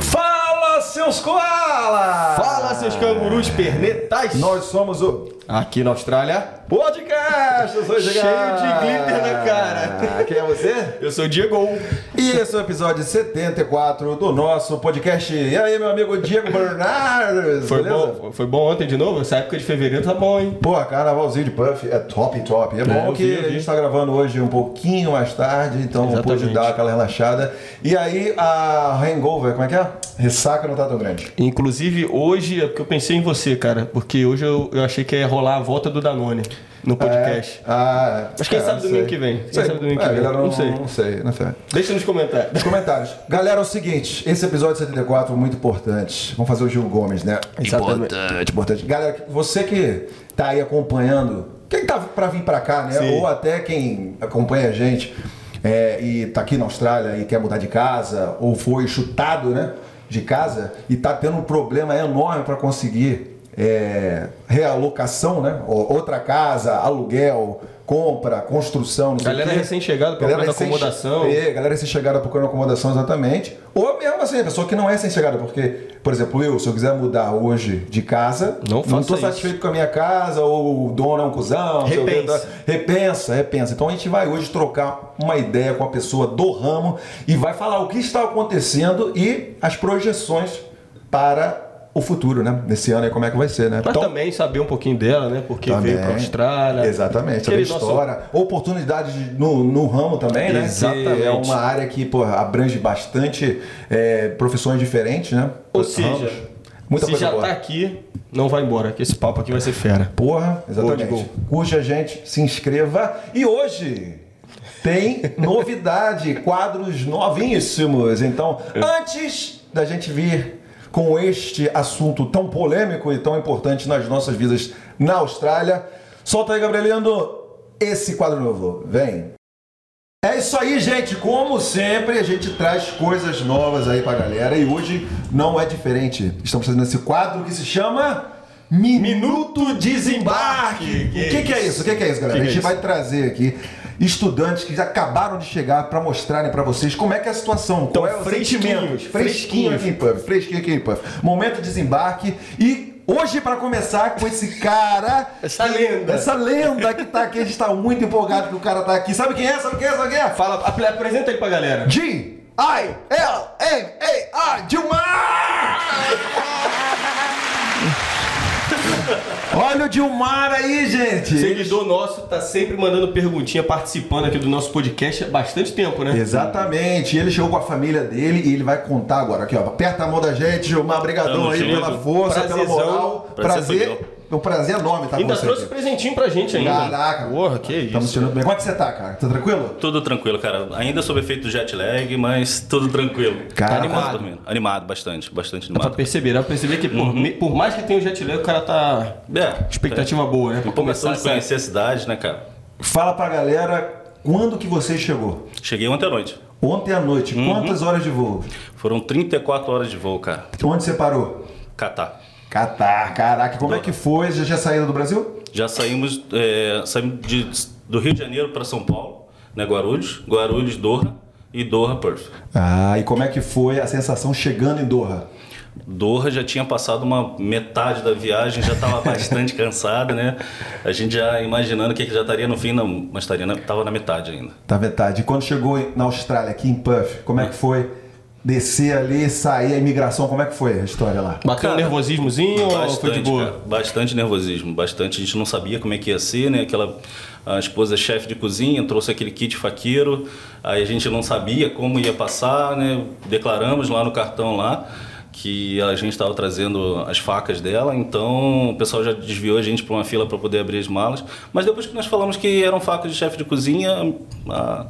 Fala, seus koalas! Fala, seus cangurus pernetais! Nós somos o Aqui na Austrália, Podcast. Cheio de glitter na cara. Quem é você? Eu sou o Diego. E esse é o episódio 74 do nosso podcast. E aí, meu amigo Diego Bernardes? Foi beleza? bom, foi bom ontem de novo? Essa época de fevereiro tá bom, hein? Pô, carnavalzinho de Puff é top, top. É bom eu que vi, a gente tá gravando hoje um pouquinho mais tarde, então Exatamente. pôde dar aquela relaxada. E aí, a hangover, como é que é? Ressaca não tá tão grande. Inclusive, hoje é porque eu pensei em você, cara. Porque hoje eu, eu achei que ia rolar a volta do Danone no podcast. É. Ah, Mas quem é, sabe não domingo sei. que vem? Quem Sei. sabe domingo É, que vem? galera, Não sei. Não sei, não sei. Deixa nos comentários. Nos comentários. Galera, é o seguinte, esse episódio 74 é muito importante. Vamos fazer o Gil Gomes, né? Exatamente. Importante, importante. Galera, você que tá aí acompanhando, quem tá pra vir pra cá, né? Sim. Ou até quem acompanha a gente é, e tá aqui na Austrália e quer mudar de casa, ou foi chutado, né? De casa e tá tendo um problema enorme para conseguir é, realocação, né? Ou- Outra casa, aluguel, compra, construção, não sei Galera recém-chegada Galera procurando recém- acomodação. É, galera recém-chegada procurando acomodação, exatamente. Ou mesmo assim, a pessoa que não é recém-chegada, porque, por exemplo, eu, se eu quiser mudar hoje de casa, Não estou satisfeito com a minha casa, ou o dono é um cuzão, sei Repensa. tá? repensa, repensa. Então a gente vai hoje trocar uma ideia com a pessoa do ramo e vai falar o que está acontecendo e as projeções para o futuro, né? Nesse ano aí, como é que vai ser, né? Mas também saber um pouquinho dela, né? Porque veio pra Austrália. Exatamente, saber nosso- história. Oportunidades no, no ramo também, né? Exatamente. É uma área que pô, abrange bastante é, profissões diferentes, né? Ou Ramos. seja, muita se coisa já boa. tá aqui, não vai embora, que esse papo aqui vai ser fera. Porra, exatamente. Gol. Curte a gente, se inscreva. E hoje tem novidade, quadros novíssimos. Então, antes da gente vir com este assunto tão polêmico e tão importante nas nossas vidas na Austrália, solta aí, Gabrielino, esse quadro novo. Vem. É isso aí, gente. Como sempre, a gente traz coisas novas aí pra galera e hoje não é diferente. Estamos fazendo esse quadro que se chama Minuto Desembarque. Que o que, que é isso? O que, que é isso, galera? A é gente isso? vai trazer aqui estudantes que já acabaram de chegar pra mostrarem pra vocês como é que é a situação, Então, qual é o sentimento. Fresquinho aqui em Puff, fresquinho aqui em Puff. Momento de desembarque e hoje pra começar com esse cara Essa lenda. essa lenda que tá aqui, a gente tá muito empolgado que o cara tá aqui. Sabe quem é? Sabe quem é? Sabe quem é? Fala, apre- apresenta aí pra galera. G I L M A R Dilmar! Olha o Dilmar aí, gente! Seguidor nosso tá sempre mandando perguntinha, participando aqui do nosso podcast há bastante tempo, né? Exatamente, ele chegou com a família dele e ele vai contar agora. Aqui, ó, aperta a mão da gente, Gilmar, brigadão Tamo aí junto. pela força, pela Prazerzão. moral. Prazer Prazer, meu. um prazer enorme estar Ainda com você trouxe aqui. presentinho pra gente ainda. Caraca. Porra, que isso. Estamos tirando bem. Como é que você tá, cara? Tá tranquilo? Tudo tranquilo, cara. Ainda sob efeito do jet lag, mas tudo tranquilo. Cara, Tá animado. dormindo. Animado, bastante, bastante Dá pra animado. perceber, dá pra perceber que Uhum. por, me- por mais que tenha o jet lag, o cara tá. É, Expectativa boa, né? Pra começar essa. conhecer a cidade, né, cara? Fala pra galera quando que você chegou. Cheguei ontem à noite. Ontem à noite, Uhum. quantas horas de voo? Foram 34 horas de voo, cara. Onde você parou? Catar. Catar, caraca, como é que foi? Já já saíram do Brasil? Já saímos, é, saímos de- do Rio de Janeiro para São Paulo, né, Guarulhos, Guarulhos, Doha e Doha, Perth. Ah, e como é que foi a sensação chegando em Doha? Doha já tinha passado uma metade da viagem, já estava bastante cansada, né? A gente já imaginando que já estaria no fim, não, mas estaria na, tava na metade ainda. Tá metade. E quando chegou na Austrália, aqui em Puff, como é que foi descer ali, sair a imigração? Como é que foi a história lá? Bateu um nervosismozinho ou foi de Bastante, boa? cara, bastante nervosismo, bastante. A gente não sabia como é que ia ser, né? Aquela a esposa é chefe de cozinha trouxe aquele kit faqueiro, aí a gente não sabia como ia passar, né? Declaramos lá no cartão lá que a gente estava trazendo as facas dela, então o pessoal já desviou a gente para uma fila para poder abrir as malas. Mas depois que nós falamos que eram facas de chefe de cozinha, a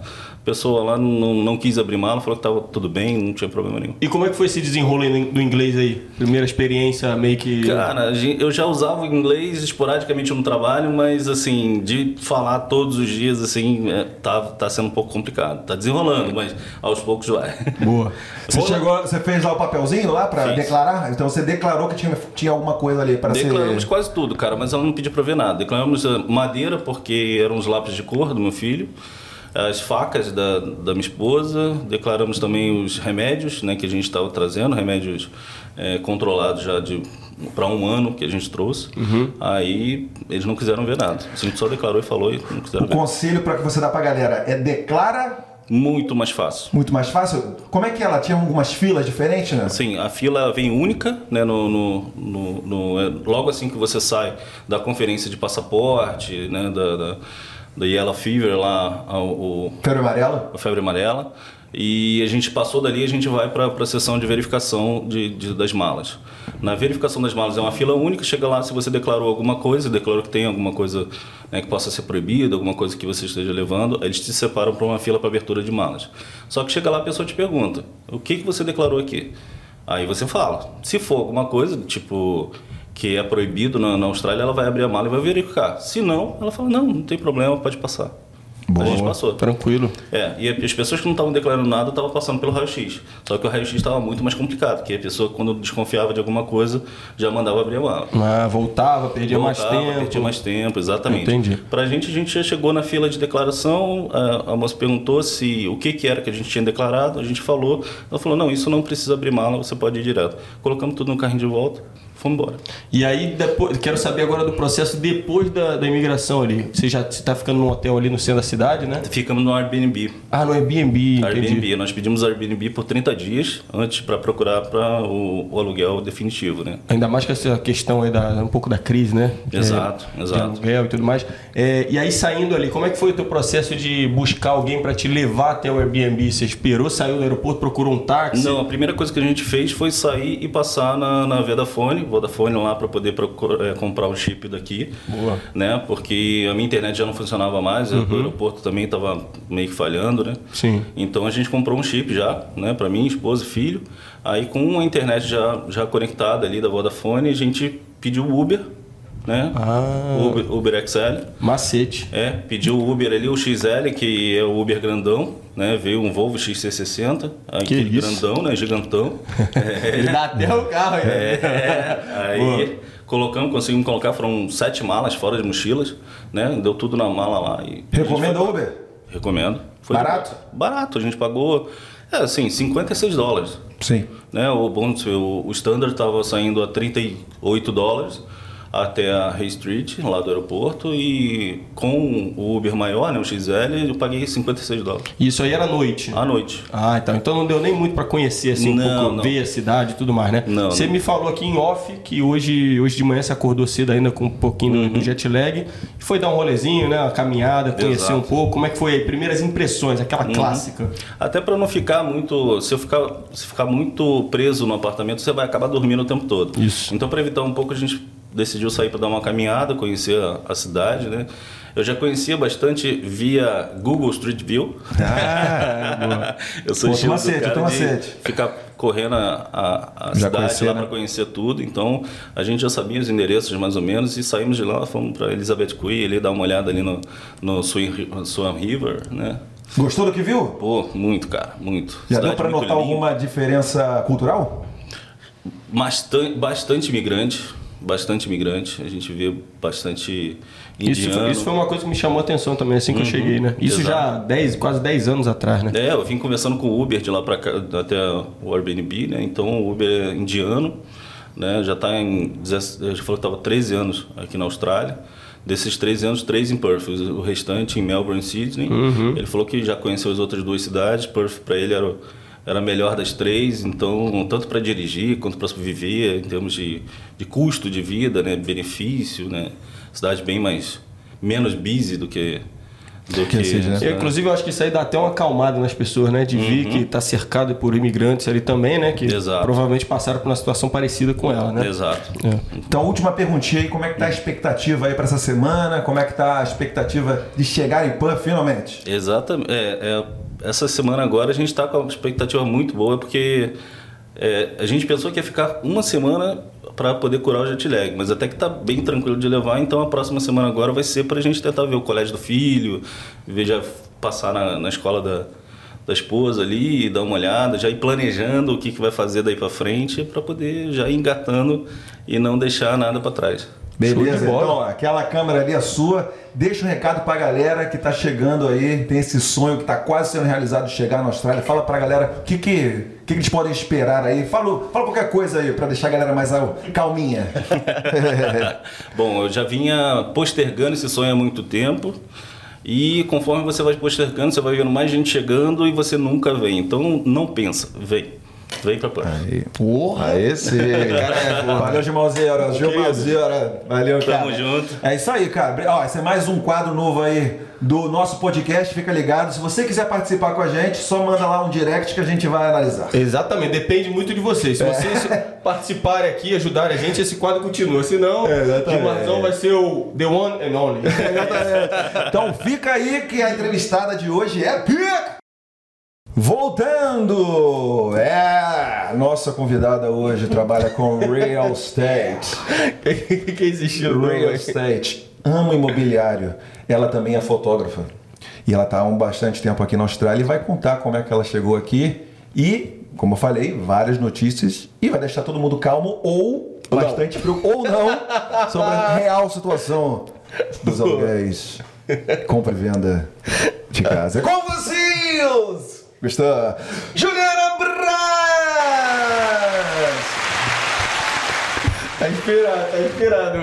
pessoa lá não, não quis abrir mala, falou que estava tudo bem, não tinha problema nenhum. E como é que foi esse desenrolo do inglês aí? Primeira experiência meio que. Cara, eu já usava o inglês esporadicamente no trabalho, mas assim, de falar todos os dias, assim, é, tá, tá sendo um pouco complicado. Tá desenrolando, mas aos poucos vai. Boa. Você Boa. chegou, você fez lá o papelzinho lá pra Fiz. declarar? Então você declarou que tinha, tinha alguma coisa ali para ser. Declaramos quase tudo, cara, mas ela não pediu pra ver nada. Declaramos eh, madeira, porque eram os lápis de cor do meu filho. As facas da, da minha esposa, declaramos também os remédios né, que a gente estava trazendo, remédios é, controlados já de para um ano que a gente trouxe. Uhum. Aí eles não quiseram ver nada. A gente só declarou e falou e não quiseram O ver. conselho para que você dá pra galera é declara Muito mais fácil. muito mais fácil. Como é que ela tinha algumas filas diferentes, né? Sim, a fila vem única, né? No, no, no- no- é, logo assim que você sai da conferência de passaporte, né? Da, da, da Yellow Fever lá, o, Febre amarela? a febre amarela. E a gente passou dali, a gente vai para a sessão de verificação de, de- das malas. Na verificação das malas é uma fila única, chega lá, se você declarou alguma coisa, declarou que tem alguma coisa né, que possa ser proibida, alguma coisa que você esteja levando, eles te separam para uma fila para abertura de malas. Só que chega lá, a pessoa te pergunta, o que, que você declarou aqui? Aí você fala. Se for alguma coisa, tipo, que é proibido na, na Austrália, ela vai abrir a mala e vai verificar. Se não, ela fala, não, não tem problema, pode passar. A gente passou. Tranquilo. É, e as pessoas que não estavam declarando nada estavam passando pelo raio-x. Só que o raio-x estava muito mais complicado, porque a pessoa, quando desconfiava de alguma coisa, já mandava abrir a mala. Ah, voltava, perdia mais Voltava, tempo. Perdia mais tempo, exatamente. Entendi. Pra gente, a gente já chegou na fila de declaração, a, a moça perguntou se o que, que era que a gente tinha declarado, a gente falou, ela falou, não, isso não precisa abrir mala, você pode ir direto. Colocamos tudo no carrinho de volta, fomos embora. E aí, depois, quero saber agora do processo depois da, da imigração ali. Você já está ficando num hotel ali no centro da cidade, né? Ficamos no Airbnb. Ah, no Airbnb, entendi. Airbnb. Nós pedimos Airbnb por 30 dias antes para procurar para o, o aluguel definitivo, né? Ainda mais com essa questão aí da um pouco da crise, né? Exato, É, exato. Aluguel e tudo mais. É, e aí saindo ali, como é que foi o teu processo de buscar alguém para te levar até o Airbnb? Você esperou, saiu do aeroporto, procurou um táxi? Não, a primeira coisa que a gente fez foi sair e passar na, na Vodafone, Vodafone lá para poder procu- é, comprar o chip daqui. Boa. Né? Porque a minha internet já não funcionava mais, o aeroporto também estava meio que falhando, né? Sim. Então a gente comprou um chip já, né, para mim, esposa e filho. Aí com a internet já já conectada ali da Vodafone, a gente pediu o Uber, né? Ah. Uber, Uber XL. Macete. É, pediu o Uber ali, o XL, que é o Uber grandão, né? Veio um Volvo XC60, aquele isso? grandão, né? Gigantão. Ele dá até o carro, É, é. aí colocamos, conseguimos colocar, foram sete malas fora de mochilas, né? Deu tudo na mala lá. E Recomenda Uber? Recomendo. Barato? Barato, a gente pagou, é assim, 56 dólares. Sim. Né? O, bom, o, o standard estava saindo a 38 dólares até a Hay Street, lá do aeroporto, e com o Uber maior, né, o XL, eu paguei 56 dólares. Isso aí era à noite. À noite. Ah, então, então não deu nem muito para conhecer assim um Não, pouco, não. ver a cidade e tudo mais, né? Não, Você não. me falou aqui em off que hoje, hoje de manhã você acordou cedo ainda com um pouquinho do- Uhum. do jet lag e foi dar um rolezinho, né? Uma caminhada, conhecer Exato. Uhum. um pouco. Como é que foi aí? Primeiras impressões, aquela clássica. Até para não ficar muito, se eu ficar, se ficar muito preso no apartamento, você vai acabar dormindo o tempo todo. Isso. Então para evitar um pouco a gente decidiu sair para dar uma caminhada, conhecer a, a cidade, né? Eu já conhecia bastante via Google Street View. Ah, eu sou Outro estilo macete, cara de ficar correndo a, a, cidade conhecer, lá né? para conhecer tudo. Então a gente já sabia os endereços mais ou menos e saímos de lá, fomos para Elizabeth Quay, ali dar uma olhada ali no, no Ri- Swan River, né? Gostou do que viu? Pô, muito, cara, muito. Já Cidade deu muito notar limpa. alguma diferença cultural? Bastante, bastante imigrante, bastante imigrante. A gente vê bastante Isso, indiano. foi- isso foi uma coisa que me chamou a atenção também assim que eu cheguei, né? Isso exato. já 10, quase 10 anos atrás, né? É, eu vim conversando com o Uber de lá para cá, até o Airbnb, né? Então o Uber é indiano, né? Já está em. 17 Já falou que estava 13 anos aqui na Austrália. Desses 13 anos, três em Perth, o restante em Melbourne e Sydney. Ele falou que já conheceu as outras duas cidades. Perth para ele era, era a melhor das três, então, tanto para dirigir quanto para viver, em termos de, de custo de vida, né? benefício, né? Cidade bem mais. menos busy do que. Do que, seja, né? Eu, inclusive, eu acho que isso aí dá até uma acalmada nas pessoas, né? De ver que tá cercado por imigrantes ali também, né? Que Uhum. Exato. provavelmente passaram por uma situação parecida com ela, né? Exato. É. Então, última perguntinha aí, como é que tá a expectativa aí pra essa semana? Como é que tá a expectativa de chegar em Pan finalmente? Exatamente. É, é, essa semana agora a gente está com uma expectativa muito boa, porque é, a gente pensou que ia ficar uma semana para poder curar o jet lag, mas até que tá bem tranquilo de levar, então a próxima semana agora vai ser para a gente tentar ver o colégio do filho, ver já passar na, na escola da, da esposa ali, dar uma olhada, já ir planejando o que, que vai fazer daí para frente, para poder já ir engatando e não deixar nada para trás. Beleza, então aquela câmera ali é sua. Deixa um recado pra galera que tá chegando aí, tem esse sonho que tá quase sendo realizado de chegar na Austrália. Fala pra galera o que, que, que, eles podem esperar aí. Fala, fala qualquer coisa aí pra deixar a galera mais calminha. Bom, eu já vinha postergando esse sonho há muito tempo. E conforme você vai postergando, você vai vendo mais gente chegando e você nunca vem. Então não pensa, vem. Vem pra cá. Porra! Aí sim. Valeu, Gilmalzeira. Gilmalzeira. Valeu, cara. Tamo junto. É isso aí, cara. Ó, esse é mais um quadro novo aí do nosso podcast. Fica ligado. Se você quiser participar com a gente, só manda lá um direct que a gente vai analisar. Exatamente, depende muito de vocês. Se vocês participarem aqui, ajudarem a gente, esse quadro continua. Senão, É, exatamente. Gilmarzão vai ser o The One and Only. Então fica aí que a entrevistada de hoje é Pica! Voltando! É, nossa convidada hoje trabalha com real estate. que existiu Real estate. Ama imobiliário. Ela também é fotógrafa. E ela está há um bastante tempo aqui na Austrália e vai contar como é que ela chegou aqui e, como eu falei, várias notícias e vai deixar todo mundo calmo ou bastante preocupado ou não sobre a real situação dos aluguéis, compra e venda de casa. Com vocês! Gostou? Juliana Braz! Tá inspirado, tá inspirado.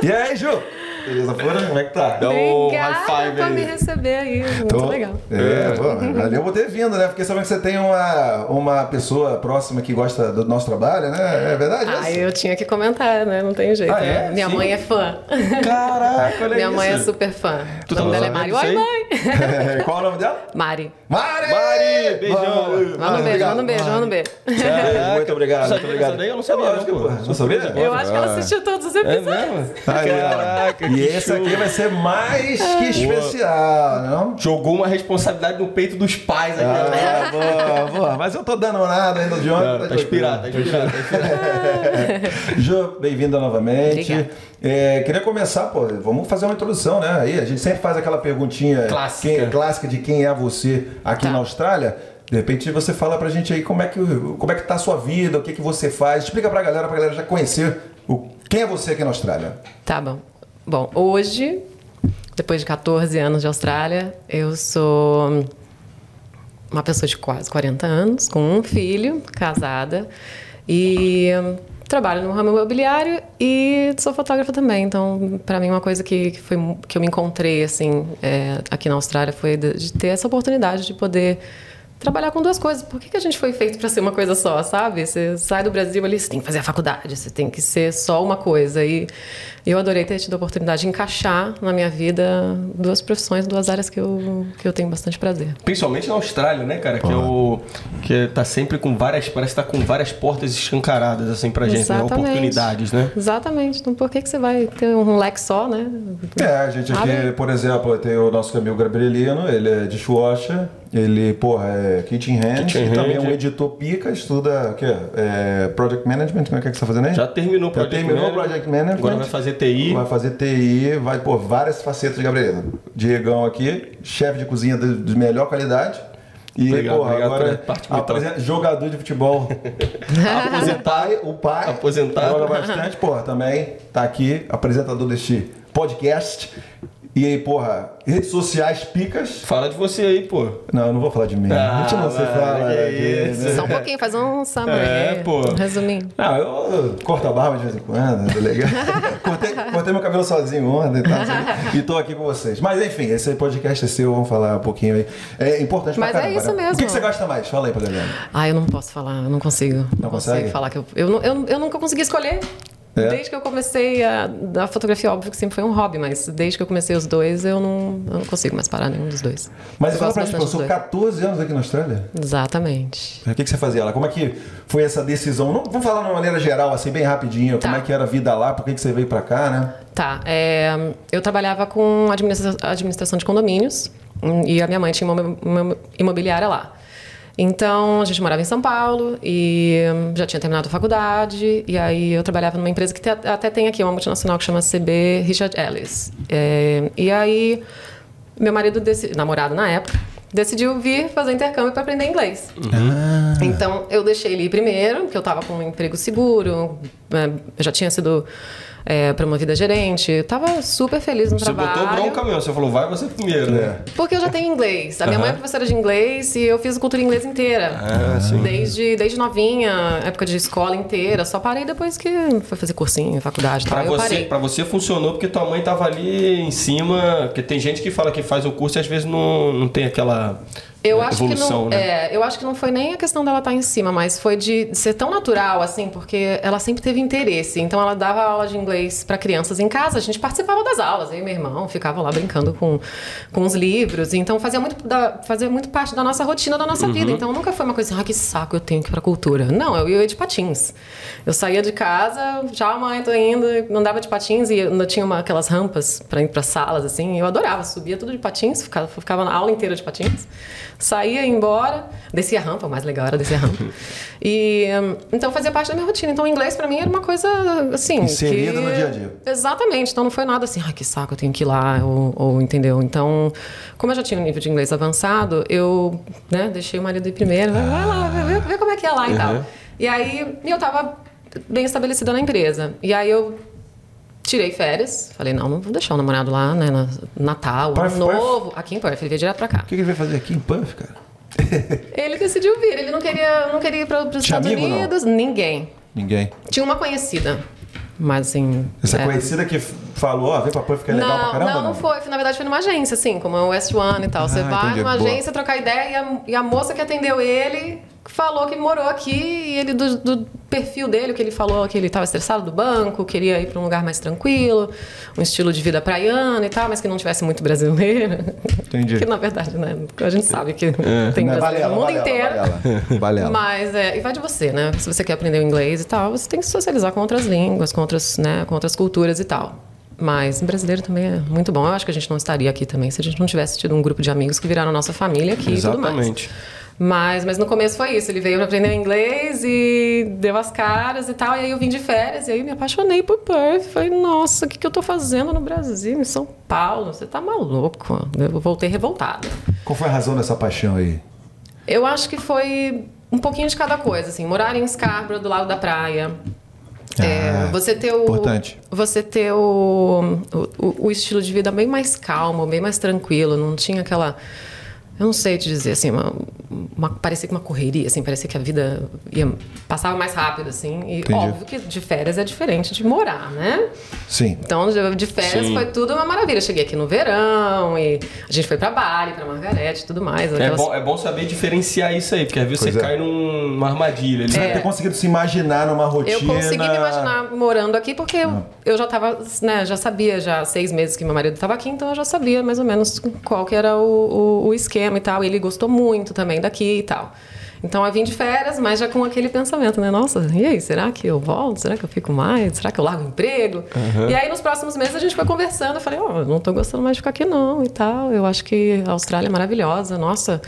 E aí, Ju? Beleza, fora? Como é que tá? Dá um high five por me aí. receber aí. Muito Tô- legal. É, pô, valeu por ter vindo, né? Porque sabendo que você tem uma, uma pessoa próxima que gosta do nosso trabalho, né? É verdade? Ah, isso? eu tinha que comentar, né? Não tem jeito. Ah, é? né? Minha Sim. mãe é fã. Caraca, olha Minha isso. mãe é super fã. Tu o nome tá dela é Mari. Oi, aí? mãe! Qual o nome dela? Mari. Mari! Mari, beijão. Manda um beijo, manda um beijo, manda um beijo. Caraca. Muito obrigado, muito obrigado. daí? Eu não sabia, Lógico, não, pô. Não sabia? Eu acho que ela assistiu todos os É episódios. mesmo? Aí, ó. Caraca, E esse show. aqui vai ser mais que especial, não? Jogou uma responsabilidade no peito dos pais aqui. Ah, boa, boa. Mas eu tô dando nada ainda de ontem. Não, tá inspirado, tá inspirado, tá inspirado. Ju, bem-vinda novamente. É, queria começar, pô, vamos fazer uma introdução, né? Aí a gente sempre faz aquela perguntinha Clássica. quem- clássica de quem é você aqui Tá. na Austrália. De repente você fala pra gente aí como é que, como é que tá a sua vida, o que, que você faz. Explica pra galera, pra galera já conhecer o, quem é você aqui na Austrália. Tá bom. Bom, hoje, depois de 14 anos de Austrália, eu sou uma pessoa de quase 40 anos, com um filho, casada, e trabalho no ramo imobiliário e sou fotógrafa também. Então, para mim, uma coisa que, que, foi, que eu me encontrei assim é, aqui na Austrália foi de, de ter essa oportunidade de poder trabalhar com duas coisas. Por que, que a gente foi feito para ser uma coisa só, sabe? Você sai do Brasil ali, você tem que fazer a faculdade, você tem que ser só uma coisa. E eu adorei ter tido a oportunidade de encaixar na minha vida duas profissões, duas áreas que eu, que eu tenho bastante prazer. Principalmente na Austrália, né, cara? Que é o. Que tá sempre com várias. Parece que tá com várias portas escancaradas, assim, pra gente, né? Exatamente. Oportunidades, né? Exatamente. Então, por que, que você vai ter um leque só, né? É, a gente aqui, Abre. por exemplo, tem o nosso Camilo Gabrielino, ele é dishwasher, ele, porra, é kitchen hand, Kitchen e também é um editor pica, estuda o quê? É, project management, como é que você tá fazendo aí? Já terminou o Já Project terminou o. Project Management. Agora vai fazer TI. Vai fazer TI, vai pôr várias facetas de Gabrielino. Diegão aqui, chefe de cozinha de, de melhor qualidade. E, Obrigado, porra, obrigado agora apresenta- jogador de futebol. o pai, o pai Aposentado. joga bastante, porra, também tá aqui, apresentador deste podcast. E aí, porra, redes sociais picas. Fala de você aí, pô. Não, eu não vou falar de mim. Ah, a gente não se mano, fala. aqui, isso. né? Só um pouquinho, faz um summary. É, aí, pô. Um resuminho. Não, eu, eu corto a barba de vez em quando, tá legal? cortei, cortei meu cabelo sozinho ontem, tá? E tô aqui com vocês. Mas enfim, esse podcast é seu, vamos falar um pouquinho aí. É importante Mas pra é caramba, isso né? mesmo. O que, que você gosta mais? Fala aí pra galera. Ah, eu não posso falar, eu não consigo. Não consegue? consigo falar que eu, eu, não- eu, eu nunca consegui escolher. É? Desde que eu comecei a, a fotografia, óbvio que sempre foi um hobby, mas desde que eu comecei os dois, eu não, eu não consigo mais parar nenhum dos dois. Mas eu fala gosto pra gente, bastante passou dos dois. 14 anos aqui na Austrália? Exatamente. O que, que você fazia lá? Como é que foi essa decisão? Não, vamos falar de uma maneira geral, assim, bem rapidinho. Como Tá. é que era a vida lá? Por que, que você veio pra cá, né? Tá, é, eu trabalhava com administra- administração de condomínios hum, e a minha mãe tinha uma imobiliária lá. Então, a gente morava em São Paulo e hum, já tinha terminado a faculdade. E aí eu trabalhava numa empresa que te- até tem aqui, uma multinacional que chama CB Richard Ellis. É, e aí, meu marido, namorado na época, decidiu vir fazer intercâmbio para aprender inglês. Então, eu deixei ele ir primeiro, porque eu estava com um emprego seguro, é, já tinha sido é, promovida a gerente. Eu tava super feliz no Você trabalho. botou bronca mesmo, você falou, vai você primeiro, né? Porque eu já tenho inglês. A minha mãe é professora de inglês e eu fiz cultura inglesa inteira. Ah, sim. Desde, desde novinha, época de escola inteira. Só parei depois que foi fazer cursinho, faculdade e tal. Pra você, parei. pra você funcionou porque tua mãe tava ali em cima. Porque tem gente que fala que faz o curso e às vezes não, não tem aquela Eu é, acho que evolução, não, né? é, eu acho que não foi nem a questão dela estar em cima, mas foi de ser tão natural assim, porque ela sempre teve interesse. Então ela dava aula de inglês para crianças em casa, a gente participava das aulas, e meu irmão ficava lá brincando com, com os livros, então fazia muito da, fazia muito parte da nossa rotina, da nossa Uhum. vida. Então nunca foi uma coisa assim, ah, que saco, eu tenho que ir pra cultura. Não, eu ia de patins. Eu saía de casa, tchau mãe, tô indo, andava de patins e eu tinha uma, aquelas rampas para ir para salas assim, eu adorava, subia tudo de patins, ficava, ficava na aula inteira de patins. Saía, ia embora, descia a rampa, o mais legal era descer a rampa. E hum, então fazia parte da minha rotina. Então o inglês pra mim era uma coisa assim. Inserida que- no dia a dia. Exatamente. Então não foi nada assim, ai que saco, eu tenho que ir lá, ou, ou, entendeu? Então, como eu já tinha um nível de inglês avançado, eu né, deixei o marido ir primeiro, vai lá, vê, vê como é que é lá e tal. E aí eu tava bem estabelecida na empresa. E aí eu tirei férias, falei, não, não vou deixar o namorado lá, né, na, Natal, Perth, ano novo, aqui em Perth, ele veio direto pra cá. O que ele vai fazer aqui em Puff, cara? Ele decidiu vir, ele não queria, não queria ir para os Estados amigo, não? Unidos, ninguém. Ninguém. Tinha uma conhecida, mas assim. Essa é. conhecida que falou, ó, vem pra Puff que é legal pra Não, caramba? não, não foi. Na verdade, foi numa agência, assim, como a West One e tal. Você Ah, vai entendi. numa Boa. agência trocar ideia e a, e a moça que atendeu ele falou que morou aqui e ele, do, do perfil dele, que ele falou que ele estava estressado do banco, queria ir para um lugar mais tranquilo, um estilo de vida praiano e tal, mas que não tivesse muito brasileiro. Entendi. que na verdade, né? A gente sabe que tem Não, brasileiro balela, no mundo balela, inteiro. balela. Balela. Mas é, e vai de você, né? Se você quer aprender o inglês e tal, você tem que socializar com outras línguas, com outras, né, com outras culturas e tal. Mas brasileiro também é muito bom. Eu acho que a gente não estaria aqui também se a gente não tivesse tido um grupo de amigos que viraram nossa família aqui e tudo mais. Exatamente. Mas, mas no começo foi isso. Ele veio pra aprender inglês e deu as caras e tal. E aí eu vim de férias e aí me apaixonei por Perth. Falei, nossa, o que, que eu tô fazendo no Brasil, em São Paulo? Você tá maluco? Eu voltei revoltada. Qual foi a razão dessa paixão aí? Eu acho que foi um pouquinho de cada coisa, assim. Morar em Scarborough, do lado da praia. É, Ah, você ter o. importante. Você ter o, o, o estilo de vida bem mais calmo, bem mais tranquilo. Não tinha aquela. Eu não sei te dizer, assim, uma, uma- parecia que uma correria, assim, parecia que a vida ia, passava mais rápido, assim. E Entendi. óbvio que de férias é diferente de morar, né? Sim. Então, de- de férias Sim. foi tudo uma maravilha. Eu cheguei aqui no verão e a gente foi pra Bali, pra Margarete e tudo mais. É aquelas- bom, é bom saber diferenciar isso aí, porque às vezes Pois você é. cai num- numa armadilha. Ele Ter conseguido se imaginar numa rotina. Eu consegui me imaginar morando aqui porque eu, Ah. eu já tava, né, já sabia já há seis meses que meu marido estava aqui, então eu já sabia mais ou menos qual que era o, o, o esquema e tal. E ele gostou muito também daqui e tal. Então eu vim de férias, mas já com aquele pensamento, né? Nossa, e aí, será que eu volto? Será que eu fico mais? Será que eu largo o emprego? E aí nos próximos meses a gente foi conversando. Eu falei, ó, eu não tô gostando mais de ficar aqui não e tal. Eu acho que a Austrália é maravilhosa. Nossa,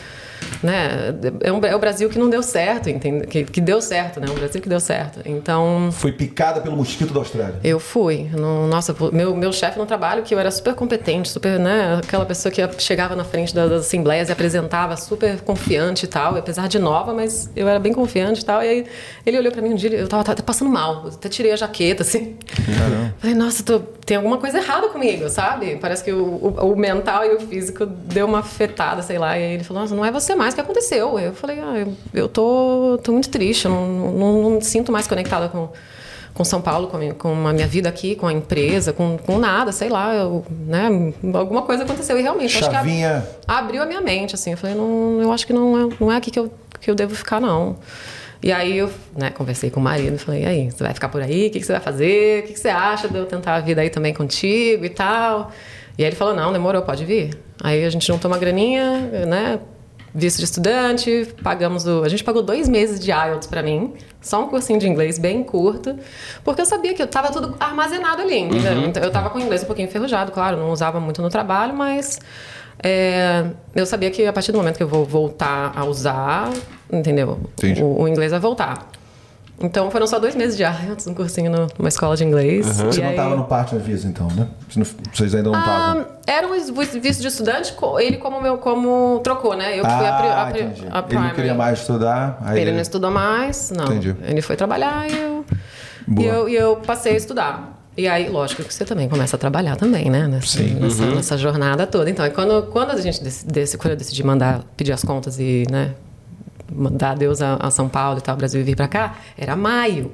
né? É, um- é o Brasil que não deu certo, entende? Que, que deu certo, né? O Brasil que deu certo. Então Foi picada pelo mosquito da Austrália. eu fui. No- nossa, meu, meu chefe no trabalho, que eu era super competente, super, né? Aquela pessoa que chegava na frente das, das assembleias e apresentava super confiante e tal, apesar de nova, mas eu era bem confiante e tal. E aí ele olhou pra mim um dia, eu tava, tava passando mal, eu até tirei a jaqueta, assim. Falei, nossa, tô- tem alguma coisa errada comigo, sabe? Parece que o, o- o mental e o físico deu uma afetada, sei lá. E aí ele falou, nossa, não é você mais, o que aconteceu? Eu falei, ah, eu, eu tô, tô muito triste, eu não, não, não me sinto mais conectada com com São Paulo, com a, minha, com a minha vida aqui, com a empresa, com, com nada, sei lá, eu, né? Alguma coisa aconteceu e realmente acho que abriu a minha mente, assim. Eu falei, não, eu acho que não é, não é aqui que eu, que eu devo ficar, não. E aí eu né, conversei com o marido e falei, e aí, você vai ficar por aí? O que, que você vai fazer? O que, que você acha de eu tentar a vida aí também contigo e tal? E aí ele falou, não, demorou, pode vir. Aí a gente juntou uma graninha, né? Visto de estudante, pagamos o. A gente pagou dois meses de IELTS pra mim, só um cursinho de inglês bem curto, porque eu sabia que eu tava tudo armazenado ali, entendeu? Então, eu tava com o inglês um pouquinho enferrujado, claro, não usava muito no trabalho, mas é, eu sabia que a partir do momento que eu vou voltar a usar, entendeu? O, o inglês vai voltar. Então foram só dois meses de IELTS, um cursinho no- numa escola de inglês. Você E não aí- estava no Partner Visa, então, né? Você não- Vocês ainda não estavam. Ah, era um visto de estudante, ele como meu como trocou, né? Eu que fui a, pri- a, Ah, entendi. a Ele não primary. queria mais estudar. Aí Ele não estudou mais, não. Entendi. Ele foi trabalhar e eu, e eu, e eu passei a estudar. E aí, lógico que você também começa a trabalhar também, né? Nessa, nessa, nessa jornada toda. Então, e quando, quando a gente dec- dec- quando eu decidi mandar pedir as contas e, né, mandar adeus a, a São Paulo e tal, Brasil e vir pra cá, era maio.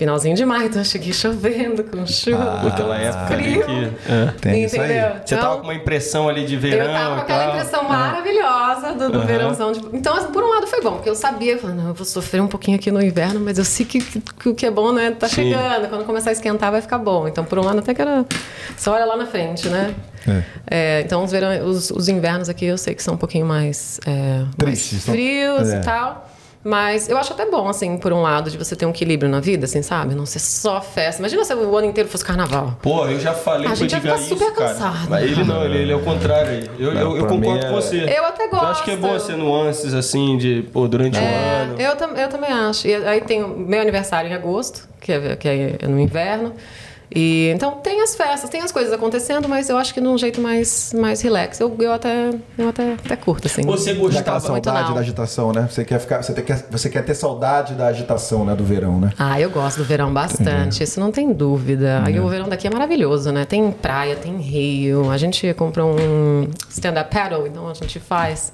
Finalzinho de maio, então eu cheguei chovendo, com chuva. Naquela época ali frio. que. é. Tem isso aí. Entendeu? Você Então, tava com uma impressão ali de verão. eu tava com aquela tal. impressão maravilhosa do, do Aham. verãozão. de- Então, assim, por um lado foi bom, porque eu sabia, eu falei, não, eu vou sofrer um pouquinho aqui no inverno, mas eu sei que, que- que o que é bom, né, tá Sim. chegando. Quando começar a esquentar, vai ficar bom. Então, por um lado, até que era. Você olha lá na frente, né? É, então, os, verão, os, os invernos aqui eu sei que são um pouquinho mais, é, mais Tristes, são- frios é. e tal. Mas eu acho até bom, assim, por um lado, de você ter um equilíbrio na vida, assim, sabe? Não ser só festa. Imagina se o ano inteiro fosse carnaval. Pô, eu já falei A pro gente ficar isso, super cara. cansado. Mas ele não, ele, ele é o contrário. Eu, Não, eu, eu pra concordo é- com você. Eu até Eu acho que é bom gosto. ser nuances, assim, de, pô, durante o É, ano. eu, tam- eu também acho. E aí tem o meu aniversário em agosto, que é, que é no inverno. E, então tem as festas, tem as coisas acontecendo, mas eu acho que num jeito mais, mais relax. Eu, eu, até, eu até, até curto, assim. Você gostava. muito saudade da agitação, né? Você quer, ficar, você, quer, você quer ter saudade da agitação, né? Do verão, né? Ah, eu gosto do verão bastante, isso não tem dúvida. Aí o verão daqui é maravilhoso, né? Tem praia, tem rio. A gente comprou um stand-up paddle, então a gente faz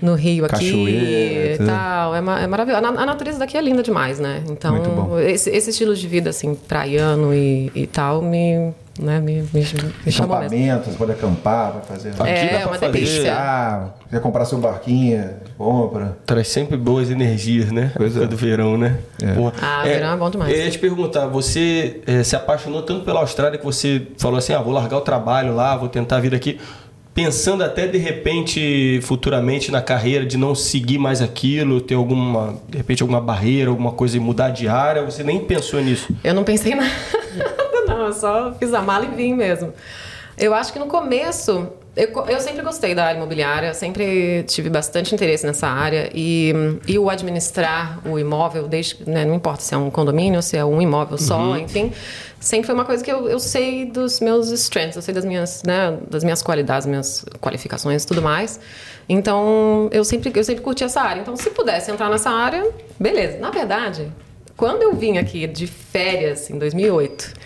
no rio aqui Cachoeira, e tal. É, ma- é maravilhoso. A, a natureza daqui é linda demais, né? Muito Então, bom. esse, esse estilo de vida, assim, praiano e, e tal, me, né, me, me, me chamou mesmo. Acampamento, você pode acampar, vai fazer. Aqui dá É, pra uma fazer. delícia. Quer comprar seu barquinho, compra. Traz sempre boas energias, né? Época é. do verão, né? É. Porra. Ah, verão é bom demais. Eu ia te perguntar, você eh, se apaixonou tanto pela Austrália que você falou assim, ah, vou largar o trabalho lá, vou tentar vir aqui. Pensando até de repente, futuramente na carreira, de não seguir mais aquilo, ter alguma, de repente, alguma barreira, alguma coisa e mudar de área, você nem pensou nisso. Eu não pensei nada, não. Eu só fiz a mala e vim mesmo. Eu acho que no começo, eu, eu sempre gostei da área imobiliária, sempre tive bastante interesse nessa área. E, e o administrar o imóvel, desde, né, não importa se é um condomínio, se é um imóvel só, enfim, sempre foi uma coisa que eu, eu sei dos meus strengths, eu sei das minhas, né, das minhas qualidades, minhas qualificações e tudo mais. Então, eu sempre, eu sempre curti essa área. Então, se pudesse entrar nessa área, beleza. Na verdade, quando eu vim aqui de férias em 2008,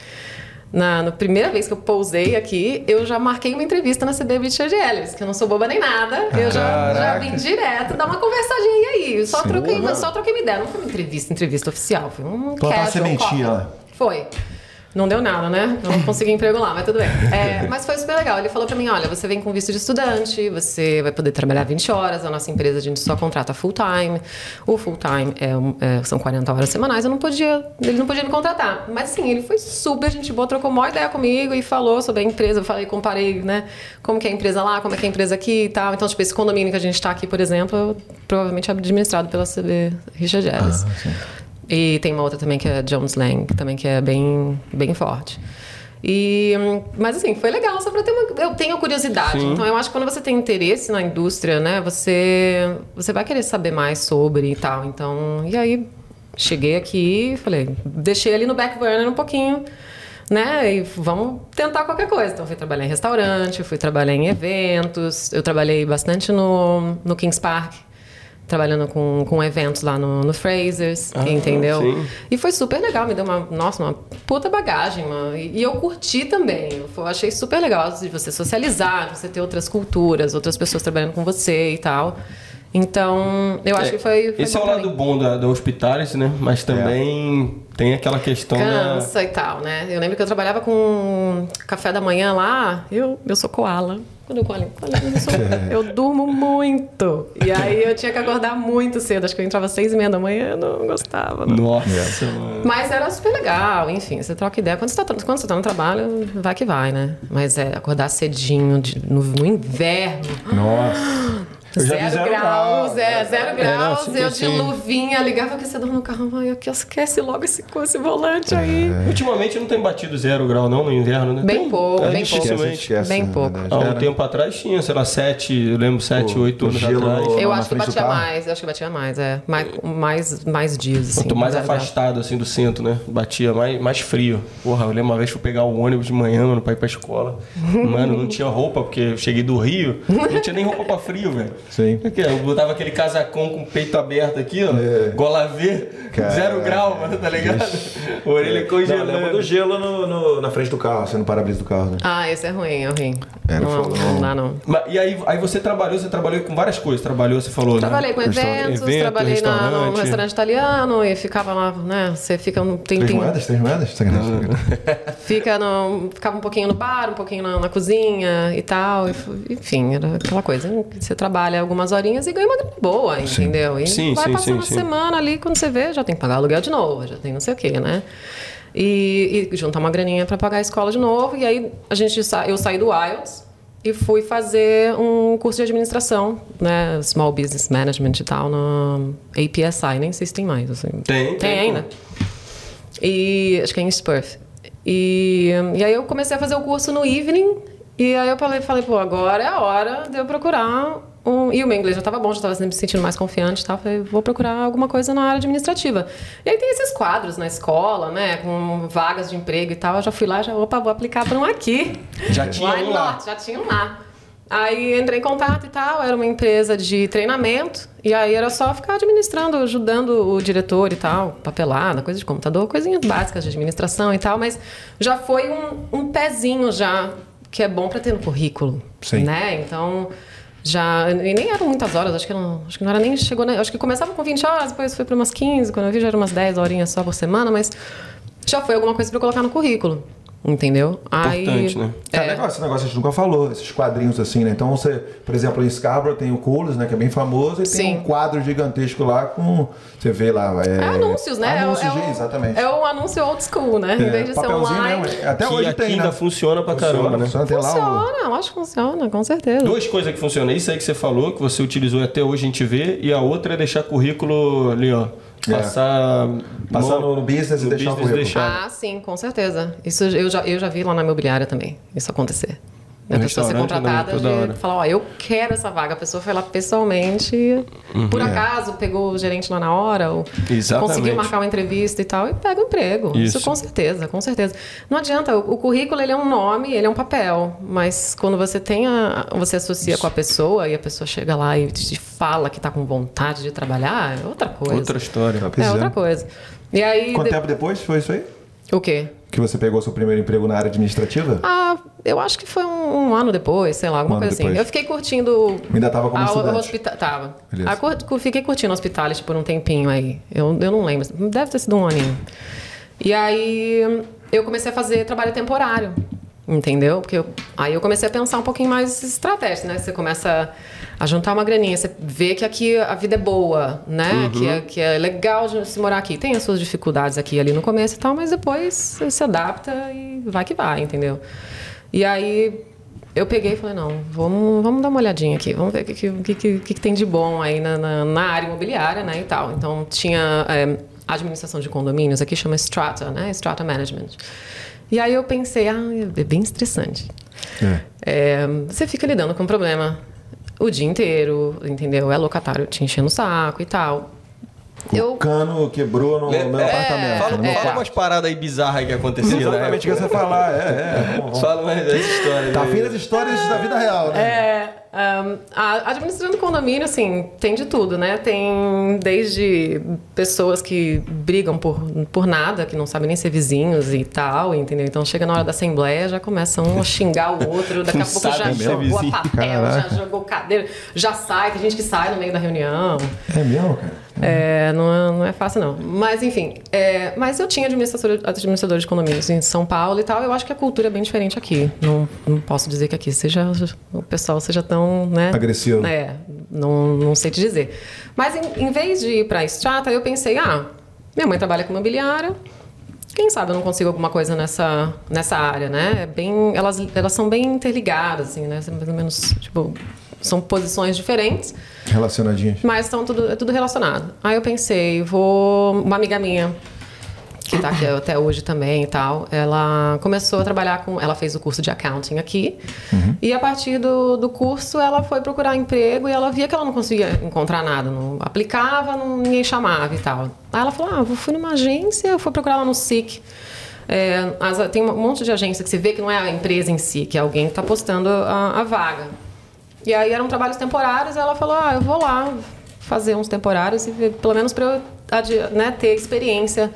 na, na primeira vez que eu pousei aqui, eu já marquei uma entrevista na CB Richard Ellis, que eu não sou boba nem nada. Eu já, já vim direto dar uma conversadinha aí. Só Sim. troquei, Porra. só troquei uma ideia. Não foi uma entrevista, entrevista oficial. Foi um Plantar casual sementinha lá. Foi. Não deu nada, né? Não consegui emprego lá, mas tudo bem. É, mas foi super legal. Ele falou pra mim: olha, você vem com visto de estudante, você vai poder trabalhar 20 horas. A nossa empresa a gente só contrata full time. O full time é, é- são 40 horas semanais. Eu não podia, ele não podia me contratar. Mas sim, ele foi super gente boa, trocou uma ideia comigo e falou sobre a empresa. Eu falei, comparei, né? Como que é a empresa lá, como é que é a empresa aqui e tal. Então, tipo, esse condomínio que a gente tá aqui, por exemplo, provavelmente é administrado pela CB Richard Ellis. E tem uma outra também que é Jones Lang, também que é bem, bem forte. E, mas assim, foi legal, só pra ter uma. Eu tenho curiosidade. Sim. Então eu acho que quando você tem interesse na indústria, né, você, você vai querer saber mais sobre e tal. Então, e aí cheguei aqui e falei, deixei ali no back burner um pouquinho, né? E vamos tentar qualquer coisa. Então fui trabalhar em restaurante, fui trabalhar em eventos, eu trabalhei bastante no, no Kings Park trabalhando com, com eventos lá no, no Frasers, Ah, entendeu? sim. E foi super legal, me deu uma, nossa, uma puta bagagem, mano. E, e eu curti também. Eu achei super legal de você socializar, de você ter outras culturas, outras pessoas trabalhando com você e tal. Então, eu acho É, que foi. foi Esse é o lado mim. bom da, da hospitality, né? Mas também tem aquela questão da... Cansa e tal, né? Eu lembro que eu trabalhava com café da manhã lá, eu, eu sou koala. Quando eu colho, eu, sou- eu durmo muito. E aí eu tinha que acordar muito cedo. Acho que eu entrava às seis e meia da manhã, eu não gostava. não. Nossa, mano. Mas era super legal, enfim, você troca ideia. Quando você tá, quando você tá no trabalho, vai que vai, né? Mas é acordar cedinho de- no, no inverno. Nossa. Eu já vi Zero, zero graus, grau. é, zero É, não, graus. sim, eu de sim. luvinha, ligava o aquecedor no carro. Ai, aqui, esquece logo esse, esse volante aí. Ultimamente não tem batido zero grau não no inverno, né? Bem Tem. pouco, É, bem pouco. dificilmente. Esquece, Bem na pouco. Há um tempo atrás tinha, sei lá, sete, eu lembro, sete, O- oito anos gelo atrás. Eu acho que batia mais, eu acho que batia mais, é. Mais, mais, mais dias, assim. Quanto mais zero graus. afastado, assim, do centro, né? Batia mais, mais frio. Porra, eu lembro uma vez que eu pegar o ônibus de manhã, mano, pra ir pra escola. Mano, não tinha roupa, porque eu cheguei do Rio, não tinha nem roupa pra frio, velho. Sim. O quê? Eu botava aquele casacão com o peito aberto aqui, ó. Gola V, Cara. zero grau, mano, tá ligado? Orelha Não, lembra congelando. do gelo no, no- na frente do carro, assim, no para-brisa do carro, né? Ah, esse é ruim, é ruim. É, não não, falou, não não. dá, não. Mas, e aí, aí você trabalhou, você trabalhou com várias coisas. Trabalhou, você falou, Trabalhei né? com eventos, evento, trabalhei na, no restaurante. restaurante italiano e ficava lá, né? Você fica um tem, Três tem- moedas? Três moedas? Fica no, ficava um pouquinho no bar, um pouquinho na, na cozinha e tal. e enfim, era aquela coisa. Você trabalha algumas horinhas e ganha uma grana boa, entendeu? E Sim, vai sim, passando sim, a sim. semana ali, quando você vê, já tem que pagar aluguel de novo, já tem não sei o quê, né? E, e juntar uma graninha para pagar a escola de novo. E aí a gente sa- eu saí do IELTS e fui fazer um curso de administração, né? Small Business Management e tal, no APSI, nem sei se tem mais. Assim. Tem, tem, Tem ainda. E acho que é em Spurf. E, e aí eu comecei a fazer o curso no evening. E aí eu falei, falei, pô, agora é a hora de eu procurar um. E o meu inglês já estava bom, já estava me sentindo mais confiante e tal. Falei, vou procurar alguma coisa na área administrativa. E aí tem esses quadros na escola, né? Com vagas de emprego e tal. Eu já fui lá, já, opa, vou aplicar para um aqui. Já tinha um lá. Já tinha um lá. Aí entrei em contato e tal, era uma empresa de treinamento, e aí era só ficar administrando, ajudando o diretor e tal, papelada, coisa de computador, coisinhas básicas de administração e tal, mas já foi um, um pezinho já, que é bom para ter no currículo, Sim. né? Então, já, e nem eram muitas horas, acho que não, acho que não era nem, chegou, né? acho que começava com 20 horas, depois foi para umas 15, quando eu vi já eram umas 10 horinhas só por semana, mas já foi alguma coisa para colocar no currículo, entendeu? Importante, né? É, legal, esse negócio a gente nunca falou, esses quadrinhos assim, né? Então você, por exemplo, em Scarborough tem o Coolers, né? Que é bem famoso, e tem Sim. um quadro gigantesco lá com. Você vê lá. É, É anúncios, né? É o- Anúncios, é o, exatamente. É o anúncio old school, né? em vez de ser papelzinho online. mesmo. Até Que hoje aqui tem, ainda né? funciona pra caramba, né? Funciona, tem lá o... Funciona, eu acho que funciona, com certeza. Duas coisas que funcionam. Isso aí que você falou, que você utilizou e até hoje a gente vê. E a outra é deixar currículo ali, ó. É. Passar... Passar no- no business e no deixar o currículo. deixar. Ah, sim, com certeza. Isso eu já, eu já vi lá na imobiliária também, isso acontecer. A pessoa ser restaurante contratada de falar, ó, eu quero essa vaga. A pessoa foi lá pessoalmente, por acaso, pegou o gerente lá na hora, ou Uhum. Exatamente. conseguiu marcar uma entrevista e tal, e pega o emprego. Isso. Isso. com certeza, com certeza. Não adianta, o, o currículo ele é um nome, ele é um papel, mas quando você tem a, você associa com a pessoa e a pessoa chega lá e te fala que tá com vontade de trabalhar, é outra coisa. Outra história. É é. outra coisa. E aí. Quanto de- tempo depois foi isso aí? O quê? Que você pegou seu primeiro emprego na área administrativa? Ah, eu acho que foi um, um ano depois, sei lá, alguma Um coisa assim. depois. Eu fiquei curtindo. Ainda tava como a- estudante. hospita- Tava. A cur- cu- fiquei curtindo hospitality por um tempinho aí. Eu, eu não lembro. Deve ter sido um aninho. E aí eu comecei a fazer trabalho temporário. Entendeu? Porque eu- aí eu comecei a pensar um pouquinho mais estratégia, né? Você começa a juntar uma graninha, você vê que aqui a vida é boa, né? Que, é, que é legal de se morar aqui. Tem as suas dificuldades aqui ali no começo e tal, mas depois você se adapta e vai que vai, entendeu? E aí eu peguei e falei, não, vamos, vamos dar uma olhadinha aqui, vamos ver o que, que, que, que, que tem de bom aí na, na, na área imobiliária, né, e tal. Então, tinha é, administração de condomínios, aqui chama Strata, né, Strata Management. E aí eu pensei, ah, é bem estressante. É. É, você fica lidando com um problema o dia inteiro, entendeu? É locatário te enchendo o saco e tal. O cano quebrou no É, meu é, apartamento. Fala, no meu fala umas paradas aí bizarras aí que aconteciam na Exatamente o que você falar, é, é. Vamos- vamos- Fala mais dessa história. Tá afim das histórias da vida real, né? É, um, a- administrando condomínio, assim, tem de tudo, né? Tem desde pessoas que brigam por, por nada, que não sabem nem ser vizinhos e tal, entendeu? Então chega na hora da assembleia, já começa um a xingar o outro, daqui a pouco já jogou a papel, já jogou cadeira, já sai, tem gente que sai no meio da reunião. É mesmo, cara? É, não, é, não é fácil, não. Mas, enfim. é, mas eu tinha administrador, administrador de condomínios em São Paulo e tal. Eu acho que a cultura é bem diferente aqui. Não, não posso dizer que aqui seja o pessoal seja tão. Né, Agressivo. É, não, não sei te dizer. Mas em, em vez de ir para a Strata, eu pensei: ah, minha mãe trabalha com imobiliária. Quem sabe eu não consigo alguma coisa nessa, nessa área, né? É Bem, elas, elas são bem interligadas, assim, né? Mais ou menos, tipo, são posições diferentes. Relacionadinhas. Mas estão tudo, é tudo relacionado. Aí eu pensei, vou. Uma amiga minha, que tá aqui até hoje também e tal, ela começou a trabalhar com. Ela fez o curso de accounting aqui. E a partir do, do curso, ela foi procurar emprego e ela via que ela não conseguia encontrar nada. Não aplicava, não, ninguém chamava e tal. Aí ela falou: ah, eu fui numa agência, eu fui procurar lá no SIC. É, as- tem um monte de agência que você vê que não é a empresa em si, que é alguém que está postando a, a vaga. E aí eram trabalhos temporários, ela falou: "Ah, eu vou lá fazer uns temporários e pelo menos para eu né, ter experiência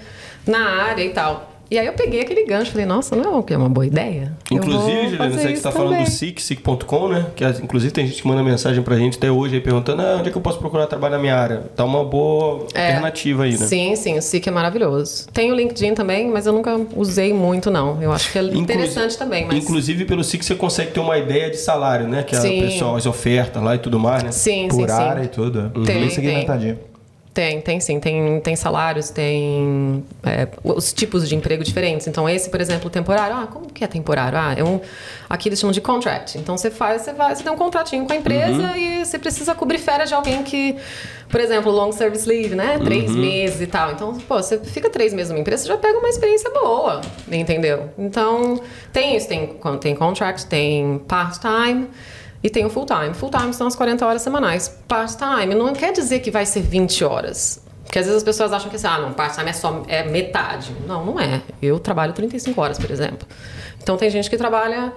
na área e tal". E aí eu peguei aquele gancho, falei: "Nossa, não é uma- é uma boa ideia?". Inclusive, Juliana, você que está falando do SIC, SIC.com, né? Que inclusive tem gente que manda mensagem pra gente até hoje aí perguntando ah, onde é que eu posso procurar trabalho na minha área. Tá uma boa É. alternativa aí, né? Sim, sim, o SIC é maravilhoso. Tem o LinkedIn também, mas eu nunca usei muito, não. Eu acho que é interessante também, mas... Inclusive pelo SIC você consegue ter uma ideia de salário, né? Que é Sim. o pessoal, as ofertas lá e tudo mais, né? Sim, Por sim, sim. área e tudo. é. Tem, segmentadinho. Tem, tem sim. Tem, tem salários, tem é, os tipos de emprego diferentes. Então, esse, por exemplo, temporário. Ah, como que é temporário? Ah, é um. Aqui eles chamam de contract. Então você faz, você vai, você tem um contratinho com a empresa e você precisa cobrir férias de alguém que, por exemplo, long service leave, né? Três meses e tal. Então, pô, você fica três meses numa empresa, você já pega uma experiência boa, entendeu? Então, tem isso, tem, tem contract, tem part-time. E tem o full time. Full time são as 40 horas semanais. Part time não quer dizer que vai ser 20 horas. Porque às vezes as pessoas acham que assim, ah, não, part time é só é metade. Não, não é. Eu trabalho 35 horas, por exemplo. Então tem gente que trabalha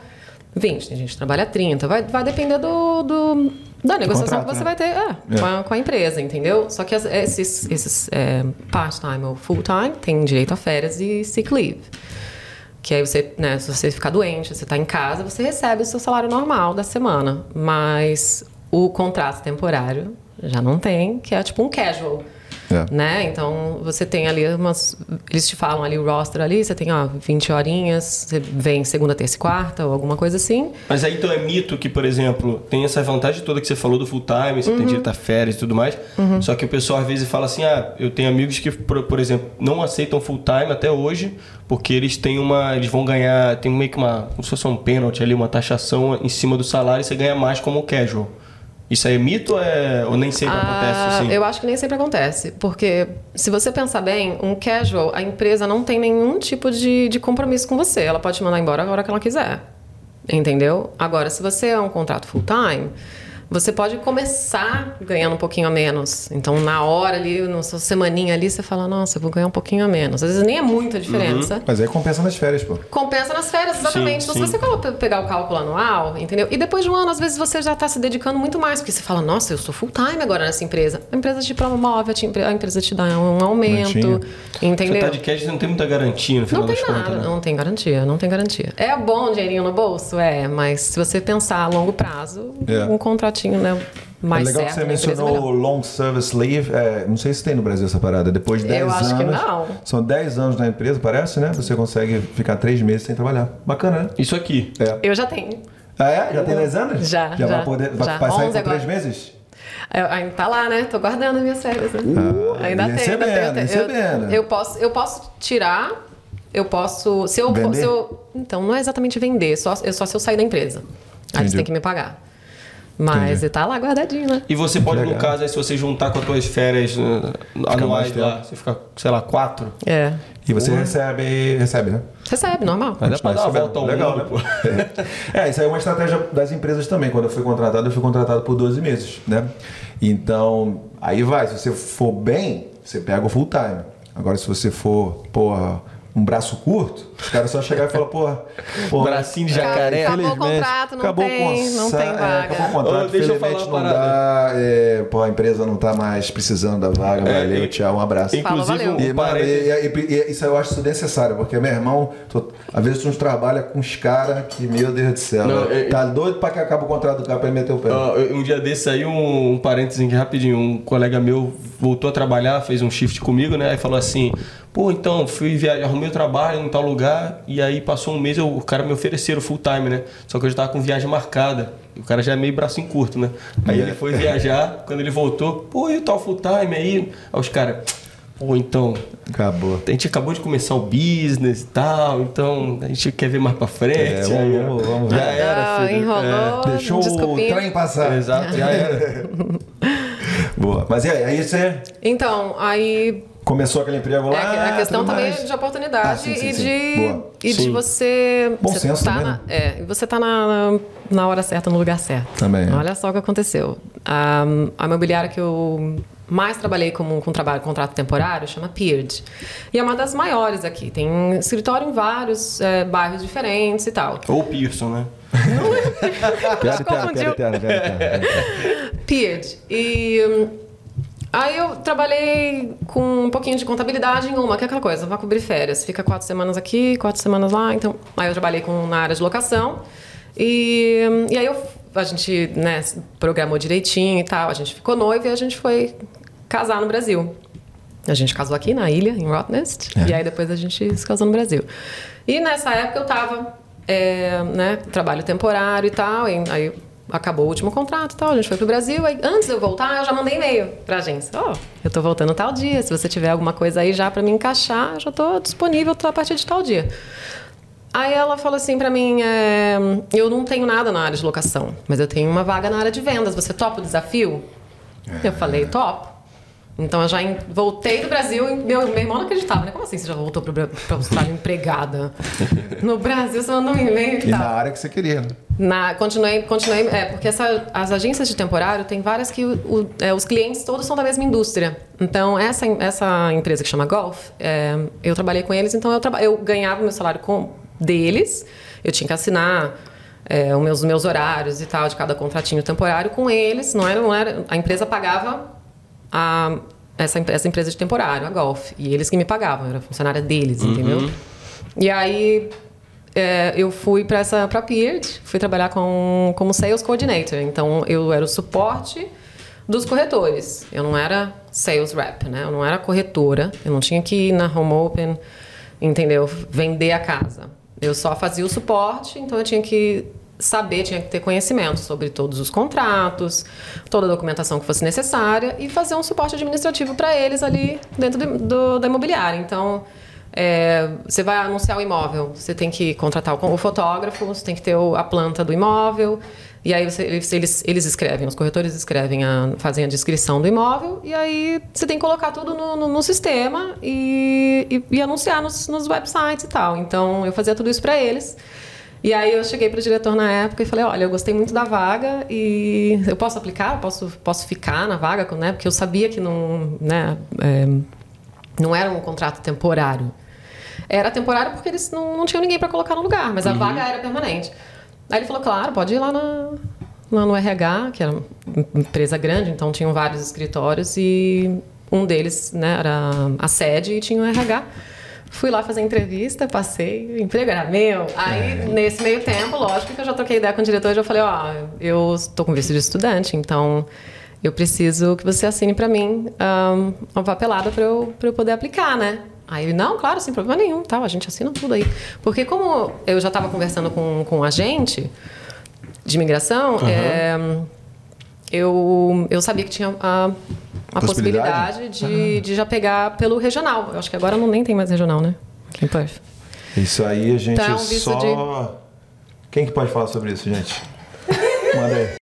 20, tem gente que trabalha 30. Vai, vai depender do, do- da negociação contrato, que você né? vai ter é, Com, a, com a empresa, entendeu? Só que as- esses, esses é, part-time ou full-time têm direito a férias e sick leave. Que aí você, né, se você ficar doente, você está em casa, você recebe o seu salário normal da semana. Mas o contrato temporário já não tem, que é tipo um casual. É. Né? Então você tem ali umas. Eles te falam ali o roster ali, você tem ó, 20 horinhas, você vem segunda, terça e quarta, ou alguma coisa assim. Mas aí então é mito que, por exemplo, tem essa vantagem toda que você falou do full time, você tem direito a férias e tudo mais. Só que o pessoal às vezes fala assim: ah, eu tenho amigos que, por, por exemplo, não aceitam full time até hoje, porque eles têm uma. Eles vão ganhar. Tem meio que uma. Como se fosse um pênalti ali, uma taxação em cima do salário e você ganha mais como casual. Isso aí é mito ou, é, ou nem sempre acontece Ah, assim? Eu acho que nem sempre acontece. Porque se você pensar bem, um casual, a empresa não tem nenhum tipo de, de compromisso com você. Ela pode te mandar embora a hora que ela quiser. Entendeu? Agora, se você é um contrato full time, você pode começar ganhando um pouquinho a menos. Então, na hora ali, na sua semaninha ali, você fala, nossa, eu vou ganhar um pouquinho a menos. Às vezes nem é muita diferença. Mas aí compensa nas férias, pô. Compensa nas férias, exatamente. Sim, então, se sim. você colo- pegar o cálculo anual, entendeu? E depois de um ano, às vezes você já está se dedicando muito mais, porque você fala, nossa, eu sou full time agora nessa empresa. A empresa te promove, a te- a empresa te dá um aumento, entendeu? Você tá de cash, você não tem muita garantia no final Não tem das nada, contas, né? não tem garantia, não tem garantia. É bom dinheirinho no bolso? É, mas se você pensar a longo prazo, É. um contratinho, né, mais é legal certo que você mencionou o long service leave. É, não sei se tem no Brasil essa parada. Depois de 10 Eu anos. acho que não. São 10 anos na empresa, parece, né? Você consegue ficar 3 meses sem trabalhar. Bacana, né? Isso aqui. É. Eu já tenho. Ah, é? Já tem 10 anos? Já, Já, vai já, poder. Vai, já. vai sair 11 por 3 agora. meses? Eu, ainda tá lá, né? Tô guardando as minhas férias. Né? Ah, ainda tem, ainda recebendo, tem, ainda tem. recebendo. Eu, eu posso, eu posso tirar, eu posso. Se eu, se eu Então, não é exatamente vender, só, é só se eu sair da empresa. Aí Entendi. você tem que me pagar. Mas Entendi. tá lá guardadinho, né? E você pode, no caso, aí, se você juntar com as tuas férias eh, anuais lá, você fica, sei lá, quatro. É. E você recebe, recebe, né? Recebe, normal. Mas dá pra dar uma volta ao Legal, mundo, né? pô. É, isso aí é uma estratégia das empresas também. Quando eu fui contratado, eu fui contratado por 12 meses, né? Então, aí vai. Se você for bem, você pega o full time. Agora, se você for, porra, um braço curto, os caras só chegar e falar, porra, porra Bracinho de jacaré. Acabou o infelizmente, contrato, não acabou o tem- não tem é, vaga. acabou o contrato, Ô, deixa eu infelizmente falar não dá. É, pô, a empresa não tá mais precisando da vaga, valeu, e- tchau, um abraço. Fala, Inclusive, um E, mano, e- e- e- isso eu acho isso necessário, porque meu irmão, tô- às vezes tu nos trabalha com uns caras que, meu Deus do céu, Não, né? é- tá doido pra que acabe o contrato do cara pra ele meter o pé. Ó, eu- um dia desse aí, um, um parênteses aqui rapidinho. Um colega meu voltou a trabalhar, fez um shift comigo, né? Aí falou assim: pô, então, fui viajar, arrumei o trabalho em tal lugar. E aí passou um mês, eu, o cara me ofereceram full time, né? Só que eu já tava com viagem marcada. E o cara já é meio bracinho curto, né? Aí É. ele foi viajar, quando ele voltou, pô, e o tal full time aí? Aí os caras, pô, então. Acabou. A gente acabou de começar o business e tal, então a gente quer ver mais pra frente. É, vamos- Aí, vamos- vamos já era, Ah, filho. enrolou. Deixou desculpinha. o trem passar. É, exato, já era. Boa. Mas e aí? Aí você Então, aí começou aquele emprego É lá. que- a questão também mais. é de oportunidade Ah, sim, sim, e, sim. de, Boa. e de você. Bom você senso tá também, na, né? É, você tá na, na hora certa, no lugar certo. Também, é. Olha só o que aconteceu. A, a imobiliária que eu mais trabalhei com, com trabalho contrato temporário chama Peard. E é uma das maiores aqui. Tem escritório em vários é, bairros diferentes e tal. Ou Pearson, né? Piada eterna, piada eterna. Peard. E hum, aí eu trabalhei com um pouquinho de contabilidade em uma, que é aquela coisa, vai cobrir férias. Fica quatro semanas aqui, quatro semanas lá. Então, aí eu trabalhei com, na área de locação. E, e aí eu, a gente né, programou direitinho e tal. A gente ficou noivo e a gente foi casar no Brasil. A gente casou aqui na ilha, em Rottnest. E aí depois a gente se casou no Brasil. E nessa época eu tava, é, né, trabalho temporário e tal. E aí acabou o último contrato tal. A gente foi pro Brasil. Aí antes de eu voltar, eu já mandei e-mail pra agência. Ó, eu tô voltando tal dia. Se você tiver alguma coisa aí já pra me encaixar, eu já tô disponível a partir de tal dia. Aí ela falou assim pra mim: é, eu não tenho nada na área de locação, mas eu tenho uma vaga na área de vendas. Você topa o desafio? Eu falei: topo. Então eu já em- voltei do Brasil e meu, meu irmão não acreditava, né? Como assim você já voltou Bra- pra Austrália empregada? No Brasil você mandou um e-mail e E tal. na área que você queria, né? Na, continuei, continuei, é, porque essa, as agências de temporário tem várias que o- o- é, os clientes todos são da mesma indústria. Então, essa, essa empresa que chama Golf, é, eu trabalhei com eles, então eu, traba, eu ganhava meu salário com deles, eu tinha que assinar é, os meus, meus horários e tal, de cada contratinho temporário com eles, não era, não era a empresa pagava a, essa, essa empresa de temporário, a Golf, e eles que me pagavam, eu era funcionária deles, entendeu? E aí é, eu fui para essa para Peard, fui trabalhar com, como sales coordinator. Então eu era o suporte dos corretores. Eu não era sales rep, né? Eu não era corretora. Eu não tinha que ir na home open, entendeu? Vender a casa. Eu só fazia o suporte, então eu tinha que saber, tinha que ter conhecimento sobre todos os contratos, toda a documentação que fosse necessária e fazer um suporte administrativo para eles ali dentro do, do- da imobiliária. Então, é, você vai anunciar o imóvel, você tem que contratar o, o fotógrafo, você tem que ter o- a planta do imóvel, e aí eles, eles escrevem, os corretores escrevem, a, fazem a descrição do imóvel, e aí você tem que colocar tudo no, no- no sistema e, e- e anunciar nos, nos websites e tal. Então, eu fazia tudo isso para eles. E aí eu cheguei para o diretor na época e falei, olha, eu gostei muito da vaga e eu posso aplicar, posso, posso ficar na vaga, né? Porque eu sabia que não, né, é, não era um contrato temporário. Era temporário porque eles não, não tinham ninguém para colocar no lugar, mas a vaga era permanente. Aí ele falou, claro, pode ir lá, na, lá no RH, que era uma empresa grande, então tinham vários escritórios e um deles né, era a sede e tinha o RH. Fui lá fazer entrevista, passei, o emprego era meu. Aí, nesse meio tempo, lógico que eu já troquei ideia com o diretor e já falei, ó, eu estou com visto de estudante, então eu preciso que você assine para mim ahn, uma papelada para eu, pra eu poder aplicar, né? Aí ele, não, claro, sem problema nenhum, tal, a gente assina tudo aí. Porque como eu já estava conversando com, com um agente de imigração, é, eu, eu sabia que tinha a, a Possibilidade? possibilidade de, de já pegar pelo regional. Eu acho que agora não nem tem mais regional, né? Aqui em Perth. Isso aí a gente visto só. Quem que pode falar sobre isso, gente? Manda aí.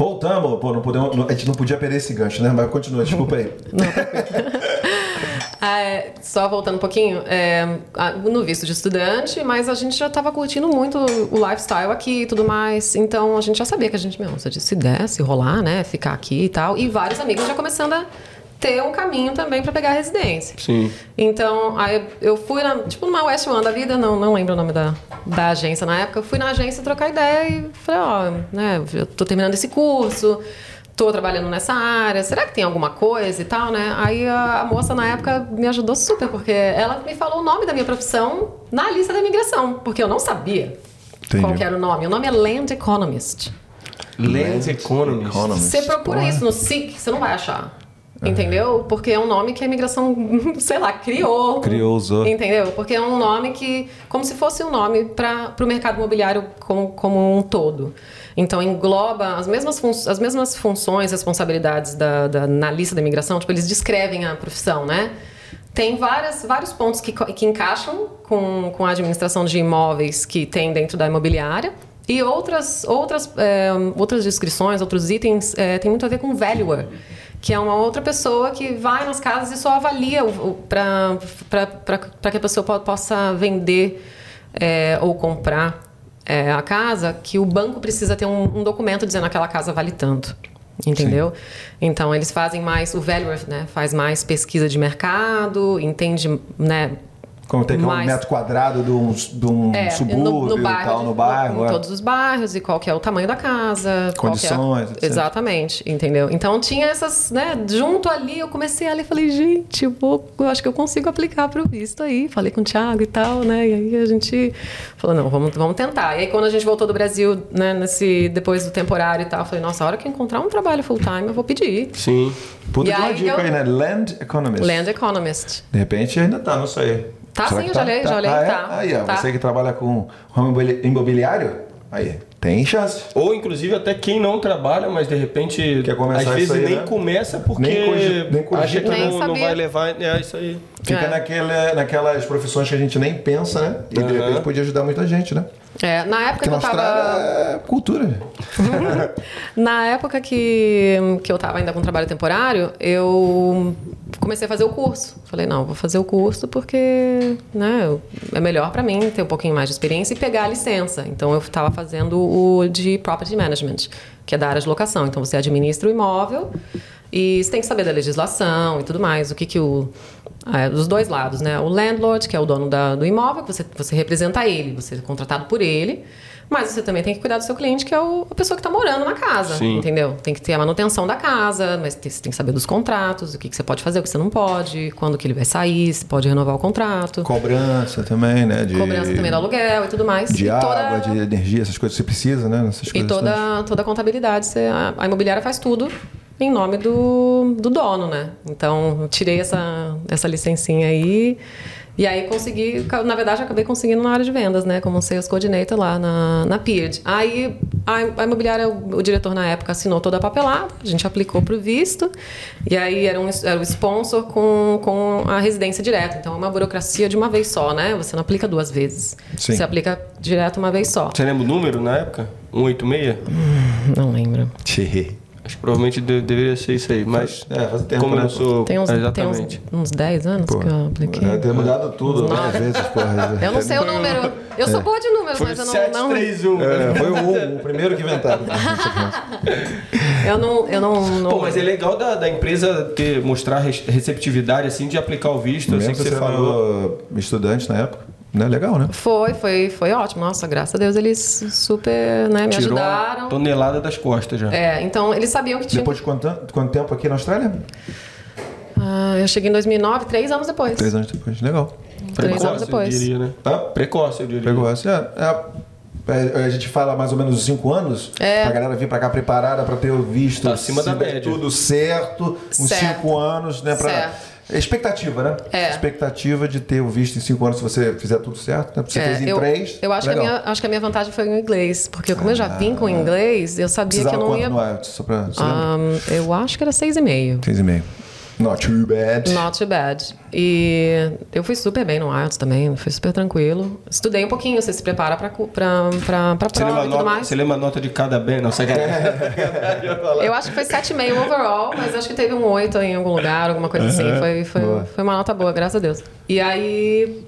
Voltamos, pô, não podemos, a gente não podia perder esse gancho, né? Mas continua, desculpa aí. Ah, é, só voltando um pouquinho, é, no visto de estudante, mas a gente já estava curtindo muito o lifestyle aqui e tudo mais. Então a gente já sabia que a gente, meu, se se der, se rolar, né, ficar aqui e tal. E vários amigos já começando a ter um caminho também para pegar a residência. Sim. Então, aí eu fui, na, tipo, numa West One da vida, não, não lembro o nome da, da agência na época. Eu fui na agência trocar ideia e falei, ó, né, eu tô terminando esse curso, tô trabalhando nessa área, será que tem alguma coisa e tal, né? Aí a, a moça na época me ajudou super, porque ela me falou o nome da minha profissão na lista da imigração, porque eu não sabia Entendi. qual que era o nome. O nome é Land Economist. Land. Economist. Você procura isso no SIC, você não vai achar. Entendeu? Porque é um nome que a imigração, sei lá, criou. Criou, usou. Entendeu? Porque é um nome que, como se fosse um nome para o mercado imobiliário como, como um todo. Então engloba as mesmas, as mesmas funções, responsabilidades da, da, na lista da imigração, tipo, eles descrevem a profissão, né? Tem várias, vários pontos que, que encaixam com, com a administração de imóveis que tem dentro da imobiliária. E outras, outras, é, outras descrições, outros itens, é, tem muito a ver com valuer, que é uma outra pessoa que vai nas casas e só avalia para que a pessoa possa vender é, ou comprar é, a casa, que o banco precisa ter um, um documento dizendo que aquela casa vale tanto entendeu? Sim. Então eles fazem mais o valuer, né? Faz mais pesquisa de mercado, entende, né? Como tem que mais... um metro quadrado de um, de um é, subúrbio no, no bairro, tal, no bairro. Em é. todos os bairros, e qual que é o tamanho da casa. Condições. É... Exatamente, entendeu? Então tinha essas, né? Junto ali, eu comecei ali e falei, gente, eu, vou, eu acho que eu consigo aplicar para o visto aí. Falei com o Thiago e tal, né? E aí a gente falou, não, vamos, vamos tentar. E aí quando a gente voltou do Brasil, né, nesse, depois do temporário e tal, eu falei, nossa, a hora que eu encontrar um trabalho full time, eu vou pedir. Sim. Puta de uma dica eu... aí, né? Land Economist. Land Economist. De repente ainda tá, não sei. Tá Será sim, eu já olhei, tá? já olhei, ah, é? tá. Aí, ó, tá. você que trabalha com ramo imobiliário, aí, tem chance. Ou, inclusive, até quem não trabalha, mas de repente, Quer começar às vezes aí, nem né? começa porque nem cogi, nem acha que nem não, não, vai levar. É isso aí. Fica É. naquele, naquelas profissões que a gente nem pensa, né? E de Aham. repente podia ajudar muita gente, né? É, na época Porque que eu tava. É cultura. Na época que, que eu estava ainda com trabalho temporário, eu comecei a fazer o curso. Falei, não, vou fazer o curso porque né, é melhor para mim ter um pouquinho mais de experiência e pegar a licença. Então eu estava fazendo o de Property Management, que é da área de locação. Então você administra o imóvel e você tem que saber da legislação e tudo mais. O que, que o. É, dos dois lados, né? O landlord, que é o dono da- do imóvel, que você, você representa ele, você é contratado por ele. Mas você também tem que cuidar do seu cliente, que é o- a pessoa que está morando na casa, Sim. entendeu? Tem que ter a manutenção da casa, mas tem- você tem que saber dos contratos, o que, que você pode fazer, o que você não pode, quando que ele vai sair, se pode renovar o contrato, Cobrança também, né? De, cobrança também do aluguel e tudo mais. De e água, toda, de energia, essas coisas que você precisa, né? Essas E toda, toda a contabilidade, você- a, a imobiliária faz tudo em nome do, do dono, né? Então, eu tirei essa, essa licencinha aí. E aí consegui, na verdade, acabei conseguindo na área de vendas, né? Como sales coordinator lá na, na PIRD. Aí a, a imobiliária, o, o diretor na época assinou toda a papelada, a gente aplicou para o visto. E aí era, um, era o sponsor com, com a residência direta. Então é uma burocracia de uma vez só, né? Você não aplica duas vezes. Sim. Você aplica direto uma vez só. Você lembra o número na época? 186? Não lembro. Tchê. Acho que provavelmente de- deveria ser isso aí, mas É, faz tempo, como eu né? não sou. Tem uns, tem uns, exatamente. uns 10 anos que eu apliquei. É, tem mudado tudo várias vezes, porra. Eu não sei o número. Eu sou boa de números, Foi mas eu não, 731. É, foi o, o primeiro que inventaram. eu não. Eu não, não Pô, mas é legal da, da empresa ter, mostrar receptividade, assim, de aplicar o visto. Eu sei Mesmo que você falou. estudante na época. Né? Legal, né? Foi, foi, foi ótimo. Nossa, graças a Deus eles super né, me Tirou ajudaram. tonelada das costas já. É, então eles sabiam que tinha. Depois de quanto, quanto tempo aqui na Austrália? Ah, eu cheguei em 2009, três anos depois. Três anos depois. Legal. Três anos depois. Eu diria, né? Hã? Precoce, eu diria. Pegou essa. É, é, a gente fala mais ou menos uns cinco anos. É. Pra galera vir pra cá preparada pra ter o visto. Tá acima se da média. Tudo certo. Uns Certo. cinco anos, né? Pra... Certo. Expectativa, né? É. Expectativa de ter o visto em cinco anos se você fizer tudo certo. Né? Você É, fez em eu, três. eu acho que, a minha, acho que a minha vantagem foi o inglês. Porque como eu já vim com inglês, eu sabia que eu não quanto ia. no IELTS? Só pra... Lembra? Ah, eu acho que era seis e meio. Seis e meio. Not too bad. Not too bad. E eu fui super bem no IELTS também, fui super tranquilo. Estudei um pouquinho, você se prepara pra, pra, pra, pra Você prova e tudo nota, mais. você lembra a nota de cada bem? Não, você Eu acho que foi 7,5 overall, mas acho que teve um 8 em algum lugar, alguma coisa assim. Foi, foi, Boa. foi uma nota boa, graças a Deus. E aí.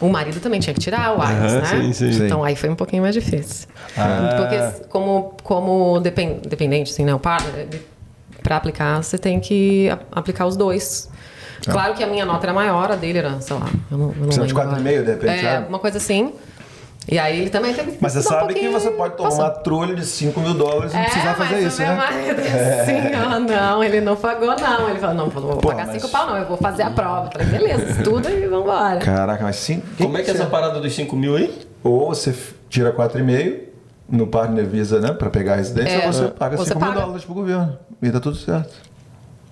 O marido também tinha que tirar o IELTS, né? sim, sim. Sim. Então aí foi um pouquinho mais difícil. Ah. Porque como, como depen- dependente, assim, né? O partner, para aplicar, você tem que aplicar os dois. Claro que a minha nota era maior, a dele era, sei lá, eu não, eu não Precisa de lembro 4,5 agora. de repente, É, uma coisa assim. E aí ele também teve que Mas você estudar um sabe que você pode tomar passou. uma trolha de 5 mil dólares e não É, precisar fazer mas isso, né? marido é assim, ó, não, ele não pagou, não. Ele falou, não, não vou Pô, pagar mas- cinco pau, não, eu vou fazer a prova. Eu falei, beleza, estuda e vambora. Caraca, mas sim. Como é que é essa parada dos 5 mil aí? Ou você tira 4,5 no partner Visa, né? Pra pegar a residência, É. você paga Você 5 mil paga. dólares pro governo. E dá tudo certo.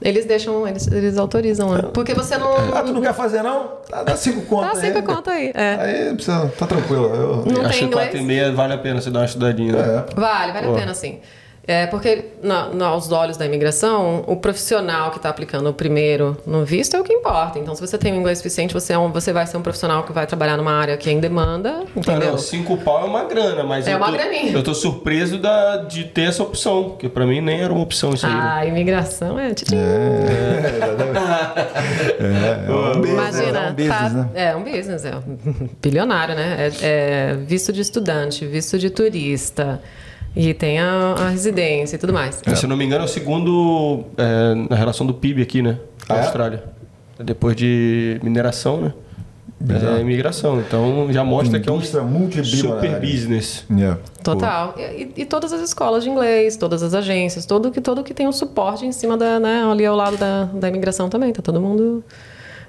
Eles deixam, eles, eles autorizam lá. Porque você não. Ah, tu não quer fazer, não? Tá, dá cinco contas Tá cinco conto aí. É. Aí precisa, tá tranquilo. Eu, Não Acho tem que 4 e meia vale a pena você dar uma estudadinha. né? é. Vale, vale a pena sim. É porque, na, na- aos olhos da imigração, o profissional que está aplicando o primeiro no visto é o que importa. Então, se você tem um inglês suficiente, você, é um, você vai ser um profissional que vai trabalhar numa área que é em demanda, Ah, entendeu? não, cinco pau é uma grana, mas É eu uma tô, graninha. eu tô surpreso da, de ter essa opção, porque pra mim nem era uma opção isso aí. né? A imigração é... tchim. É, é um business, Imagina, é um business, tá- né? é um business, é um bilionário, né? É, é visto de estudante, visto de turista e tem a, a residência e tudo mais. Se eu não me engano, é o segundo é, na relação do PIB aqui, né? Na Ah, é? Austrália. Depois de mineração, né? É imigração. Então já mostra que é um super business. Yeah. Total. E, e todas as escolas de inglês, todas as agências, todo que todo que tem um suporte em cima da, né, ali ao lado da, da imigração também. Tá todo mundo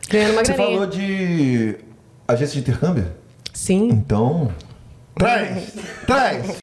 ganhando uma Você graninha. falou de agência de intercâmbio? Sim. Então. Traz! Traz!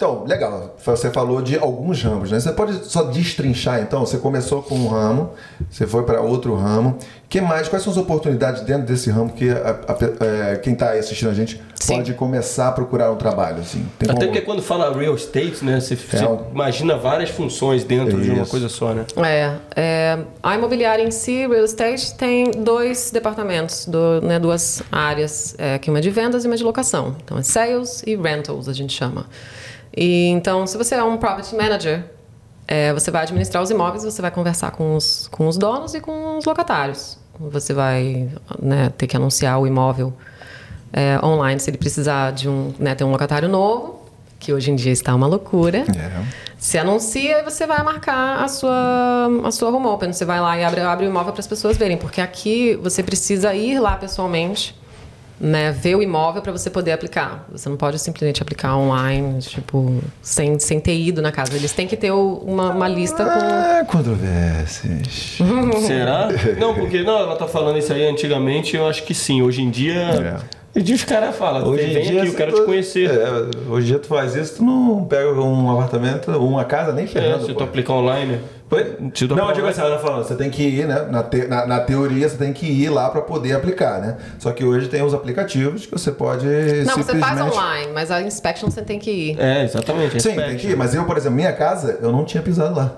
então, legal, você falou de alguns ramos, né? Você pode só destrinchar então, você começou com um ramo, você foi para outro ramo, que mais, quais são as oportunidades dentro desse ramo que a- a- é, quem está assistindo a gente Sim. pode começar a procurar um trabalho, assim? Tem Até como- porque quando fala real estate, né, você, você um- imagina várias funções dentro de uma Isso. coisa só, né? É, é, a imobiliária em si, real estate, tem dois departamentos, do- né, duas áreas, é, que uma é de vendas e uma de locação. Então é sales e rentals, a gente chama. E então, se você é um property manager, é, você vai administrar os imóveis, você vai conversar com os, com os donos e com os locatários. Você vai né, ter que anunciar o imóvel é, online se ele precisar de um, né, ter um locatário novo, que hoje em dia está uma loucura. É. Se anuncia e você vai marcar a sua, a sua home open. Você vai lá e abre, abre o imóvel para as pessoas verem. Porque aqui você precisa ir lá pessoalmente, né? Ver o imóvel para você poder aplicar. Você não pode simplesmente aplicar online, tipo, sem, sem ter ido na casa. Eles têm que ter o- uma, uma lista com. Ah, controvérsias. Será? Não, porque não, ela tá falando isso aí antigamente, eu acho que sim. Hoje em dia. É. Hoje em dia os caras falam, vem aqui, eu quero tu- te conhecer. É, hoje em dia tu faz isso, tu não pega um apartamento, uma casa nem É, ferrando. se pô. tu aplicar online. Oi? Não, eu digo assim, ela tá falando, você tem que ir, né? Na, te- na, na teoria, você tem que ir lá para poder aplicar, né? Só que hoje tem os aplicativos que você pode Não, você simplesmente... faz online, mas a inspection você tem que ir. É, exatamente. Sim, tem que ir. Mas eu, por exemplo, minha casa, eu não tinha pisado lá.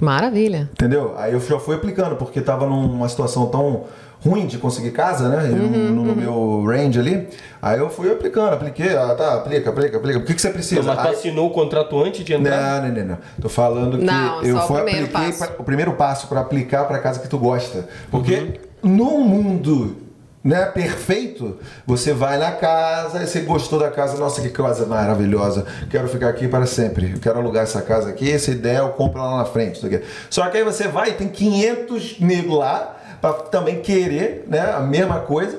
Maravilha. Entendeu? Aí eu já fui aplicando, porque tava numa situação tão ruim de conseguir casa, né? Uhum, no, no meu range ali. Aí eu fui aplicando, apliquei, ah, tá, aplica, aplica, aplica. O que, que você precisa? Mas tu Aí- assinou o contrato antes de entrar? Não, não, não, não. Tô falando que Não, eu fui primeiro apliquei passo. pra- o primeiro passo para aplicar para casa que tu gosta. Porque Uhum. no mundo né, perfeito, você vai na casa, e você gostou da casa, nossa, que casa maravilhosa. Quero ficar aqui para sempre. Eu quero alugar essa casa aqui, se der, eu compro lá na frente. Só que aí você vai e tem 500 negros lá para também querer né, a mesma coisa.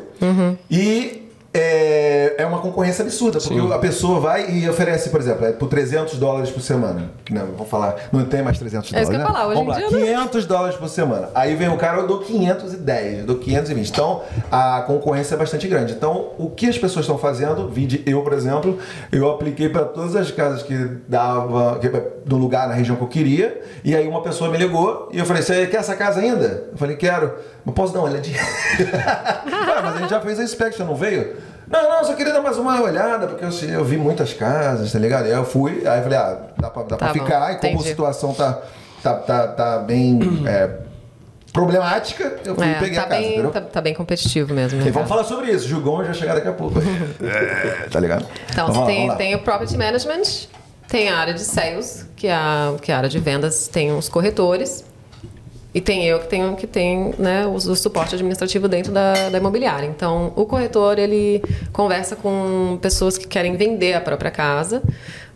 E é, é uma concorrência absurda, porque a pessoa vai e oferece, por exemplo, é por 300 dólares por semana. Não, vamos falar, não tem mais 300 É isso dólares. que eu né? falar, hoje vamos em lá, dia não- 500 dólares por semana. Aí vem o cara, eu dou 510, eu dou 520. Então, a concorrência é bastante grande. Então, o que as pessoas estão fazendo, vide eu, por exemplo, eu apliquei para todas as casas que dava que, do lugar na região que eu queria, e aí uma pessoa me ligou e eu falei: "Você quer essa casa ainda?" Eu falei: "Quero". Mas posso dar uma olhadinha? Ué, mas a gente já fez a inspection, não veio? Não, não, só queria dar mais uma olhada, porque eu, eu vi muitas casas, tá ligado? Aí eu fui, aí eu falei, ah, dá pra, dá pra Tá bom, ficar, e como a situação tá, tá, tá, tá bem é, problemática, eu fui É, peguei tá, a casa, bem, entendeu? tá, tá bem competitivo mesmo. E né, vamos falar sobre isso, o Jugão já chegar daqui a pouco. É, tá ligado? Então, Vamos você lá, tem, tem o Property Management, tem a área de Sales, que é a, que é a área de vendas, tem os corretores, e tem eu que tenho que tem né, o, o suporte administrativo dentro da, da imobiliária. Então, o corretor, ele conversa com pessoas que querem vender a própria casa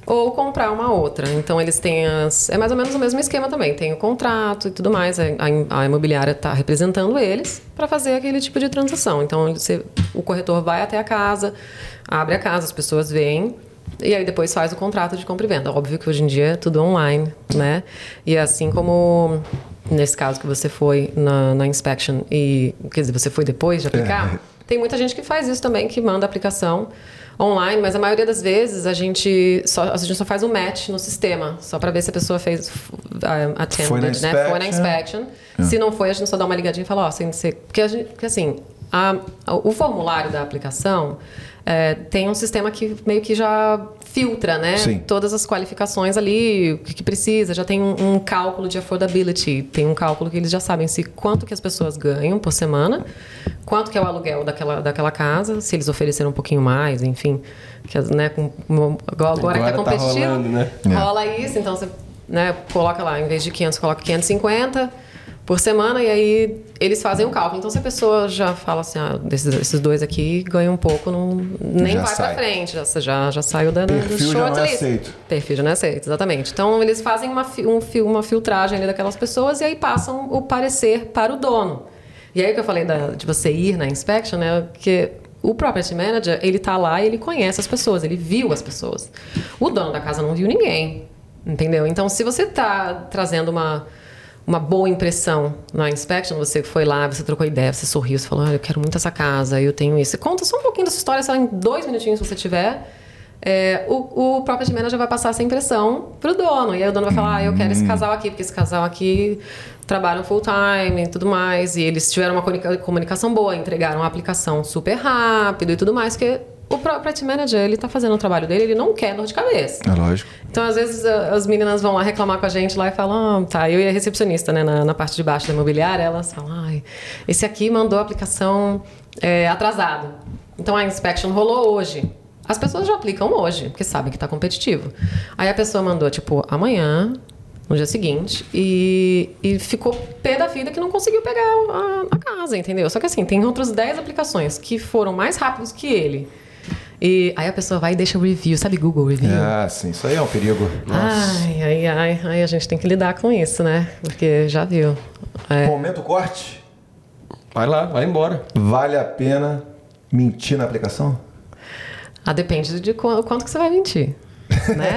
ou comprar uma outra. Então, eles têm as... É mais ou menos o mesmo esquema também. Tem o contrato e tudo mais. A, a- a imobiliária está representando eles para fazer aquele tipo de transação. Então, você- o corretor vai até a casa, abre a casa, as pessoas veem E aí depois faz o contrato de compra e venda. Óbvio que hoje em dia é tudo online, né? E assim como nesse caso que você foi na, na inspection e quer dizer, você foi depois de aplicar, tem muita gente que faz isso também, que manda a aplicação online, mas a maioria das vezes a gente só, a gente só faz um match no sistema, só para ver se a pessoa fez attended, Foi na né? Foi na inspection. inspection. Se não foi, a gente só dá uma ligadinha e fala, ó, sem ser. Porque, a gente, porque assim, a- o formulário da aplicação é, tem um sistema que meio que já filtra, né? Sim. Todas as qualificações ali, o que, que precisa, já tem um, um cálculo de affordability, tem um cálculo que eles já sabem se quanto que as pessoas ganham por semana, quanto que é o aluguel daquela, daquela casa, se eles ofereceram um pouquinho mais, enfim. Que, né, com, agora, agora que tá Agora tá competitivo, rolando, né? rola isso, então você né, coloca lá, em vez de 500, coloca 550 por semana e aí eles fazem um cálculo. Então, se a pessoa já fala assim, ah, desses, esses dois aqui ganham um pouco, não, nem Já vai sai. pra frente, já, já, já saiu da, do Perfil já não é aceito. Perfil já não é aceito, exatamente. Então, eles fazem uma, um, uma filtragem ali daquelas pessoas e aí passam o parecer para o dono. E aí que eu falei da- de você ir na inspection, né? Que o property manager, ele tá lá e ele conhece as pessoas, ele viu as pessoas. O dono da casa não viu ninguém, entendeu? Então, se você tá trazendo uma, uma boa impressão na inspection, você foi lá, você trocou ideia, você sorriu, você falou, ah, eu quero muito essa casa, eu tenho isso. Conta só um pouquinho dessa história, só em dois minutinhos se você tiver. É, o, o property manager vai passar essa impressão pro dono. E aí o dono vai falar, ah, eu quero esse casal aqui, porque esse casal aqui trabalham full time e tudo mais. E eles tiveram uma comunica- comunicação boa, entregaram a aplicação super rápido e tudo mais, porque o property manager, ele tá fazendo o trabalho dele, ele não quer dor de cabeça. É lógico. Então, às vezes, as meninas vão lá reclamar com a gente lá e falam, ah, tá, eu e a recepcionista, né, na, na parte de baixo da imobiliária, elas falam, ai, esse aqui mandou a aplicação é, atrasado. Então, a inspection rolou hoje. As pessoas já aplicam hoje, porque sabem que tá competitivo. Aí a pessoa mandou, tipo, amanhã, no dia seguinte, e, e ficou pé da vida que não conseguiu pegar a, a casa, entendeu? Só que assim, tem outras 10 aplicações que foram mais rápidos que ele. E aí a pessoa vai e deixa o review, sabe Google Review? Ah, sim, isso aí é um perigo. Ai, ai, ai, ai, a gente tem que lidar com isso, né? Porque já viu. É. Momento corte. Vai lá, vai embora. Vale a pena mentir na aplicação? Ah, depende de qu- quanto que você vai mentir. Né?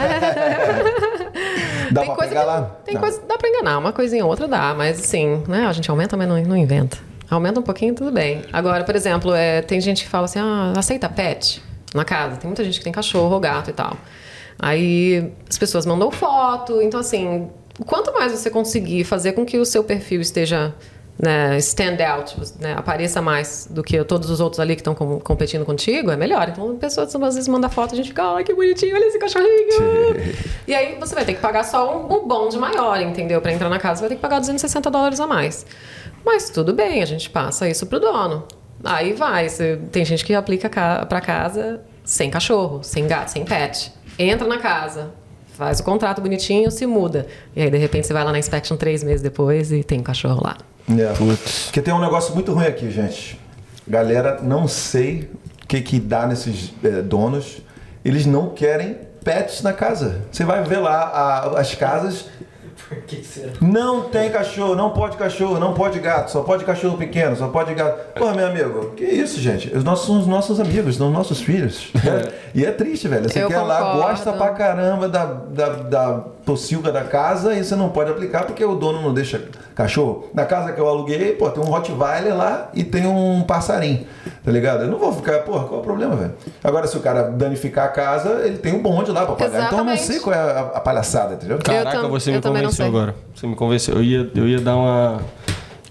Dá tem pra coisa pegar que, lá? Tem Não. coisa dá pra enganar, uma coisinha ou outra dá, mas assim, né? A gente aumenta, mas não, não inventa. Aumenta um pouquinho, tudo bem. Agora, por exemplo, é, tem gente que fala assim: ah, aceita pet na casa. Tem muita gente que tem cachorro, gato e tal. Aí as pessoas mandam foto. Então, assim, quanto mais você conseguir fazer com que o seu perfil esteja né, stand out, né, apareça mais do que todos os outros ali que estão com- competindo contigo, é melhor. Então, a pessoa às vezes manda foto, a gente fica, ai, que bonitinho, olha esse cachorrinho. e aí você vai ter que pagar só um, um bonde maior, entendeu? Para entrar na casa, você vai ter que pagar 260 dólares a mais. Mas tudo bem, a gente passa isso pro dono. Aí vai, você- tem gente que aplica ca- pra casa sem cachorro, sem gato, sem pet. Entra na casa, faz o contrato bonitinho, se muda. E aí, de repente, você vai lá na inspection três meses depois e tem um cachorro lá. É. Porque tem um negócio muito ruim aqui, gente. Galera, não sei o que que dá nesses eh, donos. Eles não querem pets na casa. Você vai ver lá a- as casas. Por que será? Não tem cachorro, não pode cachorro, não pode gato, só pode cachorro pequeno, só pode gato. Pô, meu amigo, que isso, gente? Os nossos são os nossos amigos, são os nossos filhos. e é triste, velho. Você Eu quer lá, concordo. gosta pra caramba da, da, da pocilga da casa e você não pode aplicar porque o dono não deixa cachorro. Na casa que eu aluguei, pô, tem um Rottweiler lá e tem um passarinho, tá ligado? Eu não vou ficar, porra, qual é o problema, velho? Agora, se o cara danificar a casa, ele tem um bonde lá pra pagar. Então eu não Exatamente. sei qual é a, a palhaçada, entendeu? Caraca, você eu me convenceu agora. Você me convenceu. Eu ia, eu ia dar uma.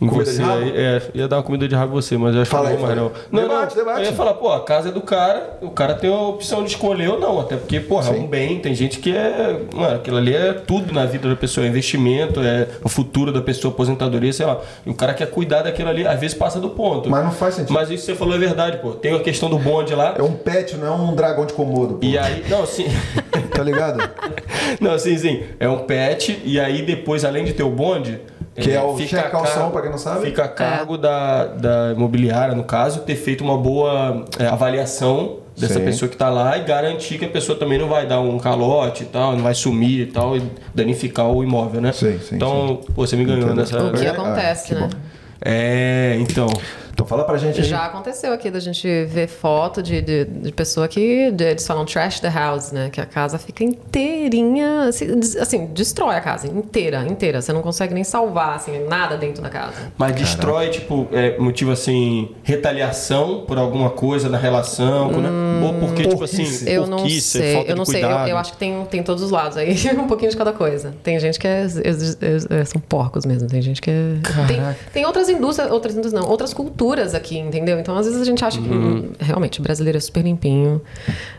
Em Comida você aí. É, ia dar uma comida de rabo em você, mas eu acho Fala que aí, não mais não. Não, Debate, não. debate. Eu ia falar, pô, a casa é do cara, o cara tem a opção de escolher ou não. Até porque, pô, é Sim. um bem, tem gente que é. Mano, aquilo ali é tudo na vida da pessoa, é investimento, é o futuro da pessoa, aposentadoria, sei lá. E o cara quer cuidar daquilo ali, às vezes passa do ponto. Mas não faz sentido. Mas isso que você falou é verdade, pô. Tem a questão do bonde lá. É um pet, não é um dragão de comodo, pô. E aí, não, sim. Tá ligado? Não, sim, sim. É um pet, e aí depois, além de ter o bonde. Que é o fica cheque a calção, cargo- pra quem não sabe. Fica a cargo da, da imobiliária, no caso, ter feito uma boa é, avaliação dessa Sim. pessoa que tá lá e garantir que a pessoa também não vai dar um calote e tal, não vai sumir e tal, e danificar o imóvel, né? Sim, sim, Então, pô, você me ganhou Entendo. nessa. O que É, acontece, ah, que né? bom. É, então. Então fala pra gente aí. Já aconteceu aqui da gente ver foto de, de, de pessoa que de- eles falam trash the house, né? Que a casa fica inteirinha, assim, assim, destrói a casa inteira, inteira. Você não consegue nem salvar, assim, nada dentro da casa. Mas destrói, tipo, é, motivo assim, retaliação por alguma coisa na relação, por- ou porque, tipo assim. Eu não sei, falta eu não sei. Eu, eu acho que tem, tem todos os lados aí, um pouquinho de cada coisa. Tem gente que é, é- é- é- são porcos mesmo, tem gente que é. Tem, tem outras indústrias, outras indústrias não, outras culturas aqui, entendeu? Então às vezes a gente acha que hum, realmente o brasileiro é super limpinho,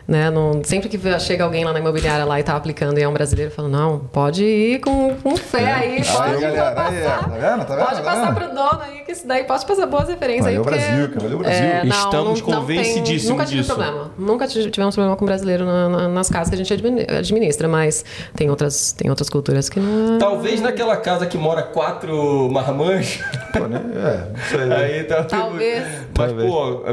né? Não, sempre que chega alguém lá na imobiliária lá e tá aplicando e é um brasileiro, fala, não, pode ir com, com fé aí, pode Aí, galera, passar. aí, tá vendo? Tá vendo? Pode Tá passar vendo? pro dono aí, que isso daí pode passar boas referências Valeu, aí. porque- Brasil, cara, valeu, Brasil. É, não, Estamos convencidíssimos Nunca tive disso. problema. Nunca tive- tivemos problema com brasileiro na- na- nas casas que a gente admini- administra, mas tem outras, tem outras culturas que não. é- Talvez naquela casa que mora quatro marmanjos. Pô, né? É, não sei. Aí tá Talvez. Mas, Talvez. pô,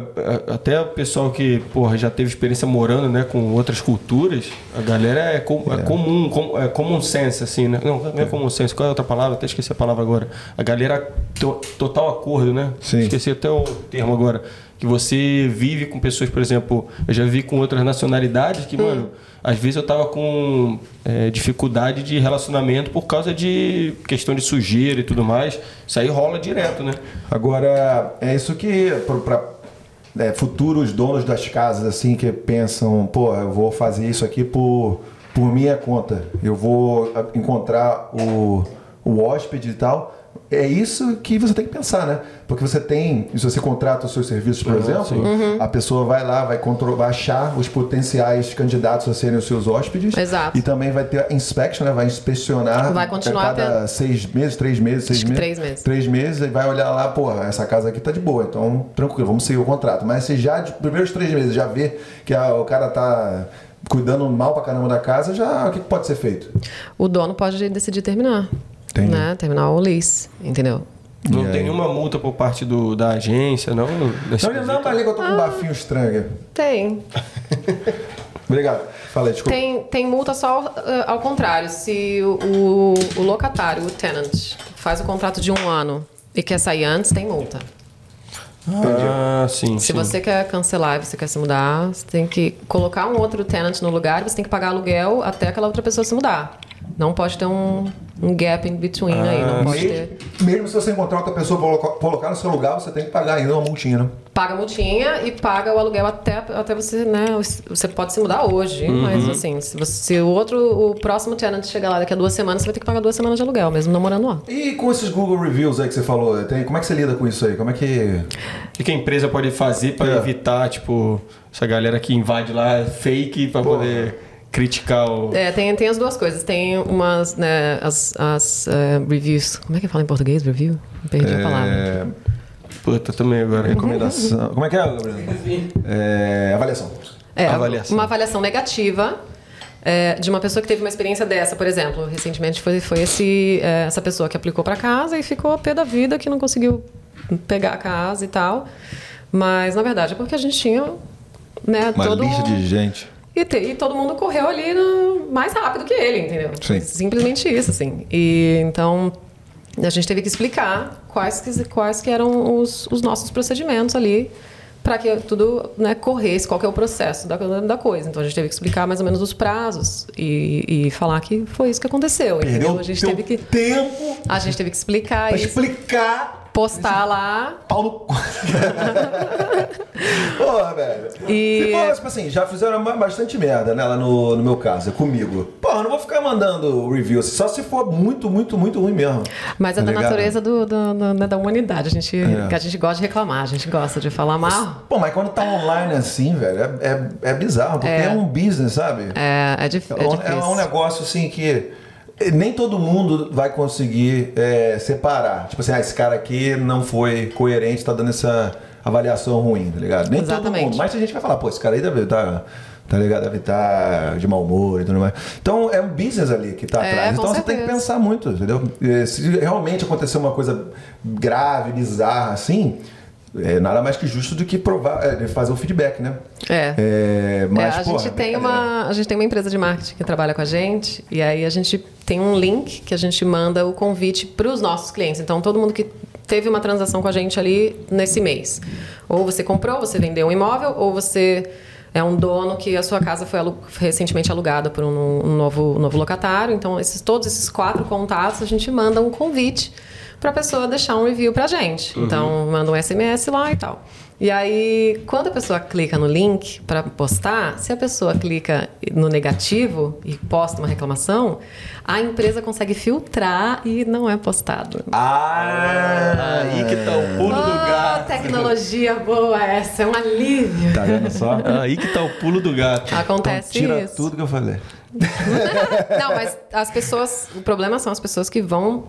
até o pessoal que, porra, já teve experiência morando, né, com outras culturas, a galera é, com- é comum, com, é common sense, assim, né? Não, não é common sense, qual é a outra palavra? Até esqueci a palavra agora. A galera, to- total acordo, né? Sim. Esqueci até o termo agora. Que você vive com pessoas, por exemplo, eu já vi com outras nacionalidades que, mano, às vezes eu tava com é, dificuldade de relacionamento por causa de questão de sujeira e tudo mais. Isso aí rola direto, né? Agora, é isso que para futuros donos das casas assim que pensam, pô, eu vou fazer isso aqui por, por minha conta, eu vou ah, encontrar o, o hóspede e tal. É isso que você tem que pensar, né? Porque você tem, se você contrata os seus serviços, por Ah, exemplo, sim. a pessoa vai lá, vai, vai achar os potenciais candidatos a serem os seus hóspedes. Exato. E também vai ter a inspection, né? Vai inspecionar Vai continuar a cada seis meses, três meses, seis meses. três meses. Três meses e vai olhar lá, porra, essa casa aqui tá de boa, então tranquilo, vamos seguir o contrato. Mas se já de primeiros três meses já vê que a- o cara tá cuidando mal pra caramba da casa, já o que, que pode ser feito? O dono pode decidir terminar. Entendi. Né? Terminar o lease, entendeu? Não E tem aí? nenhuma multa por parte do, da agência, não? Nesse Não, não, mas liga, eu tô com um bafinho estranho. Tem. Obrigado. Fala aí, desculpa. Tem, tem multa só uh, ao contrário. Se o, o, o locatário, o tenant, faz o contrato de um ano e quer sair antes, tem multa. Ah, sim. Se sim. você quer cancelar e você quer se mudar, você tem que colocar um outro tenant no lugar e você tem que pagar aluguel até aquela outra pessoa se mudar. Não pode ter um, um gap in between aí. Não pode Mesmo, ter. mesmo se você encontrar outra pessoa pra colocar- colocar no seu lugar, você tem que pagar ainda uma multinha, né? Paga a multinha e paga o aluguel até, até você, né? Você pode se mudar hoje, mas assim, se, você, se o outro, o próximo tenant chegar lá daqui a duas semanas, você vai ter que pagar duas semanas de aluguel, mesmo não morando lá. E com esses Google Reviews aí que você falou, tem, como é que você lida com isso aí? Como é que. O que a empresa pode fazer para É. evitar, tipo, essa galera que invade lá é fake para poder criticar o. É, tem, tem as duas coisas. Tem umas, né, as, as eh, reviews. Como é que fala em português, review? Perdi a palavra. É, Puta, também agora. recomendação. como é que é, Gabriel? É, avaliação. É, Avaliação. uma avaliação negativa é, de uma pessoa que teve uma experiência dessa, por exemplo. Recentemente foi, foi esse, é, essa pessoa que aplicou para casa e ficou a pé da vida, que não conseguiu pegar a casa e tal. Mas, na verdade, é porque a gente tinha né, Uma todo... lista de gente. E, te- e todo mundo correu ali no- mais rápido que ele, entendeu? Sim. Simplesmente isso, assim. E então a gente teve que explicar quais que, quais que eram os, os nossos procedimentos ali para que tudo né, corresse, qual que é o processo da, da coisa. Então a gente teve que explicar mais ou menos os prazos e, e falar que foi isso que aconteceu. Perdeu entendeu? A gente teve que tempo a gente teve que explicar pra isso, explicar postar lá. pau no cu. Porra, velho. E- Você falou, tipo assim, já fizeram ba- bastante merda, né, lá no, no meu caso, comigo. Porra, eu não vou ficar mandando review, assim, só se for muito, muito, muito ruim mesmo. Mas é Tá da ligado? natureza do, do- do- né, da humanidade. A gente, É. que a gente gosta de reclamar, a gente gosta de falar mal. Pô, mas quando tá online assim, velho, é, é, é bizarro, porque é. É. um business, sabe? É, é, dif- é É difícil. É um negócio assim que nem todo mundo vai conseguir é, separar. Tipo assim, ah, esse cara aqui não foi coerente, tá dando essa avaliação ruim, tá ligado? Nem todo Exatamente. mundo. Mas a gente vai falar, pô, esse cara aí deve estar. Tá ligado? Deve estar de mau humor e tudo mais. Então é um business ali que tá É, atrás. Então você tem que certeza. pensar muito, entendeu? E Se realmente acontecer uma coisa grave, bizarra assim, é nada mais que justo do que provar, é, fazer o feedback, né? É. É, mas, É, a, porra, gente tem brincadeira. uma, a gente tem uma empresa de marketing que trabalha com a gente e aí a gente tem um link que a gente manda o convite para os nossos clientes. Então todo mundo que teve uma transação com a gente ali nesse mês. Ou você comprou, você vendeu um imóvel, ou você é um dono que a sua casa foi alu recentemente alugada por um, um novo, um novo locatário. Então, esses, todos esses quatro contatos, a gente manda um convite para a pessoa deixar um review para a gente. Uhum. Então, manda um SMS lá e tal. E aí, quando a pessoa clica no link para postar, se a pessoa clica no negativo e posta uma reclamação, a empresa consegue filtrar e não é postado. Ah, aí que tá o pulo oh, do gato. Tecnologia boa essa, é um alívio. Tá vendo só? aí que tá o pulo do gato. Acontece então, tira isso. tudo que eu falei. não, mas as pessoas, o problema são as pessoas que vão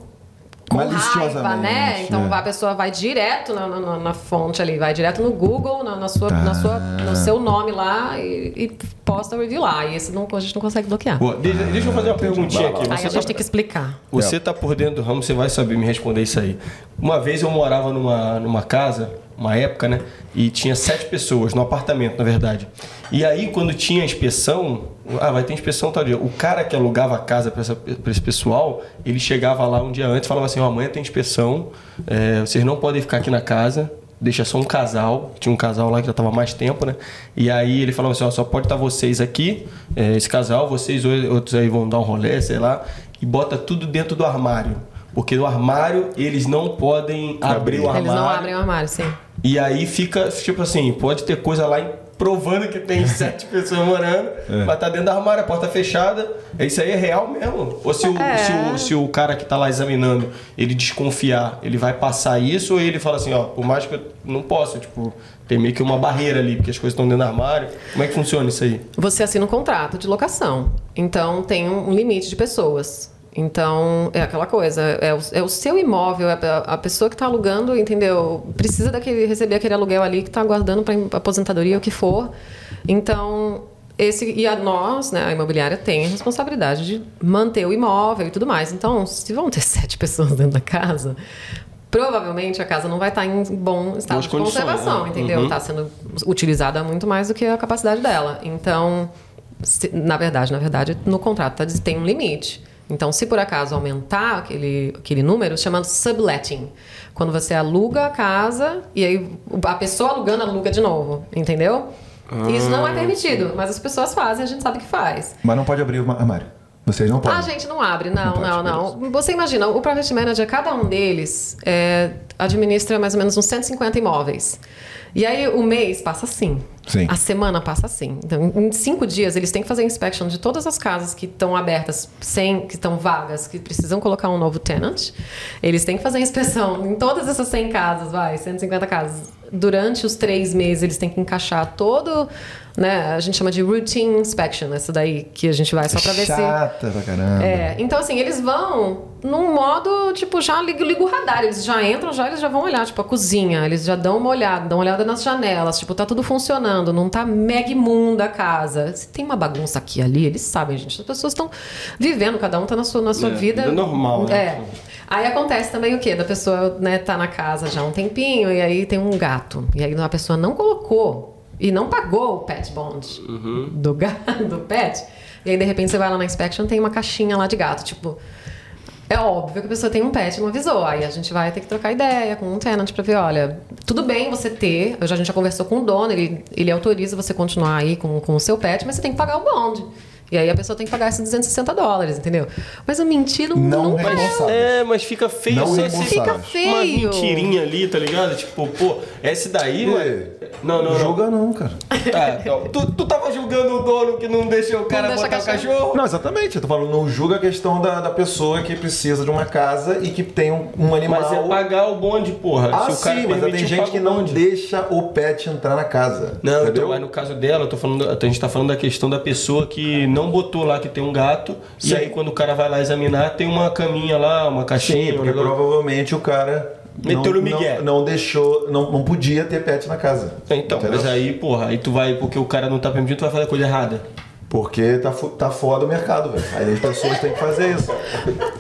com raiva, né? Então é. a pessoa vai direto na, na, na, fonte ali, vai direto no Google, na, na sua, tá. na sua, no seu nome lá e, e, posta o review lá. E esse não, a gente não consegue bloquear. Boa, deixa, deixa, eu fazer uma perguntinha aqui. Aí a gente tá, tem que explicar. Você tá por dentro do ramo, você vai saber me responder isso aí. Uma vez eu morava numa, numa casa uma época, né? E tinha sete pessoas no apartamento, na verdade. E aí, quando tinha inspeção, ah, vai ter inspeção tal dia. O cara que alugava a casa para esse pessoal, ele chegava lá um dia antes e falava assim: ó, oh, amanhã tem inspeção, é, vocês não podem ficar aqui na casa, deixa só um casal. Tinha um casal lá que já estava mais tempo, né? E aí ele falava assim: ó, só pode estar vocês aqui, é, esse casal, vocês outros aí vão dar um rolê, sei lá, e bota tudo dentro do armário. Porque no armário eles não podem abrir o armário. Eles não abrem o armário, sim. E aí fica, tipo assim, pode ter coisa lá provando que tem sete pessoas morando, é. mas tá dentro da armário, a porta fechada. Isso aí é real mesmo? Ou se o, é. se o, se o cara que tá lá examinando, ele desconfiar, ele vai passar isso ou ele fala assim, ó, por mais que eu não posso, tipo, tem meio que uma barreira ali, porque as coisas estão dentro do armário. Como é que funciona isso aí? Você assina um contrato de locação. Então tem um limite de pessoas. Então, é aquela coisa, é o, é o seu imóvel, é a pessoa que está alugando, entendeu? Precisa daquele, receber aquele aluguel ali que está aguardando para aposentadoria, o que for. Então, esse e a nós, né, a imobiliária tem a responsabilidade de manter o imóvel e tudo mais. Então, se vão ter sete pessoas dentro da casa, provavelmente a casa não vai estar em bom estado de conservação, né? entendeu? Está uhum. sendo utilizada muito mais do que a capacidade dela. Então, se, na verdade, na verdade, no contrato tá, tem um limite. Então, se por acaso aumentar aquele, aquele número, chamando subletting. Quando você aluga a casa e aí a pessoa alugando aluga de novo, entendeu? Ah, Isso não é permitido, mas as pessoas fazem, a gente sabe que faz. Mas não pode abrir o armário. Vocês não podem. A gente não abre, não, não, não. não. Você imagina, o Private Manager, cada um deles é, administra mais ou menos uns 150 imóveis. E aí o mês passa assim. Sim. A semana passa assim. Então, em cinco dias, eles têm que fazer inspection de todas as casas que estão abertas, sem, que estão vagas, que precisam colocar um novo tenant. Eles têm que fazer inspeção em todas essas 100 casas, vai, 150 casas. Durante os três meses, eles têm que encaixar todo né? A gente chama de routine inspection, essa daí que a gente vai só para ver se. Chata pra caramba. É, então assim, eles vão num modo, tipo, já liga, liga o radar, eles já entram, já eles já vão olhar, tipo, a cozinha, eles já dão uma olhada, dão uma olhada nas janelas, tipo, tá tudo funcionando, não tá mega imunda a casa. Se tem uma bagunça aqui ali, eles sabem, gente. As pessoas estão vivendo, cada um tá na sua, na sua é, vida. É normal, né? É. Aí acontece também o quê? Da pessoa, né, tá na casa já há um tempinho e aí tem um gato. E aí a pessoa não colocou e não pagou o pet bond uhum. do, do pet. E aí, de repente, você vai lá na inspection tem uma caixinha lá de gato. Tipo, é óbvio que a pessoa tem um pet e não avisou. Aí a gente vai ter que trocar ideia com um tenant pra ver, olha, tudo bem você ter, a gente já conversou com o dono, ele, ele autoriza você continuar aí com, com o seu pet, mas você tem que pagar o bond. E aí a pessoa tem que pagar esses 260 dólares, entendeu? Mas a mentira não, não É, mas fica feio não só esse, Fica feio. Uma mentirinha ali, tá ligado? Tipo, pô, esse daí, mano. Não, não, Julga não, cara. Tá, então, tu, tu tava julgando o dono que não deixou o cara botar o cachorro? Não, exatamente. Eu tô falando, não julga a questão da, da pessoa que precisa de uma casa e que tem um, um animal. Mas é pagar o bonde, porra. Ah, Se o cara sim, mas tem gente que não deixa o pet entrar na casa. Não, entendeu? mas no caso dela, eu tô falando, a gente tá falando da questão da pessoa que não botou lá que tem um gato. Sim. E aí quando o cara vai lá examinar, tem uma caminha lá, uma caixinha. Sim, porque um provavelmente o cara Meteu no Miguel. Não, não, deixou, não, não podia ter pet na casa. Então, entendeu? mas aí, porra, aí tu vai, porque o cara não tá permitindo, tu vai fazer coisa errada. Porque tá, tá fora do mercado, velho. Aí as pessoas têm que fazer isso.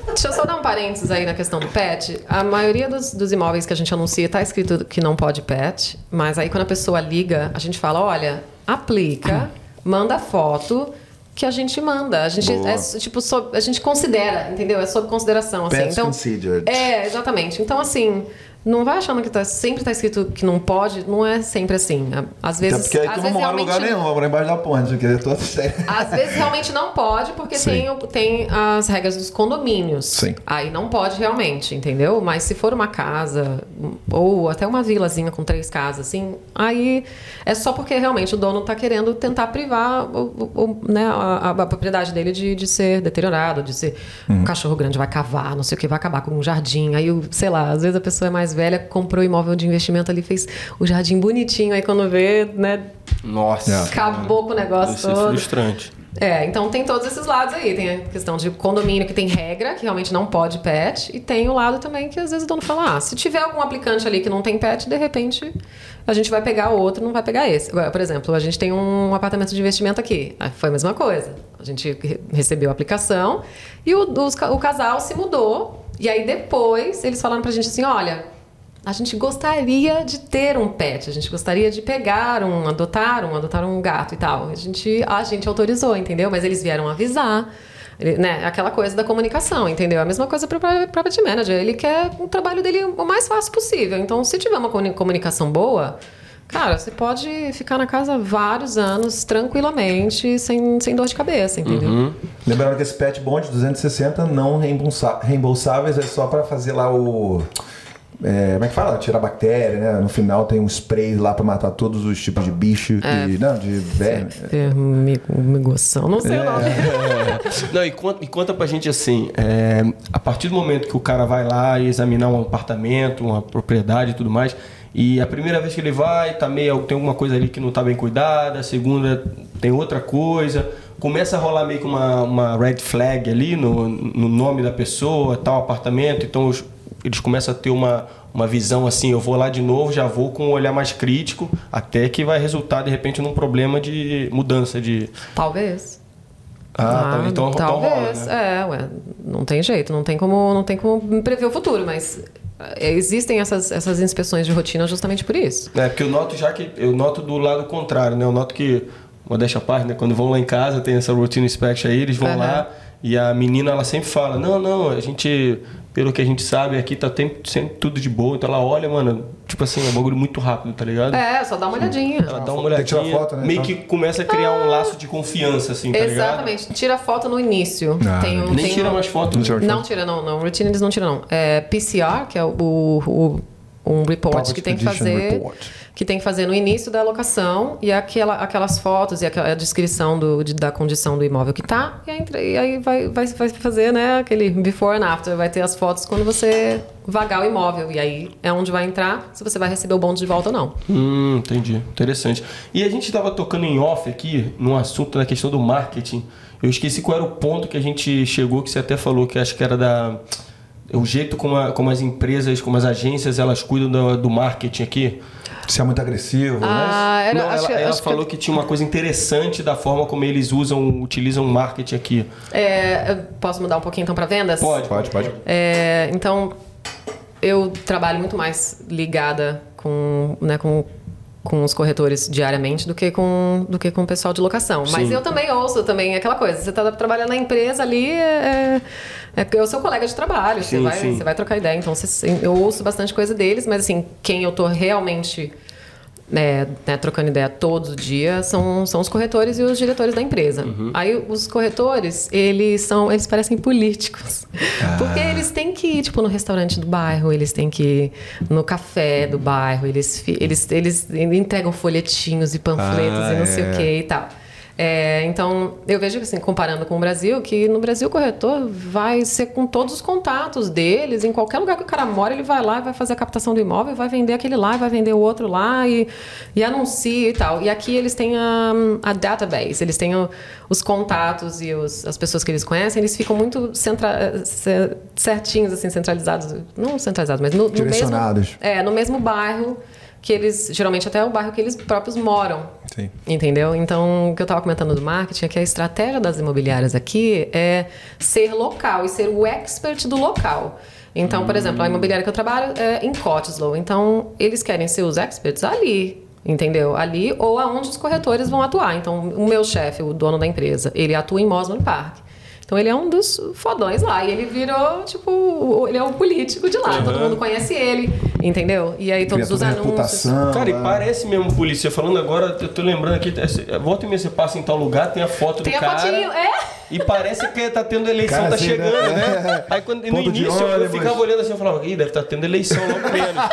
Deixa eu só dar um parênteses aí na questão do pet. A maioria dos, dos imóveis que a gente anuncia tá escrito que não pode pet, mas aí quando a pessoa liga, a gente fala, olha, aplica, manda foto que a gente manda. A gente Boa. é tipo sob, a gente considera, entendeu? É sob consideração assim. Pets então, considered. É, exatamente. Então assim, Não vai achando que tá, sempre tá escrito que não pode, não é sempre assim. Às Até vezes. porque aí às tu não mora em lugar nenhum, vai morar embaixo da ponte, porque é toda. Às vezes realmente não pode, porque Sim. tem, tem as regras dos condomínios. Sim. Aí não pode realmente, entendeu? Mas se for uma casa, ou até uma vilazinha com três casas, assim, aí é só porque realmente o dono tá querendo tentar privar o, o- né, a, a propriedade dele de, de ser deteriorado, de ser Uhum. um cachorro grande vai cavar, não sei o que, vai acabar com um jardim. Aí, sei lá, às vezes a pessoa é mais velha, comprou imóvel de investimento ali, fez o jardim bonitinho, aí quando vê, né, Nossa. acabou com o negócio Deve ser todo. frustrante. É, então tem todos esses lados aí. Tem a questão de condomínio que tem regra, que realmente não pode pet, e tem o lado também que às vezes o dono fala: ah, se tiver algum aplicante ali que não tem pet, de repente a gente vai pegar outro, não vai pegar esse. Agora, por exemplo, a gente tem um apartamento de investimento aqui. Ah, Foi a mesma coisa. A gente re- recebeu a aplicação e o, os o casal se mudou. E aí depois eles falaram pra gente assim: olha. A gente gostaria de ter um pet, a gente gostaria de pegar um, adotar um, adotar um gato e tal. A gente, a gente autorizou, entendeu? Mas eles vieram avisar, ele- né? Aquela coisa da comunicação, entendeu? A mesma coisa para o Property Manager. Ele quer o trabalho dele o mais fácil possível. Então, se tiver uma comuni- comunicação boa, cara, você pode ficar na casa vários anos tranquilamente, sem, sem dor de cabeça, entendeu? Lembrando que esse pet bond 260 não reembolsáveis é só pra fazer lá o. é, como é que fala? Tirar bactéria, né? No final tem um spray lá pra matar todos os tipos de bicho e. Não, de verme. É, mi- migoção, não sei o nome. Não, e conta, e conta pra gente assim, é, a partir do momento que o cara vai lá e examinar um apartamento, uma propriedade e tudo mais, e a primeira vez que ele vai, tá meio, tem alguma coisa ali que não tá bem cuidada, a segunda tem outra coisa, começa a rolar meio que uma, uma red flag ali no, no nome da pessoa, tal apartamento, então os- eles começam a ter uma, uma visão assim, eu vou lá de novo, já vou com um olhar mais crítico, até que vai resultar de repente num problema de mudança de... Talvez. Ah, tá, então, então rola, talvez. né? É, ué, não tem jeito, não tem como, não tem como prever o futuro, mas é, existem essas, essas inspeções de rotina justamente por isso. É, porque eu noto já que eu noto do lado contrário, né? Eu noto que, modéstia à parte, né? Quando vão lá em casa, tem essa routine inspection aí, eles vão Aham. lá e a menina ela sempre fala: Não, não, a gente, pelo que a gente sabe, aqui tá tem- sempre tudo de boa. Então ela olha, mano, tipo assim, é um bagulho muito rápido, tá ligado? É, só dá uma olhadinha. Ela dá uma Tem que tirar olhadinha, foto, né? meio Então- que começa a criar um laço de confiança, assim, tá ligado? Exatamente. Tira foto no início. Ah, tem um, Nem tem tira um- mais foto. Não né? tira Não tira, não, não. Routine eles não tiram, não. É PCR, que é o, o- um report que tem que fazer. Report. Que tem que fazer no início da locação e aquela, aquelas fotos e aquela descrição do, de- da condição do imóvel que tá. E aí, e aí vai, vai, vai fazer, né, aquele before and after. Vai ter as fotos quando você vagar o imóvel. E aí é onde vai entrar se você vai receber o bonde de volta ou não. Hum, entendi. Interessante. E a gente estava tocando em off aqui, num assunto na questão do marketing. Eu esqueci qual era o ponto que a gente chegou, que você até falou, que acho que era da. O jeito como, a- como as empresas, como as agências, elas cuidam do, do marketing aqui. Se é muito agressivo, né? Ah, era, Não, acho, ela, que- ela acho que- falou que... tinha uma coisa interessante da forma como eles usam, utilizam o marketing aqui. É, eu posso mudar um pouquinho então para vendas? Pode. Pode, pode. É, então, eu trabalho muito mais ligada com, né, com, com os corretores diariamente do que com, do que com o pessoal de locação. Mas Sim. eu também ouço também aquela coisa. Você está trabalhando na empresa ali, é, é, é o seu colega de trabalho. Você Sim, vai, sim. você vai trocar ideia. Então, você- eu ouço bastante coisa deles, mas assim, quem eu tô realmente é, né, trocando ideia todo dia são, são os corretores e os diretores da empresa. Uhum. Aí os corretores, eles são, eles parecem políticos. Porque eles têm que ir, tipo, no restaurante do bairro, eles têm que ir no café do bairro, eles, eles, eles entregam folhetinhos e panfletos Ah, e não sei é. o que e tal. É, então, eu vejo assim, comparando com o Brasil, que no Brasil o corretor vai ser com todos os contatos deles, em qualquer lugar que o cara mora, ele vai lá e vai fazer a captação do imóvel, vai vender aquele lá, vai vender o outro lá e, e anuncia e tal. E aqui eles têm a, a database, eles têm o- os contatos e os- as pessoas que eles conhecem, eles ficam muito centra, ce- certinhos, assim, centralizados, não centralizados, mas no, no mesmo, Direcionados. é, no mesmo bairro que eles, geralmente até é o bairro que eles próprios moram. Sim. Entendeu? Então, o que eu estava comentando do marketing é que a estratégia das imobiliárias aqui é ser local e ser o expert do local. Então, por exemplo, a imobiliária que eu trabalho é em Cottesloe. Então, eles querem ser os experts ali, entendeu? Ali ou aonde os corretores vão atuar. Então, o meu chefe, o dono da empresa, ele atua em Mosman Park. Então ele é um dos fodões lá. E ele virou, tipo, ele é o político de lá. Todo mundo conhece ele. Entendeu? E aí todos Cria os anúncios. Cara, e lá. parece mesmo polícia. Falando agora, eu tô lembrando aqui, volta e meia você passa em tal lugar, tem a foto Tem do a cara. fotinho, é? E parece que tá tendo eleição, Cara, tá assim, chegando, né? né? Aí quando, no início eu- eu ficava olhando assim, eu falava, ih, deve estar tendo eleição logo menos.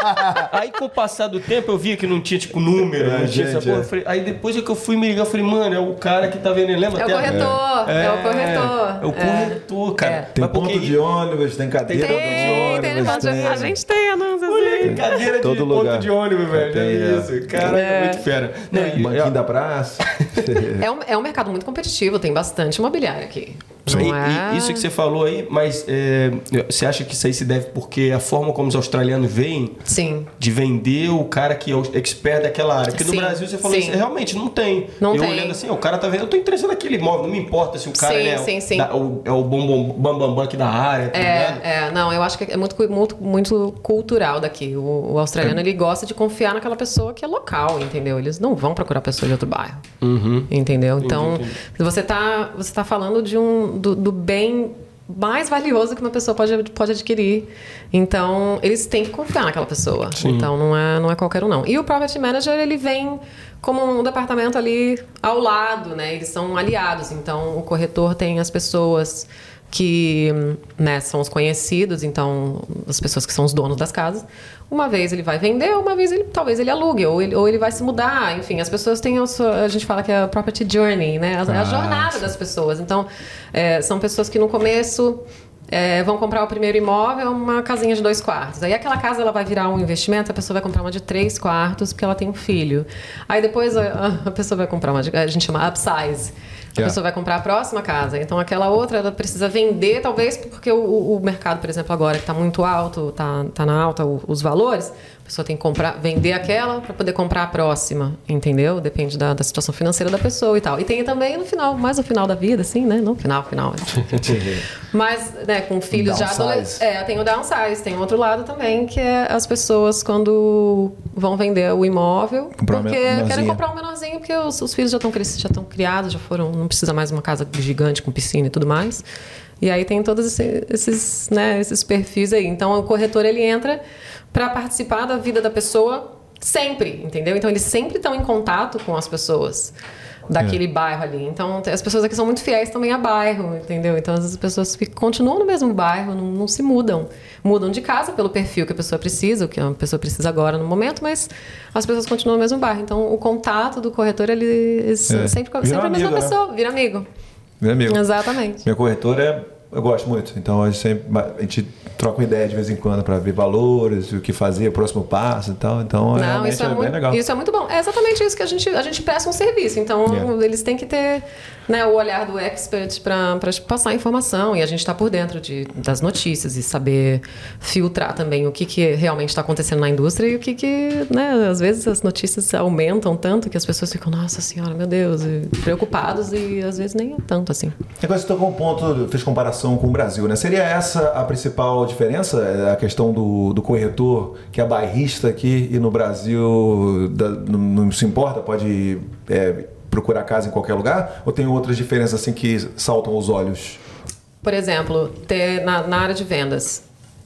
aí com o passar do tempo eu via que não tinha, tipo, número, É, não tinha essa gente, porra. é. Falei- aí depois é que eu fui me ligar, eu falei, mano, é o cara que tá vendendo, lembra? É o Até a- corretor, é, o corretor. É o corretor, cara. É. Tem Mas porque- ponto de ônibus, tem cadeira Tem, de Tem, tem, ônibus. negócio de- a gente tem anúncios Assim. cadeira de Todo ponto lugar. de ônibus, velho. Tem, é é. isso. Cara, é. É. muito fera. Não, e- Banquinho da praça. É um, é um mercado muito competitivo, tem bastante imobiliário aqui. E- Não e- é... isso que você falou aí, mas é, você acha que isso aí se deve porque a forma como os australianos veem Sim. de vender o cara que é o expert daquela área? Porque no Sim, Brasil você falou sim. isso, realmente não tem. Não eu tem. olhando assim, o cara tá vendo, eu tô interessado naquele imóvel, não me importa se o cara é, da- o, é o bom bam, bam, bam aqui da área, tá? É, é, não, eu acho que é muito, muito, muito cultural daqui. O, o australiano, ele gosta de confiar naquela pessoa que é local, entendeu? Eles não vão procurar pessoa de outro bairro. Entendeu? Então, entendi. você tá, você tá falando de um, do, do bem mais valioso que uma pessoa pode, pode adquirir. Então, eles têm que confiar naquela pessoa. Então, não é, não é qualquer um, não. E o Property Manager, ele vem como um departamento ali ao lado, né? Eles são aliados. Então, o corretor tem as pessoas que né, são os conhecidos, então as pessoas que são os donos das casas. Uma vez ele vai vender, uma vez ele talvez ele alugue, ou ele, ou ele vai se mudar. Enfim, as pessoas têm a, sua, a gente fala que é a property journey, né? A, a Ah, jornada das pessoas. Então, é, são pessoas que no começo é, vão comprar o primeiro imóvel, uma casinha de dois quartos. Aí aquela casa ela vai virar um investimento, a pessoa vai comprar uma de três quartos porque ela tem um filho. Aí depois a, a pessoa vai comprar uma, de, a gente chama upsize. A Yeah. pessoa vai comprar a próxima casa. Então aquela outra ela precisa vender, talvez porque o, o mercado, por exemplo, agora que está muito alto, está tá na alta o- os valores, a pessoa tem que comprar, vender aquela para poder comprar a próxima, entendeu? Depende da, da situação financeira da pessoa e tal. E tem também no final, mais no final da vida, assim, né? Não final, final. Mas, né, com filhos já adolescentes. É, tem o downsize, tem outro lado também, que é as pessoas quando vão vender o imóvel, Comprar porque querem comprar um menorzinho, porque os, os filhos já estão crescidos, já estão criados, já foram, não precisa mais uma casa gigante com piscina e tudo mais. E aí tem todos esse- esses, né, esses perfis aí. Então o corretor ele entra para participar da vida da pessoa sempre, entendeu? Então eles sempre estão em contato com as pessoas daquele bairro ali. Então as pessoas aqui são muito fiéis também a bairro, entendeu? Então as pessoas continuam no mesmo bairro, não, não se mudam. Mudam de casa pelo perfil que a pessoa precisa, o que a pessoa precisa agora no momento, mas as pessoas continuam no mesmo bairro. Então o contato do corretor ele É. sempre, Vira sempre a mesma né? pessoa, vira amigo. Meu amigo. Exatamente. Minha corretora é. Eu gosto muito. Então a gente, sempre, a gente troca uma ideia de vez em quando para ver valores, o que fazer, o próximo passo e tal. Então Não, realmente isso é, é, bem muito, legal. isso é muito bom. É exatamente isso que a gente, a gente presta um serviço. Então, Yeah. eles têm que ter né, o olhar do expert para passar informação. E a gente está por dentro de, das notícias e saber filtrar também o que, que realmente está acontecendo na indústria e o que, que né, às vezes as notícias aumentam tanto que as pessoas ficam, nossa senhora, meu Deus, e preocupados e às vezes nem é tanto assim. Agora você tocou um ponto, fez comparação com o Brasil, né? Seria essa a principal diferença? É A questão do, do corretor, que é bairrista aqui e no Brasil da- não, não se importa, pode é, procurar casa em qualquer lugar? Ou tem outras diferenças assim que saltam aos olhos? Por exemplo, ter na, na área de vendas,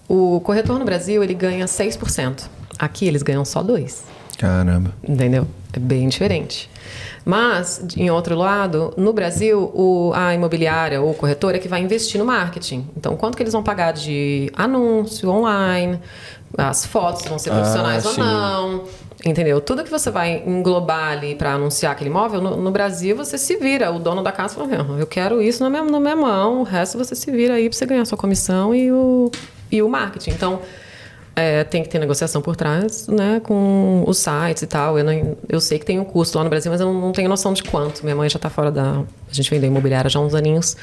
o corretor no Brasil ele ganha 6%. Aqui eles ganham só 2%. Caramba. Entendeu? É bem diferente. Mas, em outro lado, no Brasil, o, a imobiliária ou o corretor é que vai investir no marketing. Então, quanto que eles vão pagar de anúncio online, as fotos vão ser profissionais Ah, ou não. Entendeu? Tudo que você vai englobar ali para anunciar aquele imóvel, no, no Brasil você se vira. O dono da casa fala: "Não, eu quero isso na minha, na minha mão, o resto você se vira aí para você ganhar sua comissão e o, e o marketing. Então, é, tem que ter negociação por trás, né, com os sites e tal. Eu, não- eu sei que tem um custo lá no Brasil, mas eu não, tenho noção de quanto. Minha mãe já está fora da. A gente vendeu imobiliária já há uns aninhos,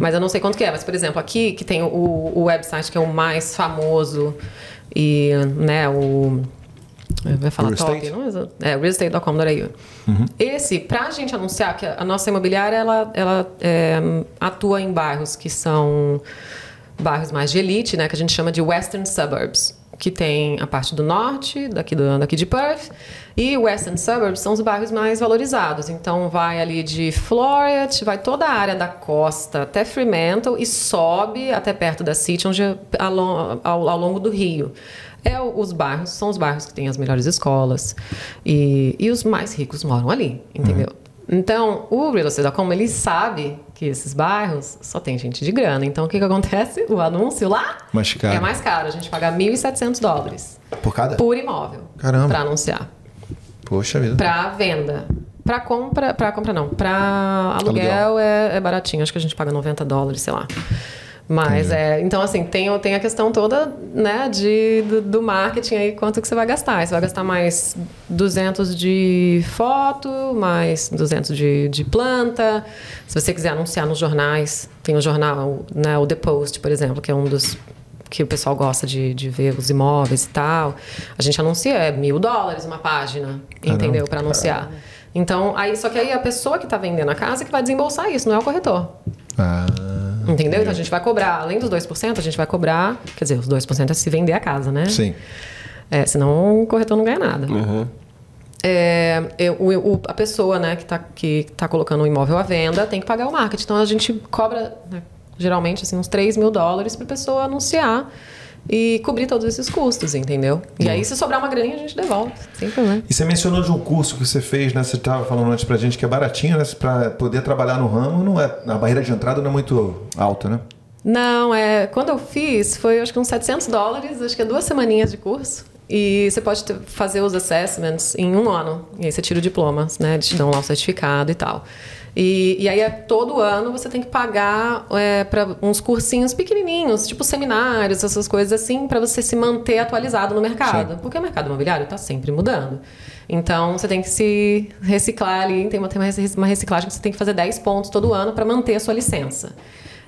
mas eu não sei quanto que é. Mas, por exemplo, aqui que tem o, o website que é o mais famoso e, né, o. Vai falar Real top, Estate? não é? É, realestate.com.au. Esse, pra gente anunciar, que a nossa imobiliária, ela, ela é, atua em bairros que são bairros mais de elite, né, que a gente chama de Western Suburbs, que tem a parte do norte, daqui, do, daqui de Perth, e Western Suburbs são os bairros mais valorizados. Então vai ali de Floreat, vai toda a área da costa até Fremantle e sobe até perto da City, onde, ao, ao, ao longo do rio. É os bairros, são os bairros que têm as melhores escolas e, e os mais ricos moram ali, entendeu? Então, o Real Estate.com, ele sabe que esses bairros só tem gente de grana. Então, o que que acontece? O anúncio lá Mais é mais caro. A gente paga 1.700 dólares Por cada? por imóvel Caramba. para anunciar. Poxa vida. Para venda. Para compra, para compra não. Para aluguel, Aluguel. É, é baratinho. Acho que a gente paga 90 dólares, sei lá. Mas é, então assim, tem, tem a questão toda, né, de, do, do marketing aí, quanto que você vai gastar. Você vai gastar mais 200 de foto, mais 200 de, de planta. Se você quiser anunciar nos jornais, tem o jornal, né, o The Post, por exemplo, que é um dos que o pessoal gosta de, de ver os imóveis e tal. A gente anuncia, é mil dólares uma página, entendeu? Para anunciar. Então, aí, só que aí a pessoa que está vendendo a casa é que vai desembolsar isso, não é o corretor. Ah, Entendeu? Então a gente vai cobrar, além dos 2%, a gente vai cobrar. Quer dizer, os 2% é se vender a casa, né? sim. É, senão o corretor não ganha nada. Uhum. É, eu- o- a pessoa né, que está que tá colocando o imóvel à venda tem que pagar o marketing. Então a gente cobra né, geralmente assim, uns 3 mil dólares para a pessoa anunciar e cobrir todos esses custos, entendeu? E aí, se sobrar uma graninha, a gente devolve, sem problema. E você mencionou de um curso que você fez, né? Você estava falando antes pra gente que é baratinho, né? Pra poder trabalhar no ramo, não é, a barreira de entrada não é muito alta, né? Não, é. Quando eu fiz, foi acho que uns 700 dólares, acho que é duas semaninhas de curso. E você pode ter- fazer os assessments em um ano. E aí você tira o diploma, né? Eles te dão lá o certificado e tal. E, e aí, é, todo ano, você tem que pagar é, para uns cursinhos pequenininhos, tipo seminários, essas coisas assim, para você se manter atualizado no mercado. Porque o mercado imobiliário está sempre mudando. Então, você tem que se reciclar ali. Tem uma, tem uma reciclagem que você tem que fazer 10 pontos todo ano para manter a sua licença.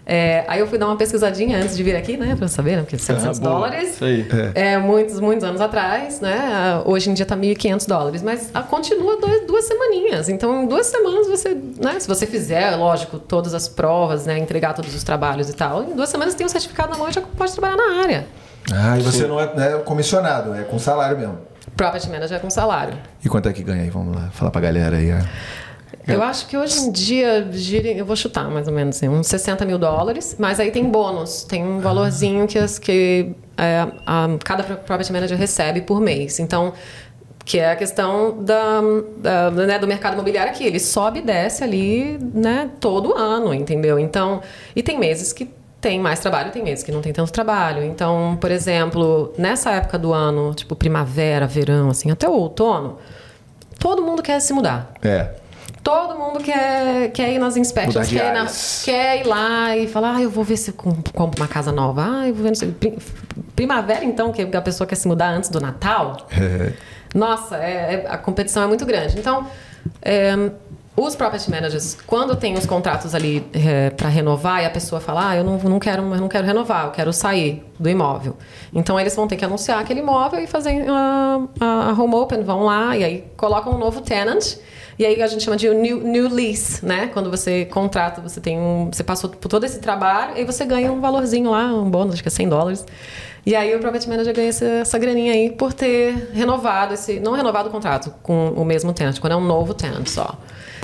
É, aí eu fui dar uma pesquisadinha antes de vir aqui, né? Pra saber, né? Porque 700 Ah, dólares. Isso aí. É, muitos, muitos anos atrás, né? Hoje em dia tá 1.500 dólares, mas ah, continua dois, duas semaninhas. Então, em duas semanas você, né? Se você fizer, lógico, todas as provas, né? Entregar todos os trabalhos e tal, em duas semanas você tem um certificado na mão e já pode trabalhar na área. Ah, e você não é, não é comissionado, é com salário mesmo. Property Manager com salário. E quanto é que ganha aí? Vamos lá, falar pra galera aí. é. Eu acho que hoje em dia, gira, eu vou chutar mais ou menos, assim, uns 60 mil dólares, mas aí tem bônus, tem um valorzinho que, as- que é, a- cada property manager recebe por mês. Então, que é a questão da, da- né, do mercado imobiliário aqui. Ele sobe e desce ali né, todo ano, entendeu? Então, e tem meses que tem mais trabalho, tem meses que não tem tanto trabalho. Então, por exemplo, nessa época do ano, tipo primavera, verão, assim, até o outono, todo mundo quer se mudar. É. Todo mundo quer, quer ir nas inspections, quer ir, na- quer ir lá e falar, ah, eu vou ver se eu com- compro uma casa nova. Ah, eu vou ver, Primavera, então, que a pessoa quer se mudar antes do Natal. É. Nossa, é- é- a competição é muito grande. Então, é, os property managers, quando tem os contratos ali para renovar e a pessoa fala, ah, eu não, não, quero, eu não quero renovar, eu quero sair do imóvel. Então, eles vão ter que anunciar aquele imóvel e fazer a, a, a home open, vão lá e aí colocam um novo tenant. E aí a gente chama de new, new lease, né? Quando você contrata, você tem um, você passou por todo esse trabalho e você ganha um valorzinho lá, um bônus, acho que é 100 dólares. E aí o property manager ganha essa, essa graninha aí por ter renovado esse, não renovado o contrato com o mesmo tenant, quando é um novo tenant só.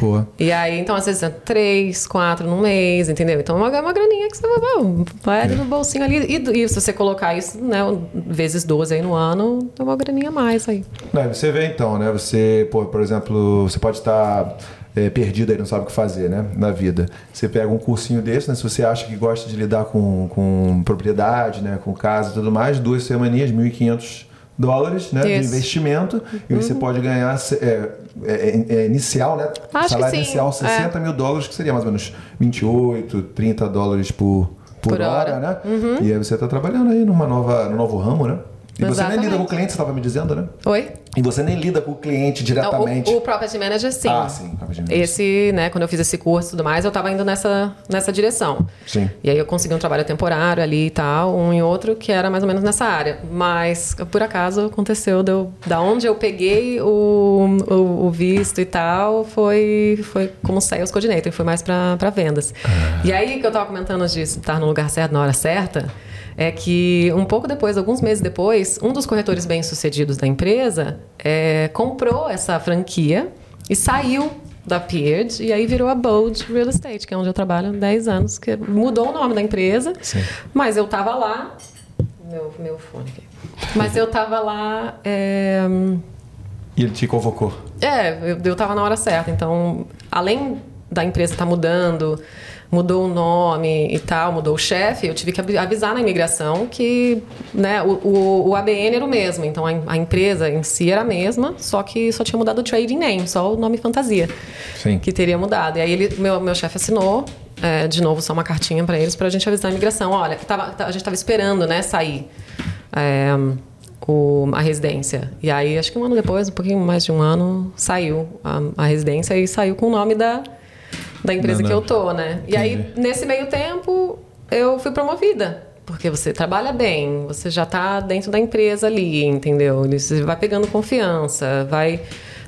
Pô. E aí, então, às vezes é três, quatro num mês, entendeu? Então, é uma, uma graninha que você vai, vai ali no bolsinho ali. E, e se você colocar isso, né, vezes 12 aí no ano, é uma graninha a mais aí. Não, você vê então, né? Você, pô, por exemplo, você pode estar é, perdido aí, não sabe o que fazer, né? Na vida. Você pega um cursinho desse, né? Se você acha que gosta de lidar com, com propriedade, né? Com casa e tudo mais, duas semaninhas, 1.500 dólares, né? De investimento. E você pode ganhar é, é, é, inicial, né? Acho Salário inicial, é. 60 mil dólares, que seria mais ou menos 28, 30 dólares por, por, Por hora, hora. Uhum. né? E aí você está trabalhando aí numa nova, num novo ramo, né? E você nem lida Exatamente. com o cliente, você estava me dizendo, né? Oi? E você nem lida com o cliente diretamente. O, o property manager, sim. Ah, sim, property manager. Esse, né, quando eu fiz esse curso e tudo mais, eu tava indo nessa, nessa direção. Sim. E aí eu consegui um trabalho temporário ali e tal, um e outro, que era mais ou menos nessa área. Mas, por acaso, aconteceu, deu, da onde eu peguei o, o, o visto e tal, foi, foi como sales coordinator, foi mais pra vendas. E aí, que eu tava comentando de estar no lugar certo na hora certa, é que um pouco depois, alguns meses depois, um dos corretores bem-sucedidos da empresa é, comprou essa franquia e saiu da Peard e aí virou a Bold Real Estate, que é onde eu trabalho há 10 anos, que mudou o nome da empresa, Sim. mas eu tava lá meu, meu fone aqui. Mas eu tava lá. É, E ele te convocou. é, eu, eu tava na hora certa. Então, além da empresa estar mudando, mudou o nome e tal, mudou o chefe, eu tive que avi- avisar na imigração que né, o, o, o ABN era o mesmo. Então, a, a empresa em si era a mesma, só que só tinha mudado o trading name, só o nome fantasia Sim. que teria mudado. E aí ele, meu, meu chefe assinou, é, de novo, só uma cartinha para eles, pra gente avisar a imigração. Olha, que tava, a gente tava esperando, né, sair é, o, a residência. E aí, acho que um ano depois, um pouquinho mais de um ano, saiu a, a residência e saiu com o nome da, da empresa Não, que não. eu tô, né? E aí, Entendi. nesse meio tempo, eu fui promovida. Porque você trabalha bem, você já tá dentro da empresa ali, entendeu? Você vai pegando confiança, vai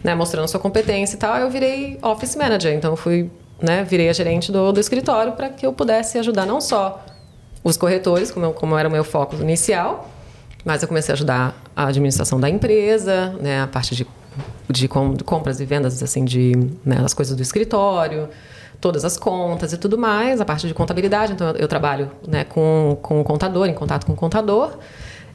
né, mostrando sua competência e tal. Eu virei office manager, então fui, né, virei a gerente do, do escritório para que eu pudesse ajudar não só os corretores, como, eu- como era o meu foco inicial, mas eu comecei a ajudar a administração da empresa, né, a parte de, de com- compras e vendas assim de né, as coisas do escritório, todas as contas e tudo mais, a parte de contabilidade. Então eu, trabalho né, com, com o contador, em contato com o contador.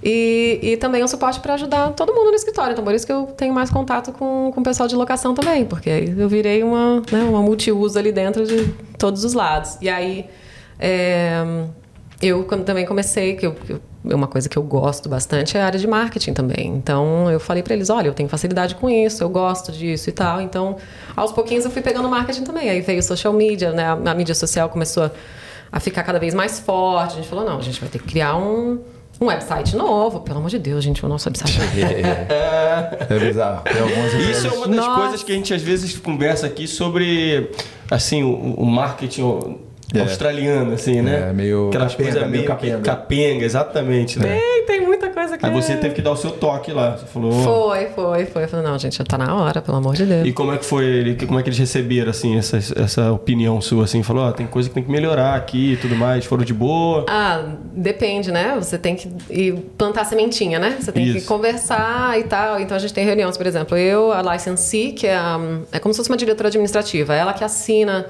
E, e também um suporte para ajudar todo mundo no escritório. Então, por isso que eu tenho mais contato com, com o pessoal de locação também, porque aí eu virei uma, né, uma multiuso ali dentro de todos os lados. E aí, é, eu também comecei, que eu, eu- uma coisa que eu gosto bastante é a área de marketing também. Então, eu falei para eles, olha, eu tenho facilidade com isso, eu gosto disso e tal. Então, aos pouquinhos eu fui pegando marketing também. Aí veio social media, né? A, a mídia social começou a, a ficar cada vez mais forte. A gente falou, não, a gente vai ter que criar um, um website novo. Pelo amor de Deus, gente, o nosso website É bizarro. Tem algumas Isso é uma das Nossa. coisas que a gente às vezes conversa aqui sobre assim o, o marketing É. australiano, assim, né? É, meio Aquelas capenga, coisas meio que- capenga. capenga, exatamente, né? Tem, tem muita coisa que Aí você é- teve que dar o seu toque lá. Você falou. Foi, foi, foi. Eu falei, não, gente, já tá na hora, pelo amor de Deus. E como é que foi, ele- como é que eles receberam assim essa, essa opinião sua assim, falou, ó, tem coisa que tem que melhorar aqui e tudo mais, foram de boa. Ah, depende, né? Você tem que ir plantar sementinha, né? Você tem que Isso. conversar e tal. Então a gente tem reuniões, por exemplo, eu, a licensee, que é, a- é como se fosse uma diretora administrativa, ela que assina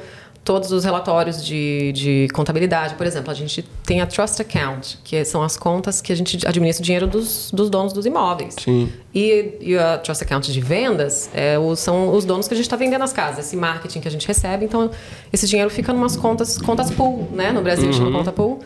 todos os relatórios de, de contabilidade. Por exemplo, a gente tem a Trust Account, que são as contas que a gente administra o dinheiro dos, dos donos dos imóveis. Sim. E, e a Trust Account de vendas é, o- são os donos que a gente está vendendo as casas, esse marketing que a gente recebe. Então, esse dinheiro fica em umas contas, contas pool, né? No Brasil chama conta pool.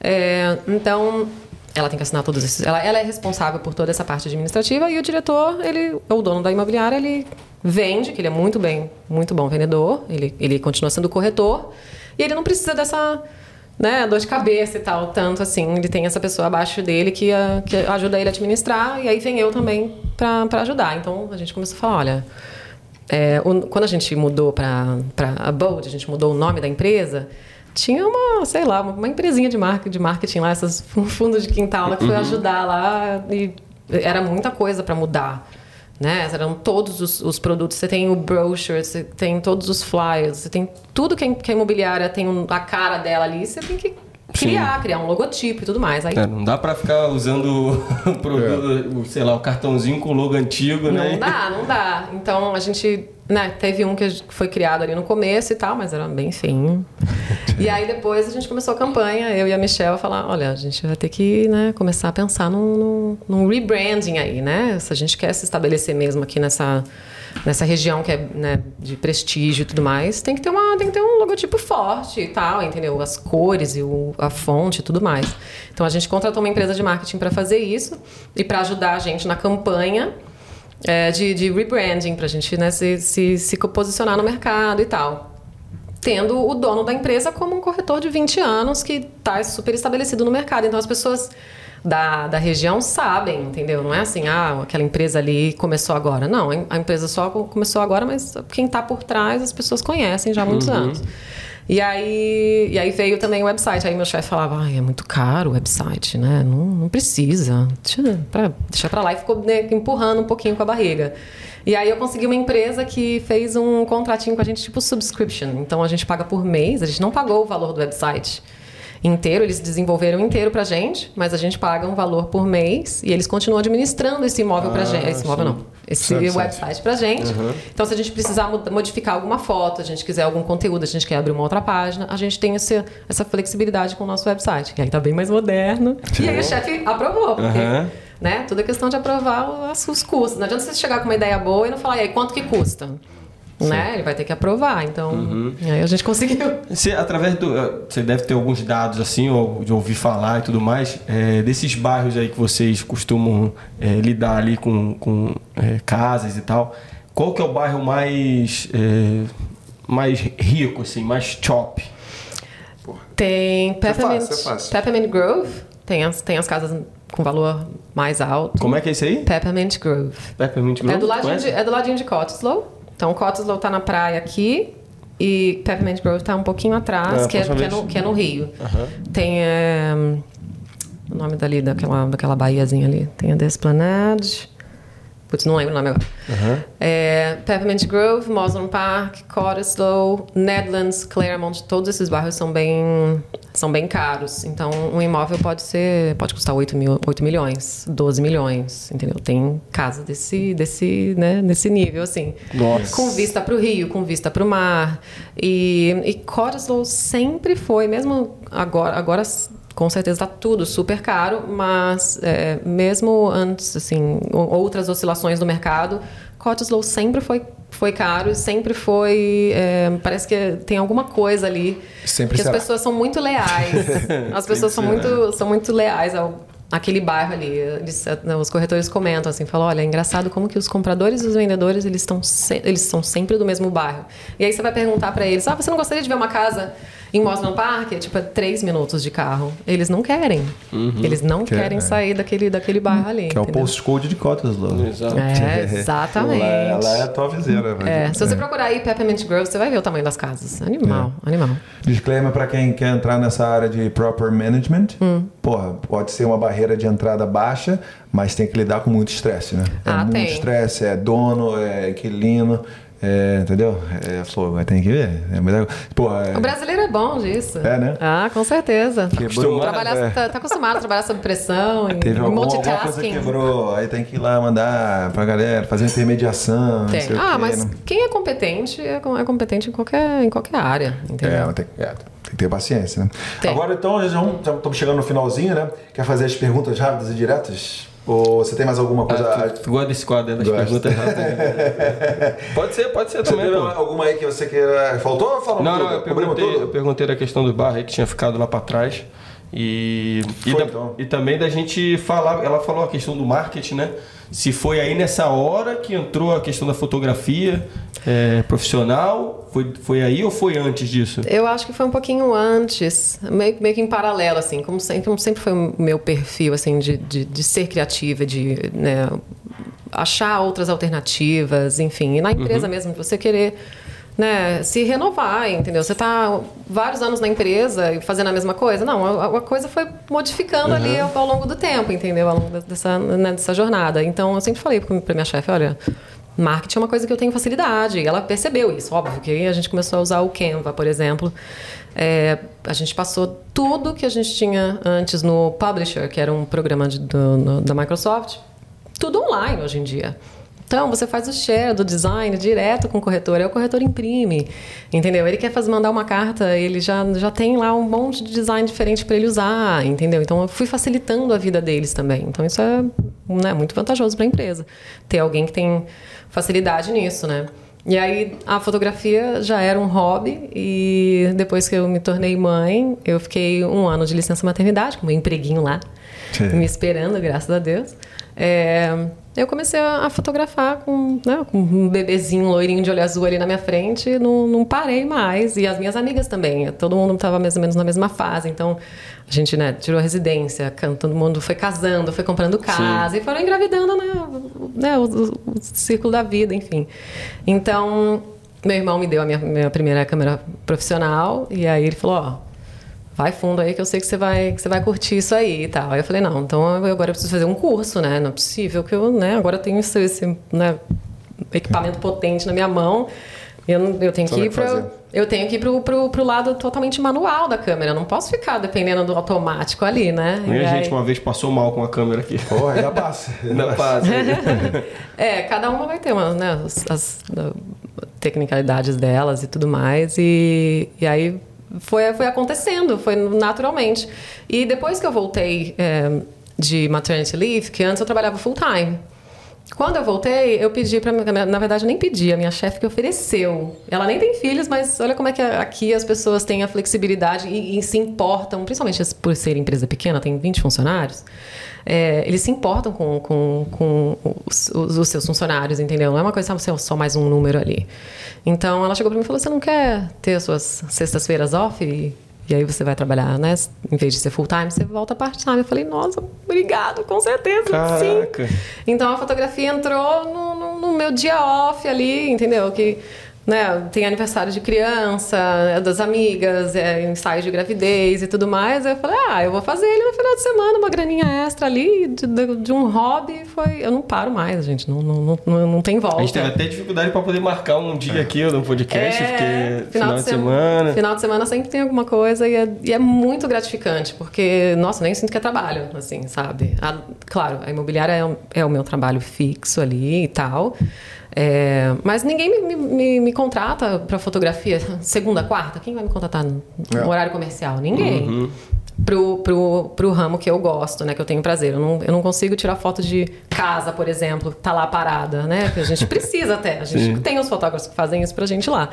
É, então, ela tem que assinar todos esses. Ela, ela é responsável por toda essa parte administrativa e o diretor, ele, o dono da imobiliária, ele vende, que ele é muito bem, muito bom vendedor. Ele, ele continua sendo corretor e ele não precisa dessa né, dor de cabeça e tal, tanto assim. Ele tem essa pessoa abaixo dele que, ah, que ajuda ele a administrar, e aí vem eu também para ajudar. Então a gente começou a falar: olha, é, o- quando a gente mudou para a Bold, a gente mudou o nome da empresa. Tinha uma, sei lá, uma, empresinha de, mar, de marketing lá, essas fundos de quintal lá, que foi ajudar lá e era muita coisa para mudar. Né? Eram todos os, os produtos. Você tem o brochure, você tem todos os flyers, você tem tudo que a, que a imobiliária tem um- a cara dela ali. Você tem que criar, criar um logotipo e tudo mais. Aí É, não dá pra ficar usando o produto, o, sei lá, o cartãozinho com o logo antigo, né? Não dá, não dá. Então a gente, né, teve um que foi criado ali no começo e tal, mas era bem feinho. e aí depois a gente começou a campanha, eu e a Michelle, a falar: olha, a gente vai ter que né, começar a pensar num, num, num rebranding aí, né? Se a gente quer se estabelecer mesmo aqui nessa. Nessa região que é né, de prestígio e tudo mais, tem que ter uma, tem que ter um logotipo forte e tal, entendeu? As cores e o, a fonte e tudo mais. Então a gente contratou uma empresa de marketing para fazer isso e para ajudar a gente na campanha é, de, de rebranding, para a gente né, se, se, se posicionar no mercado e tal. Tendo o dono da empresa como um corretor de 20 anos que está super estabelecido no mercado. Então as pessoas da, da região sabem, entendeu? Não é assim, ah, aquela empresa ali começou agora. Não, a empresa só começou agora, mas quem está por trás as pessoas conhecem já há muitos anos. E aí, e aí veio também o website. Aí meu chefe falava, ai, é muito caro o website, né? Não, não precisa. Deixa pra, deixa pra lá. E ficou né, empurrando um pouquinho com a barriga. E aí eu consegui uma empresa que fez um contratinho com a gente, tipo subscription. Então a gente paga por mês. A gente não pagou o valor do website inteiro, eles desenvolveram inteiro pra gente, mas a gente paga um valor por mês e eles continuam administrando esse imóvel pra Ah, gente. Esse imóvel sim. não esse Website. website pra gente. Então, se a gente precisar modificar alguma foto, a gente quiser algum conteúdo, a gente quer abrir uma outra página, a gente tem esse, essa flexibilidade com o nosso website. E aí tá bem mais moderno. E aí o chefe aprovou, porque Aham. né, tudo é questão de aprovar os, os custos. Não adianta você chegar com uma ideia boa e não falar, e aí, quanto que custa? Né? Ele vai ter que aprovar. Então, aí a gente conseguiu. Você, através do. eh, Você deve ter alguns dados assim, ou de ouvir falar e tudo mais, eh, desses bairros aí que vocês costumam eh, lidar ali com, com eh, casas e tal. Qual que é o bairro mais. mais rico, assim, mais chop? Tem Peppermint, fácil, é fácil. Peppermint Grove, tem as, tem as casas com valor mais alto. Como é que é isso aí? Peppermint Grove. Peppermint Grove? É do, ladinho de, é do ladinho de Cottesloe. Então, Cottesloe tá na praia aqui e Peppermint Grove tá um pouquinho atrás, Ah, que, é, que, é vez. no, que é no Rio. Tem é, o nome dali, daquela, daquela baiazinha ali. Tem a Desplanade. Putz, não lembro o nome agora. É, Peppermint Grove, Moslem Park, Cottesloe, Nedlands, Claremont, todos esses bairros são bem, são bem caros. Então, um imóvel pode ser, pode custar 8, mil, 8 milhões, 12 milhões, entendeu? Tem casa desse, desse, né, desse nível, assim. Nossa. Com vista para o rio, com vista para o mar. E, e Cottesloe sempre foi, mesmo agora, agora com certeza está tudo super caro, mas é, mesmo antes, assim, outras oscilações do mercado, Cottesloe sempre foi, foi caro e sempre foi. é, parece que tem alguma coisa ali. Sempre que as será. pessoas são muito leais. As pessoas são muito, são muito leais ao aquele bairro ali. Eles, eh, os corretores comentam assim, falam, olha, é engraçado como que os compradores e os vendedores, eles estão se- eles são sempre do mesmo bairro. E aí você vai perguntar pra eles, ah, você não gostaria de ver uma casa em Mosman Park? É, tipo, é três minutos de carro. Eles não querem. Eles não Quer- querem sair daquele, daquele bairro ali. Que é o postcode de Cottesloe. Exato. É, exatamente. Ela, ela é a tua viseira. mas- É, se você procurar aí Peppermint Grove, você vai ver o tamanho das casas. Animal, animal. Disclaimer para quem quer entrar nessa área de proper management. Hum. Porra, pode ser uma barreira de entrada baixa, mas tem que lidar com muito estresse, né? É Ah, muito tem. estresse, é dono, é inquilino, é, entendeu? É fogo, mas tem que ver. É, muita- porra, é, O brasileiro é bom disso. É, né? Ah, com certeza. Quebrou, Trabalhar, é. tá, tá acostumado a trabalhar sob pressão e Teve alguma, alguma coisa multitasking. que quebrou, aí tem que ir lá mandar pra galera, fazer intermediação, Tem. não sei o Ah, quê, mas né? quem é competente é, é competente em qualquer, em qualquer área, entendeu? É, tem, é, tem que ter paciência, né? Tem. Agora, então, já estamos chegando no finalzinho, né? Quer fazer as perguntas rápidas e diretas? Ou você tem mais alguma coisa... Ah, tu, tu gosta desse quadro né, das Gosto. perguntas rápidas? pode ser, pode ser Você também, teve pô. alguma aí que você queira... Faltou ou falamos Não, tudo? não, eu perguntei, eu perguntei da questão do bar aí que tinha ficado lá pra trás. E, e, Foi, da- então. e também da gente falar, ela falou a questão do marketing, né? Se foi aí nessa hora que entrou a questão da fotografia é, profissional, foi, foi aí ou foi antes disso? Eu acho que foi um pouquinho antes, meio, meio que em paralelo, assim, como sempre, como sempre foi o meu perfil, assim, de, de, de ser criativa, de né, achar outras alternativas, enfim. E na empresa mesmo, de você querer né, se renovar, entendeu? Você está vários anos na empresa e fazendo a mesma coisa. Não, a, a coisa foi modificando ali ao, ao longo do tempo, entendeu? Ao longo dessa, né, dessa jornada. Então, eu sempre falei para minha chefe, olha... Marketing é uma coisa que eu tenho facilidade. E ela percebeu isso, óbvio. Que a gente começou a usar o Canva, por exemplo. É, a gente passou tudo que a gente tinha antes no Publisher, que era um programa de- do- no- da Microsoft, tudo online hoje em dia. Então, você faz o share do design direto com o corretor, aí o corretor imprime, entendeu? Ele quer fazer, mandar uma carta, ele já, já tem lá um monte de design diferente para ele usar, entendeu? Então, eu fui facilitando a vida deles também. Então, isso é né, muito vantajoso para a empresa, ter alguém que tem facilidade nisso, né? E aí, a fotografia já era um hobby e depois que eu me tornei mãe, eu fiquei um ano de licença maternidade, com meu empreguinho lá, Sim. me esperando, graças a Deus. É, eu comecei a fotografar com, né, com um bebezinho loirinho de olho azul ali na minha frente, e não, não parei mais. E as minhas amigas também, todo mundo estava mais ou menos na mesma fase. Então, a gente né, tirou a residência, todo mundo foi casando, foi comprando casa e foram engravidando né, o- né, o, o- o círculo da vida, enfim. Então, meu irmão me deu a minha, minha primeira câmera profissional e aí ele falou, ó, vai fundo aí que eu sei que você vai, que você vai curtir isso aí e tal. Aí eu falei, não, então agora eu preciso fazer um curso, né? Não é possível que eu, né, agora eu tenho esse, esse né, equipamento potente na minha mão. Eu, eu tenho Só que ir para eu tenho que ir pro, pro, pro lado totalmente manual da câmera. Eu não posso ficar dependendo do automático ali, né? A E gente aí- uma vez passou mal com a câmera aqui. Porra, ainda passa. Ainda passa. É, cada uma vai ter uma, né, as, as, da- tecnicalidades delas e tudo mais. E, e aí foi, foi acontecendo, foi naturalmente. E depois que eu voltei é, de maternity leave, que antes eu trabalhava full time. Quando eu voltei, eu pedi para na verdade eu nem pedi, a minha chefe que ofereceu. Ela nem tem filhos, mas olha como é que aqui as pessoas têm a flexibilidade e, e se importam, principalmente por ser empresa pequena, tem 20 funcionários. é, eles se importam com, com, com os, os- os seus funcionários, entendeu? Não é uma coisa, ser só mais um número ali. Então ela chegou para mim e falou: Você não quer ter as suas sextas-feiras off? E, e aí você vai trabalhar, né? Em vez de ser full time, você volta part-time. Eu falei: Nossa, obrigado, com certeza, sim. Caraca. Então a fotografia entrou no, no- no meu dia off ali, entendeu? Que né, tem aniversário de criança, é das amigas, é, ensaio de gravidez e tudo mais. Aí eu falei, ah, eu vou fazer ele no final de semana, uma graninha extra ali, de, de- de um hobby. Foi... Eu não paro mais, gente. Não, não, não, não, não tem volta. A gente teve até dificuldade pra poder marcar um dia aqui no podcast, É, porque final, de semana. Final de semana sempre tem alguma coisa e é, e é muito gratificante, porque, nossa, nem sinto que é trabalho, assim, sabe? A- claro, a imobiliária é, o- é o meu trabalho fixo ali e tal. É, mas ninguém me, me- me, contrata para fotografia segunda, quarta. Quem vai me contratar no, no É. horário comercial? Ninguém. Uhum. Pro, pro, pro ramo que eu gosto, né? Que eu tenho prazer. Eu não, eu não consigo tirar foto de casa, por exemplo, que tá lá parada, né? Que a gente precisa até. A gente Sim. tem os fotógrafos que fazem isso pra gente lá.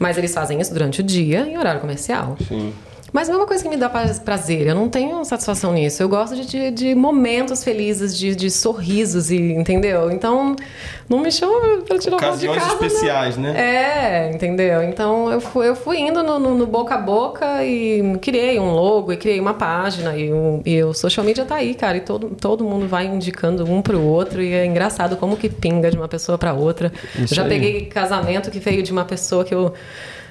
Mas eles fazem isso durante o dia em horário comercial. Sim. Mas não é uma coisa que me dá pra- prazer, eu não tenho satisfação nisso. Eu gosto de, de, momentos felizes, de, de sorrisos, e, entendeu? Então, não me chama pra tirar foto de Ocasiões casa. especiais, né? É, entendeu? Então eu fui, eu fui indo no, no- no boca a boca e criei um logo e criei uma página e o, e o social media tá aí, cara. E todo, todo mundo vai indicando um pro outro e é engraçado como que pinga de uma pessoa pra outra. Isso Já aí. peguei casamento que veio de uma pessoa que eu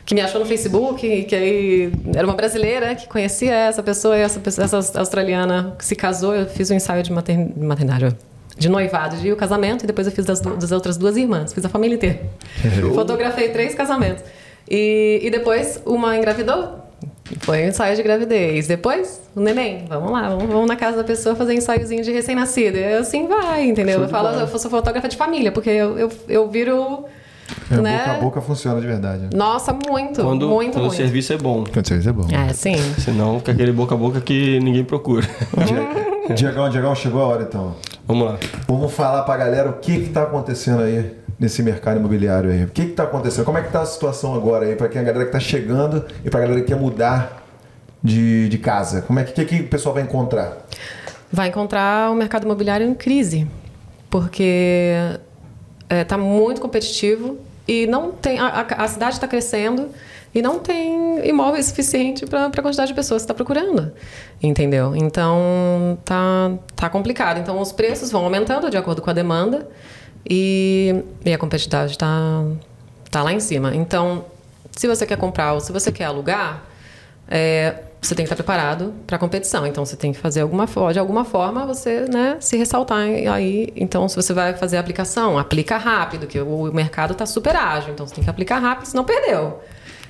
que me achou no Facebook, que aí era uma brasileira que conhecia essa pessoa, e essa, pessoa- essa australiana que se casou, eu fiz o ensaio de matern- maternidade, de noivado, de o casamento, e depois eu fiz das, das outras duas irmãs, fiz a família inteira. Fotografei três casamentos. E, e depois uma engravidou. Foi um ensaio de gravidez. Depois, o neném. Vamos lá, vamos, vamos na casa da pessoa fazer ensaiozinho de recém-nascido. E assim vai, entendeu? Eu falo, eu sou fotógrafa de família, porque eu, eu, eu viro. É, né? Boca a boca funciona de verdade. Nossa, muito, Quando, muito, quando o muito. serviço é bom. Quando você é bom. É, sim. Senão fica aquele boca a boca que ninguém procura. Diegão, Diegão, chegou a hora então. Vamos lá. Vamos falar pra galera o que que tá acontecendo aí nesse mercado imobiliário aí. O que que tá acontecendo? Como é que tá a situação agora aí pra quem a galera que tá chegando e pra galera que quer mudar de, de casa? Como é que, que que o pessoal vai encontrar? Vai encontrar o mercado imobiliário em crise, porque está muito competitivo e não tem a, a- cidade está crescendo e não tem imóvel suficiente para a quantidade de pessoas que está procurando, entendeu? Então tá tá complicado. Então os preços vão aumentando de acordo com a demanda e, e a competitividade está tá lá em cima. Então se você quer comprar ou se você quer alugar é, você tem que estar preparado para a competição. Então, você tem que fazer alguma de alguma forma, você né, se ressaltar aí. Então, se você vai fazer a aplicação, aplica rápido, que o mercado está super ágil. Então, você tem que aplicar rápido, senão perdeu.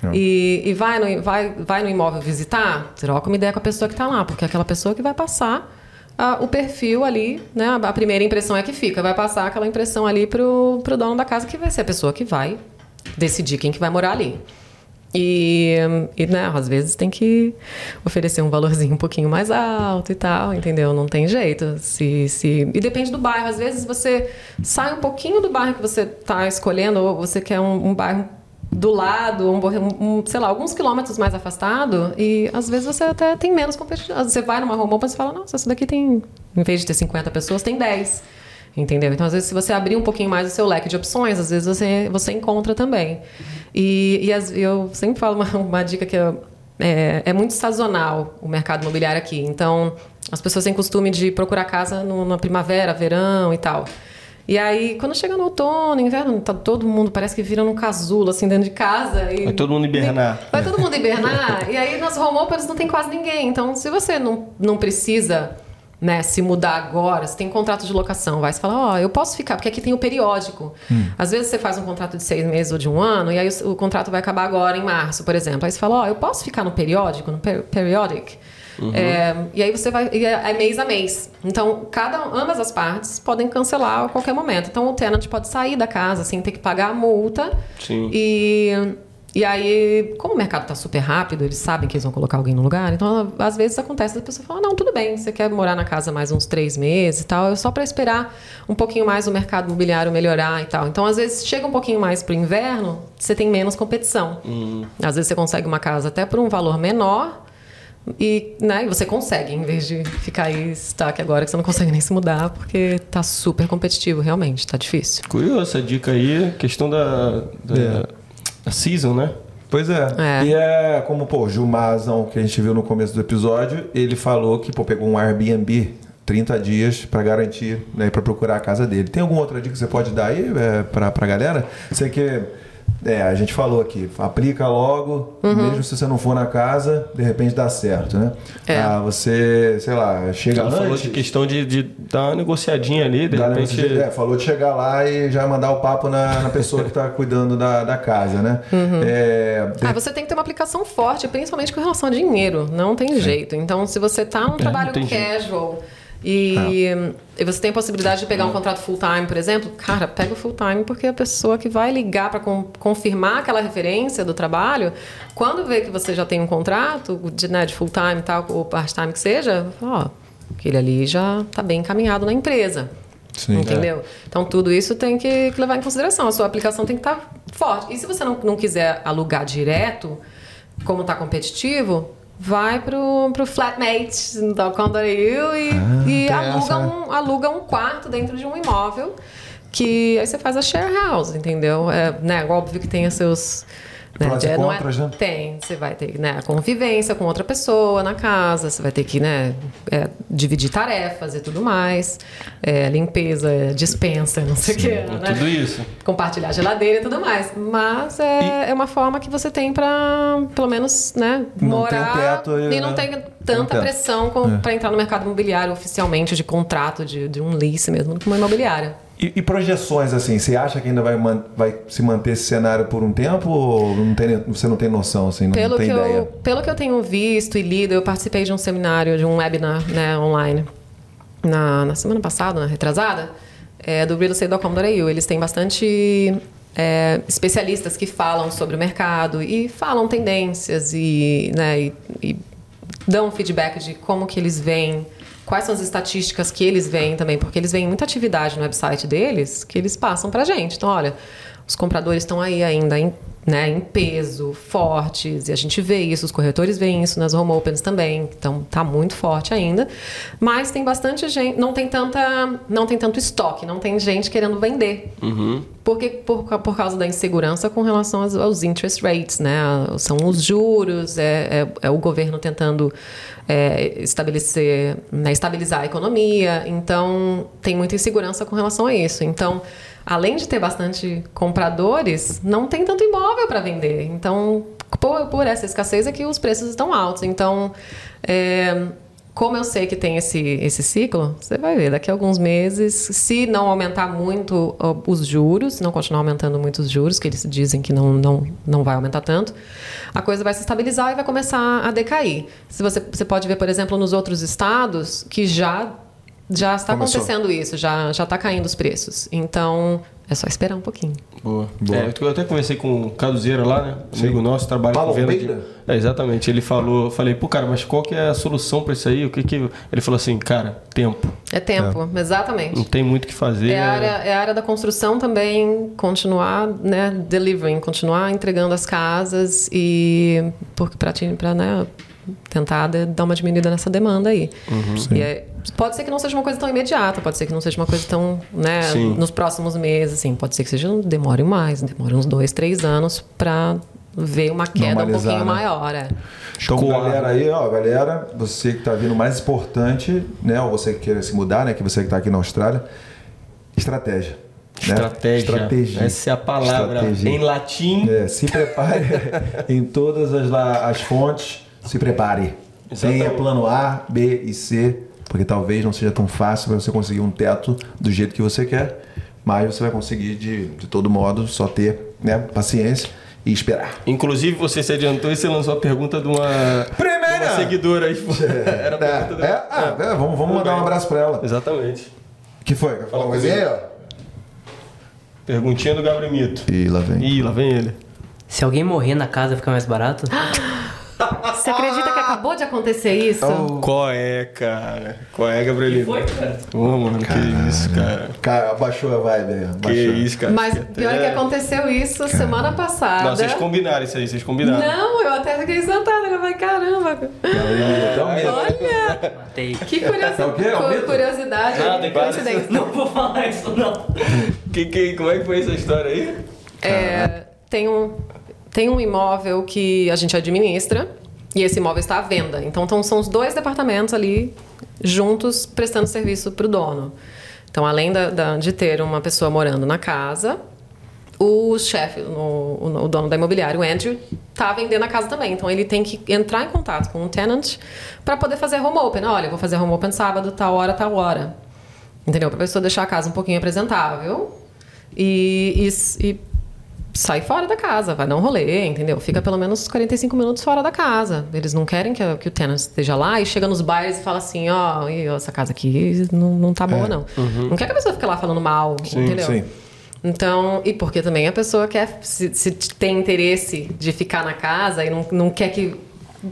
Não. E, e vai, no, vai, vai no imóvel visitar, troca uma ideia com a pessoa que está lá, porque é aquela pessoa que vai passar ah, o perfil ali, né? A primeira impressão é que fica, vai passar aquela impressão ali pro, pro dono da casa, que vai ser a pessoa que vai decidir quem que vai morar ali. E, e, né, às vezes tem que oferecer um valorzinho um pouquinho mais alto e tal, entendeu? Não tem jeito. Se, se... E depende do bairro. Às vezes você sai um pouquinho do bairro que você está escolhendo, ou você quer um, um bairro do lado, um, um- sei lá, alguns quilômetros mais afastado, e às vezes você até tem menos competitividade. Você vai numa open e fala, nossa, isso daqui tem, em vez de ter 50 pessoas, tem 10. Entendeu? Então, às vezes, se você abrir um pouquinho mais o seu leque de opções, às vezes você, você encontra também. E, e as- eu sempre falo uma, uma dica que eu- é, é muito sazonal o mercado imobiliário aqui. Então, as pessoas têm costume de procurar casa no- na primavera, verão e tal. E aí, quando chega no outono, inverno, tá todo mundo parece que vira num casulo, assim, dentro de casa. E Vai todo mundo hibernar. Vai todo mundo hibernar. e aí, nas home opens não tem quase ninguém. Então, se você não, não precisa né, se mudar agora, você tem contrato de locação, vai, você fala, ó, oh, eu posso ficar, porque aqui tem o periódico. Hum. Às vezes você faz um contrato de seis meses ou de um ano, e aí o, o contrato vai acabar agora em março, por exemplo. Aí você fala, ó, oh, eu posso ficar no periódico, no per periodic? Uhum. É, e aí você vai. É, é mês a mês. Então, cada, ambas as partes podem cancelar a qualquer momento. Então, o tenant pode sair da casa sem ter que pagar a multa. Sim. E e aí, como o mercado está super rápido, eles sabem que eles vão colocar alguém no lugar, então às vezes acontece a pessoa fala: não, tudo bem, você quer morar na casa mais uns três meses e tal, é só para esperar um pouquinho mais o mercado imobiliário melhorar e tal. Então, às vezes, chega um pouquinho mais para o inverno, você tem menos competição. Uhum. Às vezes, você consegue uma casa até por um valor menor. E, né, e você consegue, em vez de ficar aí aqui agora que você não consegue nem se mudar, porque tá super competitivo, realmente, tá difícil. Curioso essa dica aí, questão da, da... É season, né? Pois é. é. E é como, pô, o Gilmazão, que a gente viu no começo do episódio, ele falou que, pô, pegou um Airbnb 30 dias para garantir, né, para procurar a casa dele. Tem alguma outra dica que você pode dar aí é, para a galera? Você que é, a gente falou aqui, aplica logo, uhum. mesmo se você não for na casa, de repente dá certo, né? É. Ah, você, sei lá, chega Ela antes... falou de questão de, de dar uma negociadinha ali, de repente... É, falou de chegar lá e já mandar o papo na, na pessoa que está cuidando da, da casa, né? Uhum. É, de... ah, você tem que ter uma aplicação forte, principalmente com relação a dinheiro, não tem jeito. Então, se você está num é, trabalho casual... Jeito e, é. e, você tem a possibilidade de pegar um contrato full time, por exemplo, cara, pega o full time porque a pessoa que vai ligar para com, confirmar aquela referência do trabalho, quando vê que você já tem um contrato de, né, de full time tal, ou part time que seja, ó, aquele ali já está bem encaminhado na empresa. Sim, entendeu? É. Então tudo isso tem que, que, levar em consideração. A sua aplicação tem que estar tá forte. E se você não, não quiser alugar direto, como está competitivo, vai pro, pro flatmate.com.au e, ah, e aluga, um, aluga um quarto dentro de um imóvel que aí você faz a share house, entendeu? É, né, óbvio que tem os seus né? Prós é, contras, né? Tem. Você vai ter né, a convivência com outra pessoa na casa, você vai ter que né, é, dividir tarefas e tudo mais. É, limpeza, dispensa, não sei o quê. Né? Tudo isso. Compartilhar geladeira e tudo mais. Mas é, e... é uma forma que você tem para, pelo menos, né, morar teto, e não tem tanta pressão é. para entrar no mercado imobiliário oficialmente, de contrato, de, de um lease mesmo, como uma imobiliária. E, e, projeções, assim, você acha que ainda vai, vai se manter esse cenário por um tempo ou não tem, você não tem noção, assim, não, pelo não tem que ideia? Eu, pelo que eu tenho visto e lido, eu participei de um seminário, de um webinar né, online na, na semana passada, na retrasada, é, do realestate.com.au. Eles têm bastante é, especialistas que falam sobre o mercado e falam tendências e, né, e, e dão feedback de como que eles veem quais são as estatísticas que eles veem também, porque eles veem muita atividade no website deles que eles passam para gente. Então, olha, os compradores estão aí ainda em, né, em peso, fortes, e a gente vê isso, os corretores veem isso nas home opens também, então tá muito forte ainda. Mas tem bastante gente, não tem tanta, não tem tanto estoque, não tem gente querendo vender. Uhum. Porque por, por causa da insegurança com relação aos, aos interest rates, né? São os juros, é, é, é o governo tentando é, estabelecer, né, estabilizar a economia. Então, tem muita insegurança com relação a isso. Então, além de ter bastante compradores, não tem tanto imóvel para vender. Então, por, por, essa escassez é que os preços estão altos. Então, é, como eu sei que tem esse, esse ciclo, você vai ver daqui a alguns meses, se não aumentar muito os juros, se não continuar aumentando muito os juros, que eles dizem que não, não, não vai aumentar tanto, a coisa vai se estabilizar e vai começar a decair. Se você, você pode ver, por exemplo, nos outros estados que já já está Começou. acontecendo isso, já já está caindo os preços. Então, é só esperar um pouquinho. Boa. Boa. É, eu até conversei com o Caduzeira lá, né? Amigo nosso, trabalha com venda de... É, exatamente. Ele falou, falei, pô, cara, mas qual que é a solução para isso aí? O que que... Ele falou assim, cara, tempo. É tempo, é. exatamente. Não tem muito o que fazer. É a, área, é a área da construção também, continuar, né, delivering, continuar entregando as casas e... Para né, tentar dar uma diminuída nessa demanda aí. Uhum, e é, pode ser que não seja uma coisa tão imediata, pode ser que não seja uma coisa tão, né, sim. nos próximos meses, assim, pode ser que seja demore mais, demore uns dois, três anos para ver uma queda um pouquinho né? maior. É. Então, galera aí, ó, galera, você que está vindo mais importante, né, ou você que quer se mudar, né, que você que está aqui na Austrália, estratégia. Né? Estratégia. Estratégia. Essa é a palavra Estratégia. em latim. É, se prepare em todas as, as fontes se prepare. Exatamente. Tenha plano A, B e C, Porque talvez não seja tão fácil para você conseguir um teto do jeito que você quer, mas você vai conseguir de, de todo modo só ter né, paciência e esperar. Inclusive, você se adiantou e você lançou a pergunta de uma, Primeira! de uma seguidora aí. Era a É, pergunta é, dela. ah, é, vamos, vamos mandar um abraço para ela. Exatamente. que foi? Quer falar uma coisinha aí, ó? Perguntinha do Gabriel Mito. E lá vem. Ih, lá vem ele. Se alguém morrer na casa, fica mais barato? Acabou de acontecer isso? Qual é, cara? Qual é, Gabrielito? Foi, cara? Ô, mano, que isso, cara. Cara, abaixou a vibe aí. Que isso, cara. Mas pior é que aconteceu isso semana passada. Não, vocês combinaram isso aí, vocês combinaram. Não, eu até fiquei sentada. Eu falei, caramba. Então. Olha, Matei. que curiosi- É o quê? É o mito? curiosidade. Nada, coincidência. Não vou falar isso, não. Que, que, como é que foi essa história aí? É, tem, um, tem um imóvel que a gente administra e esse imóvel está à venda. Então, então são os dois departamentos ali juntos prestando serviço para o dono. Então, além da- da- de ter uma pessoa morando na casa, o chefe, o, o- dono da imobiliária, o Andrew, está vendendo a casa também. Então, ele tem que entrar em contato com o tenant para poder fazer home open. Olha, eu vou fazer home open sábado, tal hora, tal hora. Entendeu? Para a pessoa deixar a casa um pouquinho apresentável e, e, e sai fora da casa, vai dar um rolê, entendeu? Fica pelo menos 45 minutos fora da casa. Eles não querem que, que o tenant esteja lá e chega nos bares e fala assim, ó, "Ih, essa casa aqui não, não tá boa, não. Não quer que a pessoa fique lá falando mal, entendeu? sim. Então, e porque também a pessoa quer, se, se tem interesse de ficar na casa e não, não quer que,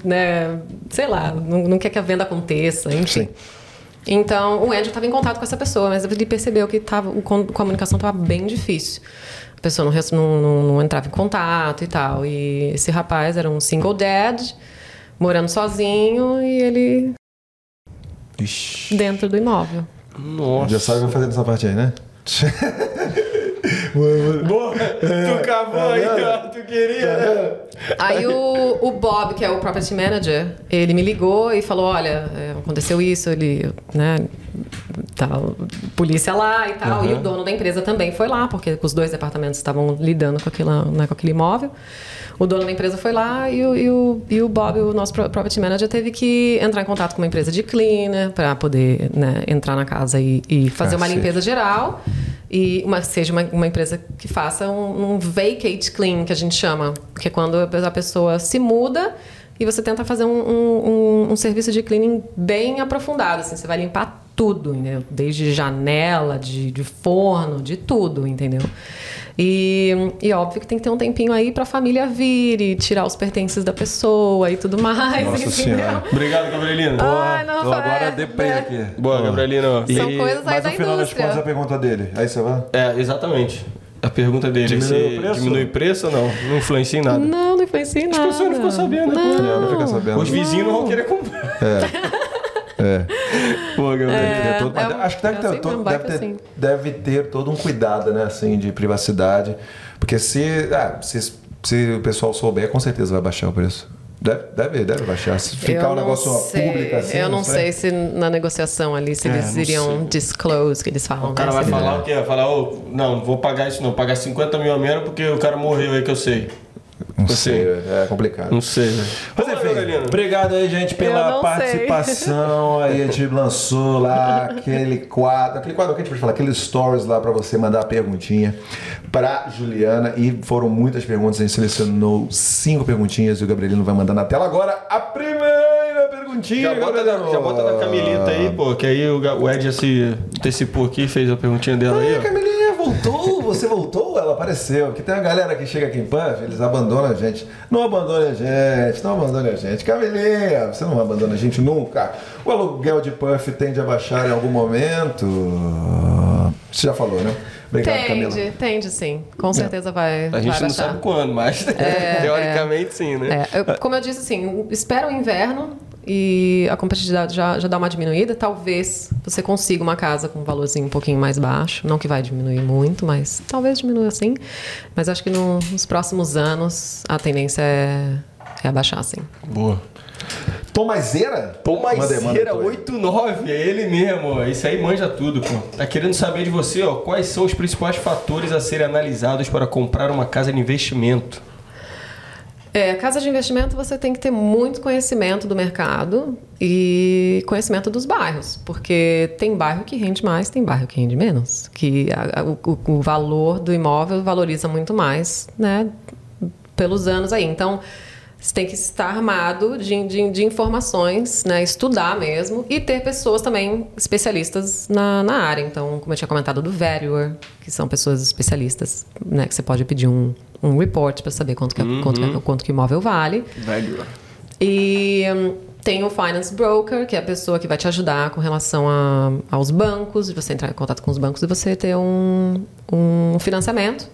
né, sei lá, não, não quer que a venda aconteça, enfim. Sim. Então, o Andrew estava em contato com essa pessoa, mas ele percebeu que tava, o a comunicação estava bem difícil. A pessoa não, não, não, não entrava em contato e tal. E esse rapaz era um single dad, morando sozinho, e ele Ixi. dentro do imóvel. Nossa. Já sabe o que vai fazer nessa parte aí, né? Boa! Tu cavou aí, ó. Tu queria. Aí o, o Bob, que é o property manager, ele me ligou e falou: olha, é, aconteceu isso, ele, né, tal, polícia lá e tal. E o dono da empresa também foi lá, porque os dois departamentos estavam lidando com, aquela, né, com aquele imóvel. O dono da empresa foi lá e o, e o, e o Bob, o nosso pro- property manager, teve que entrar em contato com uma empresa de cleaner para poder né, entrar na casa e, e fazer uma Cacete. limpeza geral. E uma, seja uma, uma empresa que faça um, um vacate clean, que a gente chama. Que é quando a pessoa se muda e você tenta fazer um, um, um- um serviço de cleaning bem aprofundado. Assim, você vai limpar tudo, entendeu? Desde janela, de, de forno, de tudo, entendeu? E, e óbvio que tem que ter um tempinho aí pra família vir e tirar os pertences da pessoa e tudo mais. Nossa entendeu? Senhora. Obrigado, Gabrielino. Ai, não, Tô agora é, deprei né? aqui. Boa. Gabrielino. São E- coisas aí Mas da no final das contas a pergunta dele. Aí você vai? É, exatamente. A pergunta dele Diminui preço? diminui o preço ou não? Não influencia em nada. Não, não influencia em As nada. pessoas não ficam sabendo, né? É, não fica sabendo. Os vizinhos não vão querer comprar. É. Pô, Gabrielino. Deve ter todo- é um- acho que deve é ter, todo- deve, ter, assim. deve ter todo um cuidado, né, assim, de privacidade. Porque se, ah, se, se o pessoal souber, com certeza vai baixar o preço. Deve, deve, deve baixar. Se ficar um não negócio sei. público assim. Eu não sei se na negociação ali, se É, eles não iriam disclose, que eles falam. O cara né? vai falar o quê? Vai falar, ô, não, não vou pagar isso não, vou pagar 50 mil a menos porque o cara morreu aí que eu sei. Não sei, é complicado. Não sei, velho. Mas enfim, obrigado aí, gente, pela participação. Aí a gente lançou lá aquele quadro, aquele quadro que a gente pode falar, aqueles stories lá pra você mandar a perguntinha pra Juliana. E foram muitas perguntas, a gente selecionou cinco perguntinhas e o Gabrielino vai mandar na tela agora a primeira perguntinha. Já bota, da, já bota da Camilita aí, pô, que aí o, Ed já se antecipou aqui, fez a perguntinha dela aí, Ai, ó. Camilinha, voltou? Você voltou? Ela apareceu. Que tem uma galera que chega aqui em Puff, eles abandonam a gente. Não abandone a gente, não abandone a gente. Camilinha, você não abandona a gente nunca. O aluguel de Puff tende a baixar em algum momento. Você já falou, né? Obrigado, Camila. Tende, tende sim. Com certeza vai, A vai gente não baixar. sabe quando, mas teoricamente sim, né? É, eu- como eu disse, assim, espera o inverno e a competitividade já, já dá uma diminuída. Talvez você consiga uma casa com um valorzinho um pouquinho mais baixo. Não que vai diminuir muito, mas talvez diminua assim. Mas acho que no- nos próximos anos a tendência é, é abaixar, sim. Boa. Tua aí. 89, é ele mesmo. Isso aí manja tudo, pô. Tá querendo saber de você, ó, quais são os principais fatores a serem analisados para comprar uma casa de investimento? É, casa de investimento você tem que ter muito conhecimento do mercado e conhecimento dos bairros, porque tem bairro que rende mais, tem bairro que rende menos, que a- a- o, o valor do imóvel valoriza muito mais, né, pelos anos aí. Então você tem que estar armado de, de, de informações, né, estudar mesmo e ter pessoas também especialistas na, na área. Então, como eu tinha comentado do Valuer, que são pessoas especialistas, né, que você pode pedir um, um report para saber quanto que, é- quanto, que, quanto que o imóvel vale. Velho. E hum, tem o Finance Broker, que é a pessoa que vai te ajudar com relação a- aos bancos, de você entrar em contato com os bancos e você ter um, um financiamento,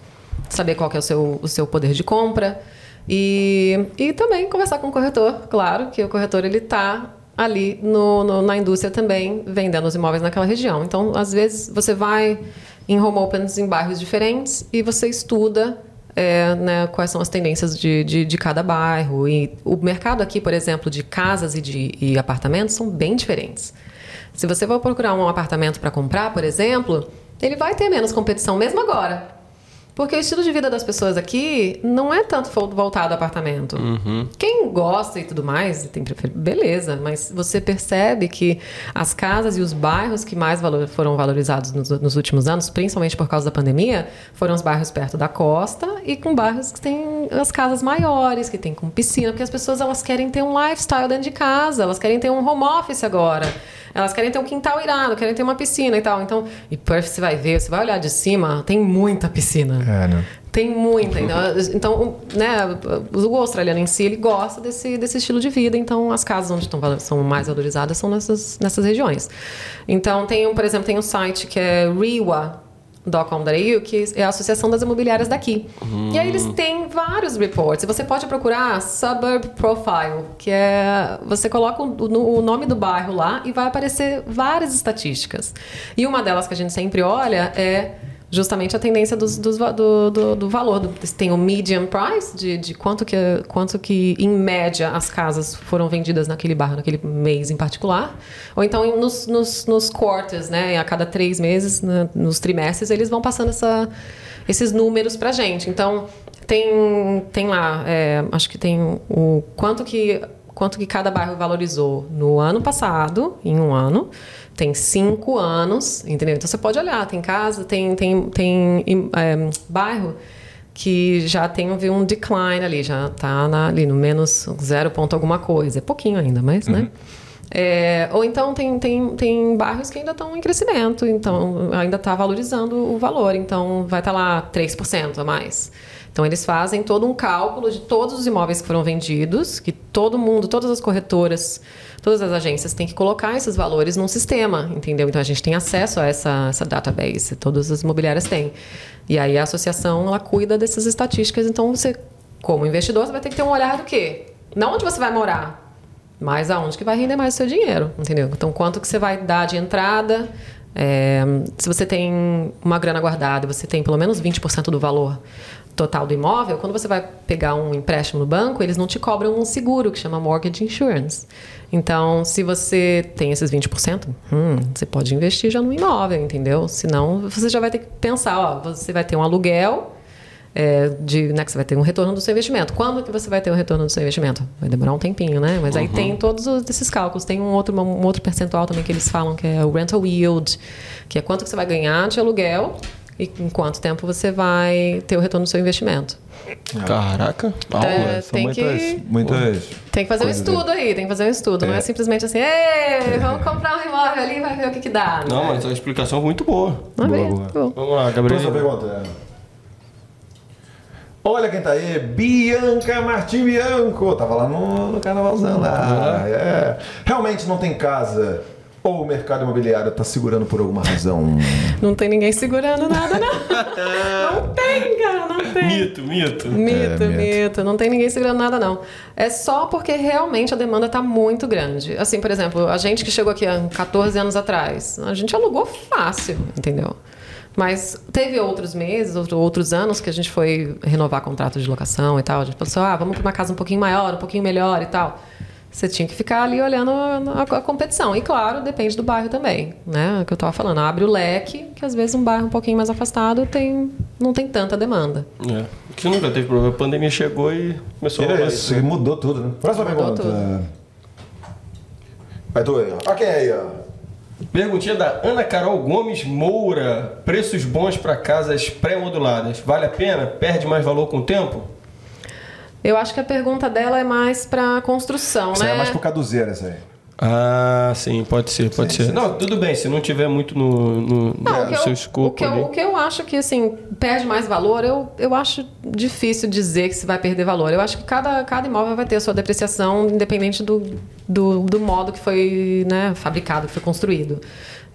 saber qual que é o seu, o seu poder de compra. E, e também conversar com o corretor, claro, que o corretor ele está ali no, no- na indústria também vendendo os imóveis naquela região. Então, às vezes, você vai em home opens em bairros diferentes e você estuda é, né, quais são as tendências de, de, de cada bairro. E o mercado aqui, por exemplo, de casas e de e apartamentos são bem diferentes. Se você for procurar um apartamento para comprar, por exemplo, ele vai ter menos competição mesmo agora. Porque o estilo de vida das pessoas aqui não é tanto voltado ao apartamento. Quem gosta e tudo mais, tem prefer... beleza, mas você percebe que as casas e os bairros que mais valor- foram valorizados nos, nos últimos anos, principalmente por causa da pandemia, foram os bairros perto da costa e com bairros que têm as casas maiores, que tem com piscina, porque as pessoas elas querem ter um lifestyle dentro de casa, elas querem ter um home office agora. Elas querem ter um quintal irado, querem ter uma piscina e tal. Então, e você vai ver, você vai olhar de cima, tem muita piscina. É, né? Tem muita. Então, então o- né, o australiano em si, ele gosta desse, desse estilo de vida. Então, as casas onde estão, são mais valorizadas são nessas, nessas regiões. Então, tem, um, por exemplo, tem um site que é rewa.com.au, que é a Associação das Imobiliárias daqui. E aí eles têm vários reports. E você pode procurar Suburb Profile, que é... Você coloca o, o nome do bairro lá e vai aparecer várias estatísticas. E uma delas que a gente sempre olha é justamente a tendência dos, dos do, do, do valor. Do- tem o median price, de, de quanto, que, quanto que, em média, as casas foram vendidas naquele bairro, naquele mês em particular. Ou então nos, nos, nos quarters, né? A cada três meses, né, nos trimestres, eles vão passando essa, esses números pra gente. Então, tem, tem lá, é, acho que tem o quanto que quanto que cada bairro valorizou no ano passado, em um ano. Tem cinco anos, entendeu? Então você pode olhar, tem casa, tem, tem, tem em- é, bairro que já tem um decline ali, já está ali no menos zero ponto alguma coisa. É pouquinho ainda, mas, né? É, ou então tem, tem, tem bairros que ainda estão em crescimento, então ainda está valorizando o valor, então vai estar lá 3% a mais. Então eles fazem todo um cálculo de todos os imóveis que foram vendidos, que todo mundo, todas as corretoras, todas as agências têm que colocar esses valores num sistema, entendeu? Então a gente tem acesso a essa, essa database, todas as imobiliárias têm. E aí a associação ela cuida dessas estatísticas, então você, como investidor, você vai ter que ter um olhar do quê? Não onde você vai morar, mas aonde que vai render mais o seu dinheiro, entendeu? Então, quanto que você vai dar de entrada? é, se você tem uma grana guardada você tem pelo menos 20% do valor total do imóvel, quando você vai pegar um empréstimo no banco, eles não te cobram um seguro que chama mortgage insurance. Então, se você tem esses 20%, hum, você pode investir já no imóvel, entendeu? Senão, você já vai ter que pensar, ó, você vai ter um aluguel é, de, né, que você vai ter um retorno do seu investimento. Quando que você vai ter o retorno do seu investimento? Vai demorar um tempinho, né? Mas aí tem todos os- esses cálculos. Tem um outro, um outro percentual também que eles falam que é o rental yield, que é quanto que você vai ganhar de aluguel e em quanto tempo você vai ter o retorno do seu investimento. Caraca. Aula. É, São tem muitas, que- muitas. Tem que fazer um estudo aí, tem que fazer um estudo. Não é simplesmente assim, Ei, vamos comprar um imóvel ali e vai ver o que, que dá. Não, mas a explicação é muito boa. Vamos ver. Boa, Bom. Vamos lá, Próxima Gabriel. pergunta. Olha quem tá aí, Bianca Martim Bianco. Tava lá no, no carnavalzão lá. É. Realmente não tem casa. Ou o mercado imobiliário tá segurando por alguma razão? Não tem ninguém segurando nada, não. não tem, cara, não tem. Mito, mito. Mito, É, mito. mito. Não tem ninguém segurando nada, não. É só porque realmente a demanda está muito grande. Assim, por exemplo, a gente que chegou aqui há 14 anos atrás, a gente alugou fácil, entendeu? Mas teve outros meses, outro- outros anos que a gente foi renovar contrato de locação e tal. A gente pensou, ah, vamos para uma casa um pouquinho maior, um pouquinho melhor e tal. Você tinha que ficar ali olhando a, a competição. E claro, depende do bairro também, né? É o que eu estava falando. Abre o leque, que às vezes um bairro um pouquinho mais afastado tem, não tem tanta demanda. É. que nunca teve problema. A pandemia chegou e começou a Tira rolar isso, isso. e mudou tudo, né? Próxima Mudou pergunta. Vai tu aí, ó. É aí, ó. Perguntinha da Ana Carol Gomes Moura. Preços bons para casas pré-moduladas. Vale a pena? Perde mais valor com o tempo? Eu acho que a pergunta dela é mais pra construção, Isso aí né? é mais pro caduzeiro, essa aí. Ah, sim, pode ser, pode Sim, ser. sim, Não, tudo bem, se não tiver muito no, no, Não, no o, que seu eu, escopo o, que eu, ali. o que eu acho que, assim, perde mais valor, eu, eu acho difícil dizer que se vai perder valor. Eu acho que cada, cada imóvel vai ter a sua depreciação, independente do, do, do modo que foi né, fabricado, que foi construído.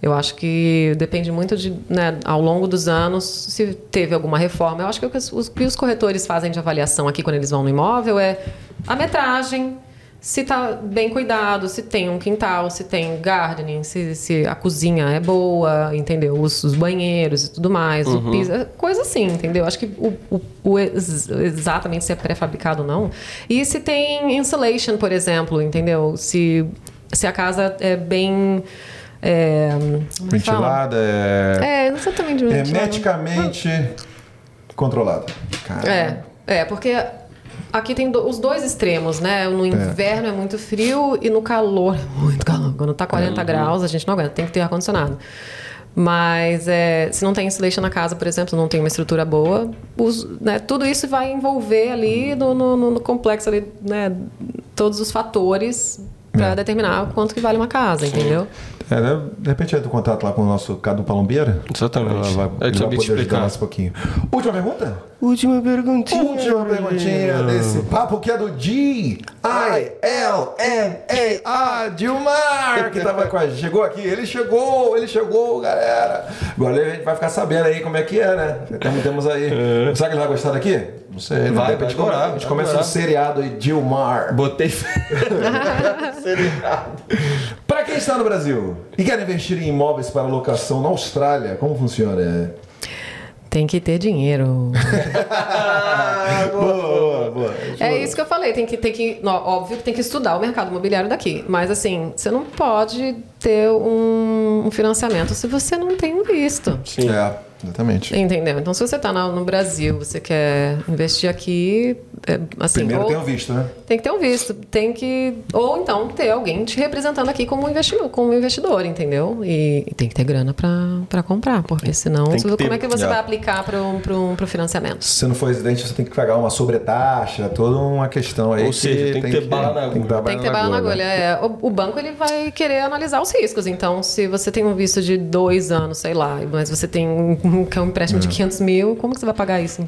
Eu acho que depende muito de, né, ao longo dos anos, se teve alguma reforma. Eu acho que o que os, que os corretores fazem de avaliação aqui quando eles vão no imóvel é a metragem, se tá bem cuidado, se tem um quintal, se tem gardening, se, se a cozinha é boa, entendeu? Os, os banheiros e tudo mais, o piso, é coisa assim, entendeu? Acho que o, o- o ex- exatamente se é pré-fabricado ou não. E se tem insulation, por exemplo, entendeu? Se, se a casa é bem. É, é fala? Ventilada, é... É, exatamente. ventilada. hermeticamente controlada. Cara, É, é, porque aqui tem do- os dois extremos, né? No inverno é muito frio e no calor é muito calor. Quando tá 40 graus, a gente não aguenta, tem que ter ar-condicionado. Mas é, se não tem insulation na casa, por exemplo, não tem uma estrutura boa, os- né, tudo isso vai envolver ali no, no- no- no complexo ali, né, todos os fatores para determinar quanto que vale uma casa, entendeu? É, né? de repente é do contato lá com o nosso Cadu Palombeira. Exatamente. Ela vai, É ele vai poder ajudar explicar. mais um pouquinho. Última pergunta? Última perguntinha. Última perguntinha desse papo que é do G I L N A A Dilmar que tava com a gente. Chegou aqui, ele chegou, ele chegou, galera. Agora a gente vai ficar sabendo aí como é que é, né? Temos, temos aí. Será que ele vai gostar daqui? Não sei. né? Vai, vai adorar, a gente começa o adorar. seriado aí, Dilmar. Botei. Para quem está no Brasil e quer investir em imóveis para locação na Austrália, como funciona? Tem que ter dinheiro. boa, boa, boa. É isso que eu falei, tem que, tem que, óbvio que tem que estudar o mercado imobiliário daqui. Mas assim, você não pode ter um, um financiamento se você não tem um visto. Sim. É, exatamente. Entendeu? Então, se você está no Brasil, você quer investir aqui, é, assim, Primeiro ou- tem o visto, né? tem que ter um visto, tem que ou então ter alguém te representando aqui como investidor, como investidor, entendeu? E, e tem que ter grana para comprar, porque senão Tem como ter, é que você é. vai aplicar para o financiamento? Se você não for residente, você tem que pagar uma sobretaxa, toda uma questão aí. Ou seja, tem que ter bala na tem que dar Tem que ter bala na agulha. É, o, o banco ele vai querer analisar os riscos. Então, se você tem um visto de dois anos, sei lá, mas você tem um, que é um empréstimo É. de 500 mil, como que você vai pagar isso em,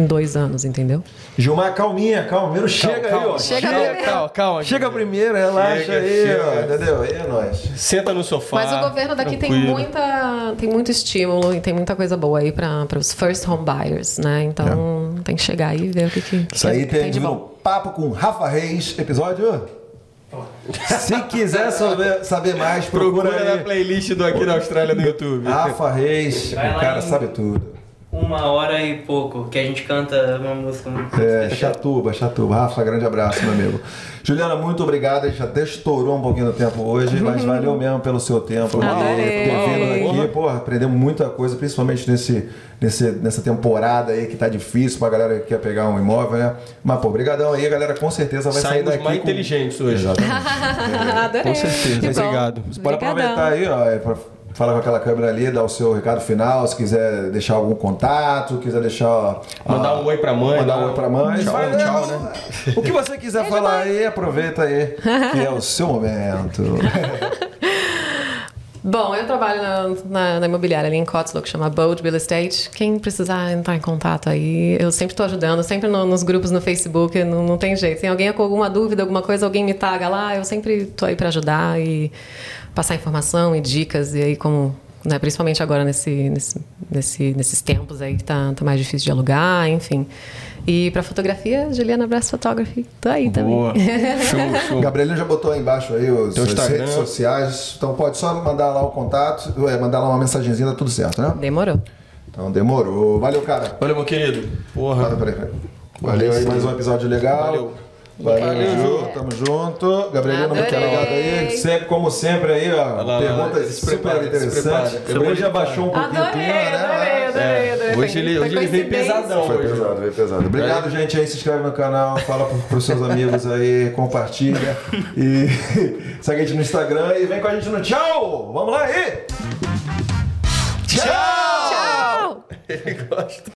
em- dois anos, entendeu? Gilmar, calminha, calma. Primeiro chega aí, ó. Chega calma, primeiro. calma, calma. Chega primeiro, relaxa Chega, aí, chega. ó. Entendeu? Aí é nóis. Senta no sofá. Mas o governo daqui tem muita, tem muito estímulo e tem muita coisa boa aí para os first home buyers, né? Então tem que chegar aí e ver o que, que, Isso aí que tem de bom. Papo com Rafa Reis, episódio. Se quiser saber, saber mais, procura, Procura na playlist do Aqui na Austrália no YouTube. Rafa Reis, o cara em- sabe tudo. Uma hora e pouco, que a gente canta uma música muito É. Chatuba, Chatuba. Rafa, grande abraço, meu amigo. Juliana, muito obrigado. A gente até estourou um pouquinho do tempo hoje, mas valeu mesmo pelo seu tempo. por Adorei. ter vindo aqui. Porra, aprendemos muita coisa, principalmente nesse, nesse, nessa temporada aí que tá difícil pra galera que quer pegar um imóvel, né? Mas, pô, brigadão aí, a galera com certeza vai sair Saímos daqui mais com... inteligentes hoje. Adorei. Com certeza. Obrigado. Você pode aproveitar aí, ó, é pra falar com aquela câmera ali, dar o seu recado final, se quiser deixar algum contato, quiser deixar... ó, Mandar ó, um oi pra mãe, Mandar um dar oi pra mãe. tchau, Vai, tchau, né? O que você quiser falar aí, aproveita aí, que é o seu momento. Bom, eu trabalho na, na- na imobiliária ali em Cotswold, que chama Bold Real Estate. Quem precisar entrar em contato aí, eu sempre estou ajudando, sempre no- nos grupos no Facebook, não, não tem jeito. Tem alguém com alguma dúvida, alguma coisa, alguém me taga lá, eu sempre estou aí para ajudar e passar informação e dicas. E aí, como, né, principalmente agora nesse, nesse, nesse- nesses tempos aí que tá, tá mais difícil de alugar, enfim. E para fotografia, Juliana Brass Photography, tô aí também. Boa. Show, show. Gabrielino já botou aí embaixo aí os, as Instagram. redes sociais, então pode só mandar lá o contato, é, mandar lá uma mensagenzinha, tá tudo certo, né? Demorou. Então demorou. Valeu, cara. Valeu, meu querido. Porra. Valeu. Valeu aí, mais um episódio legal. Valeu. Valeu, Valeu. Ju. Tamo junto. Gabrielino, muito Adorei. obrigado aí. Sempre, como sempre, aí, ó. lá, lá, perguntas prepara, super se interessantes. prepara. Gabrielino já baixou um pouquinho o Adorei, clima, né? adorei, adorei, adorei. Hoje ele, hoje ele veio pesadão. Foi hoje. pesado, foi pesado. Obrigado, gente. Aí se inscreve no canal, fala pro, pros seus amigos aí, compartilha. E segue a gente no Instagram e vem com a gente no tchau! Vamos lá aí! Tchau! Tchau! Ele gosta.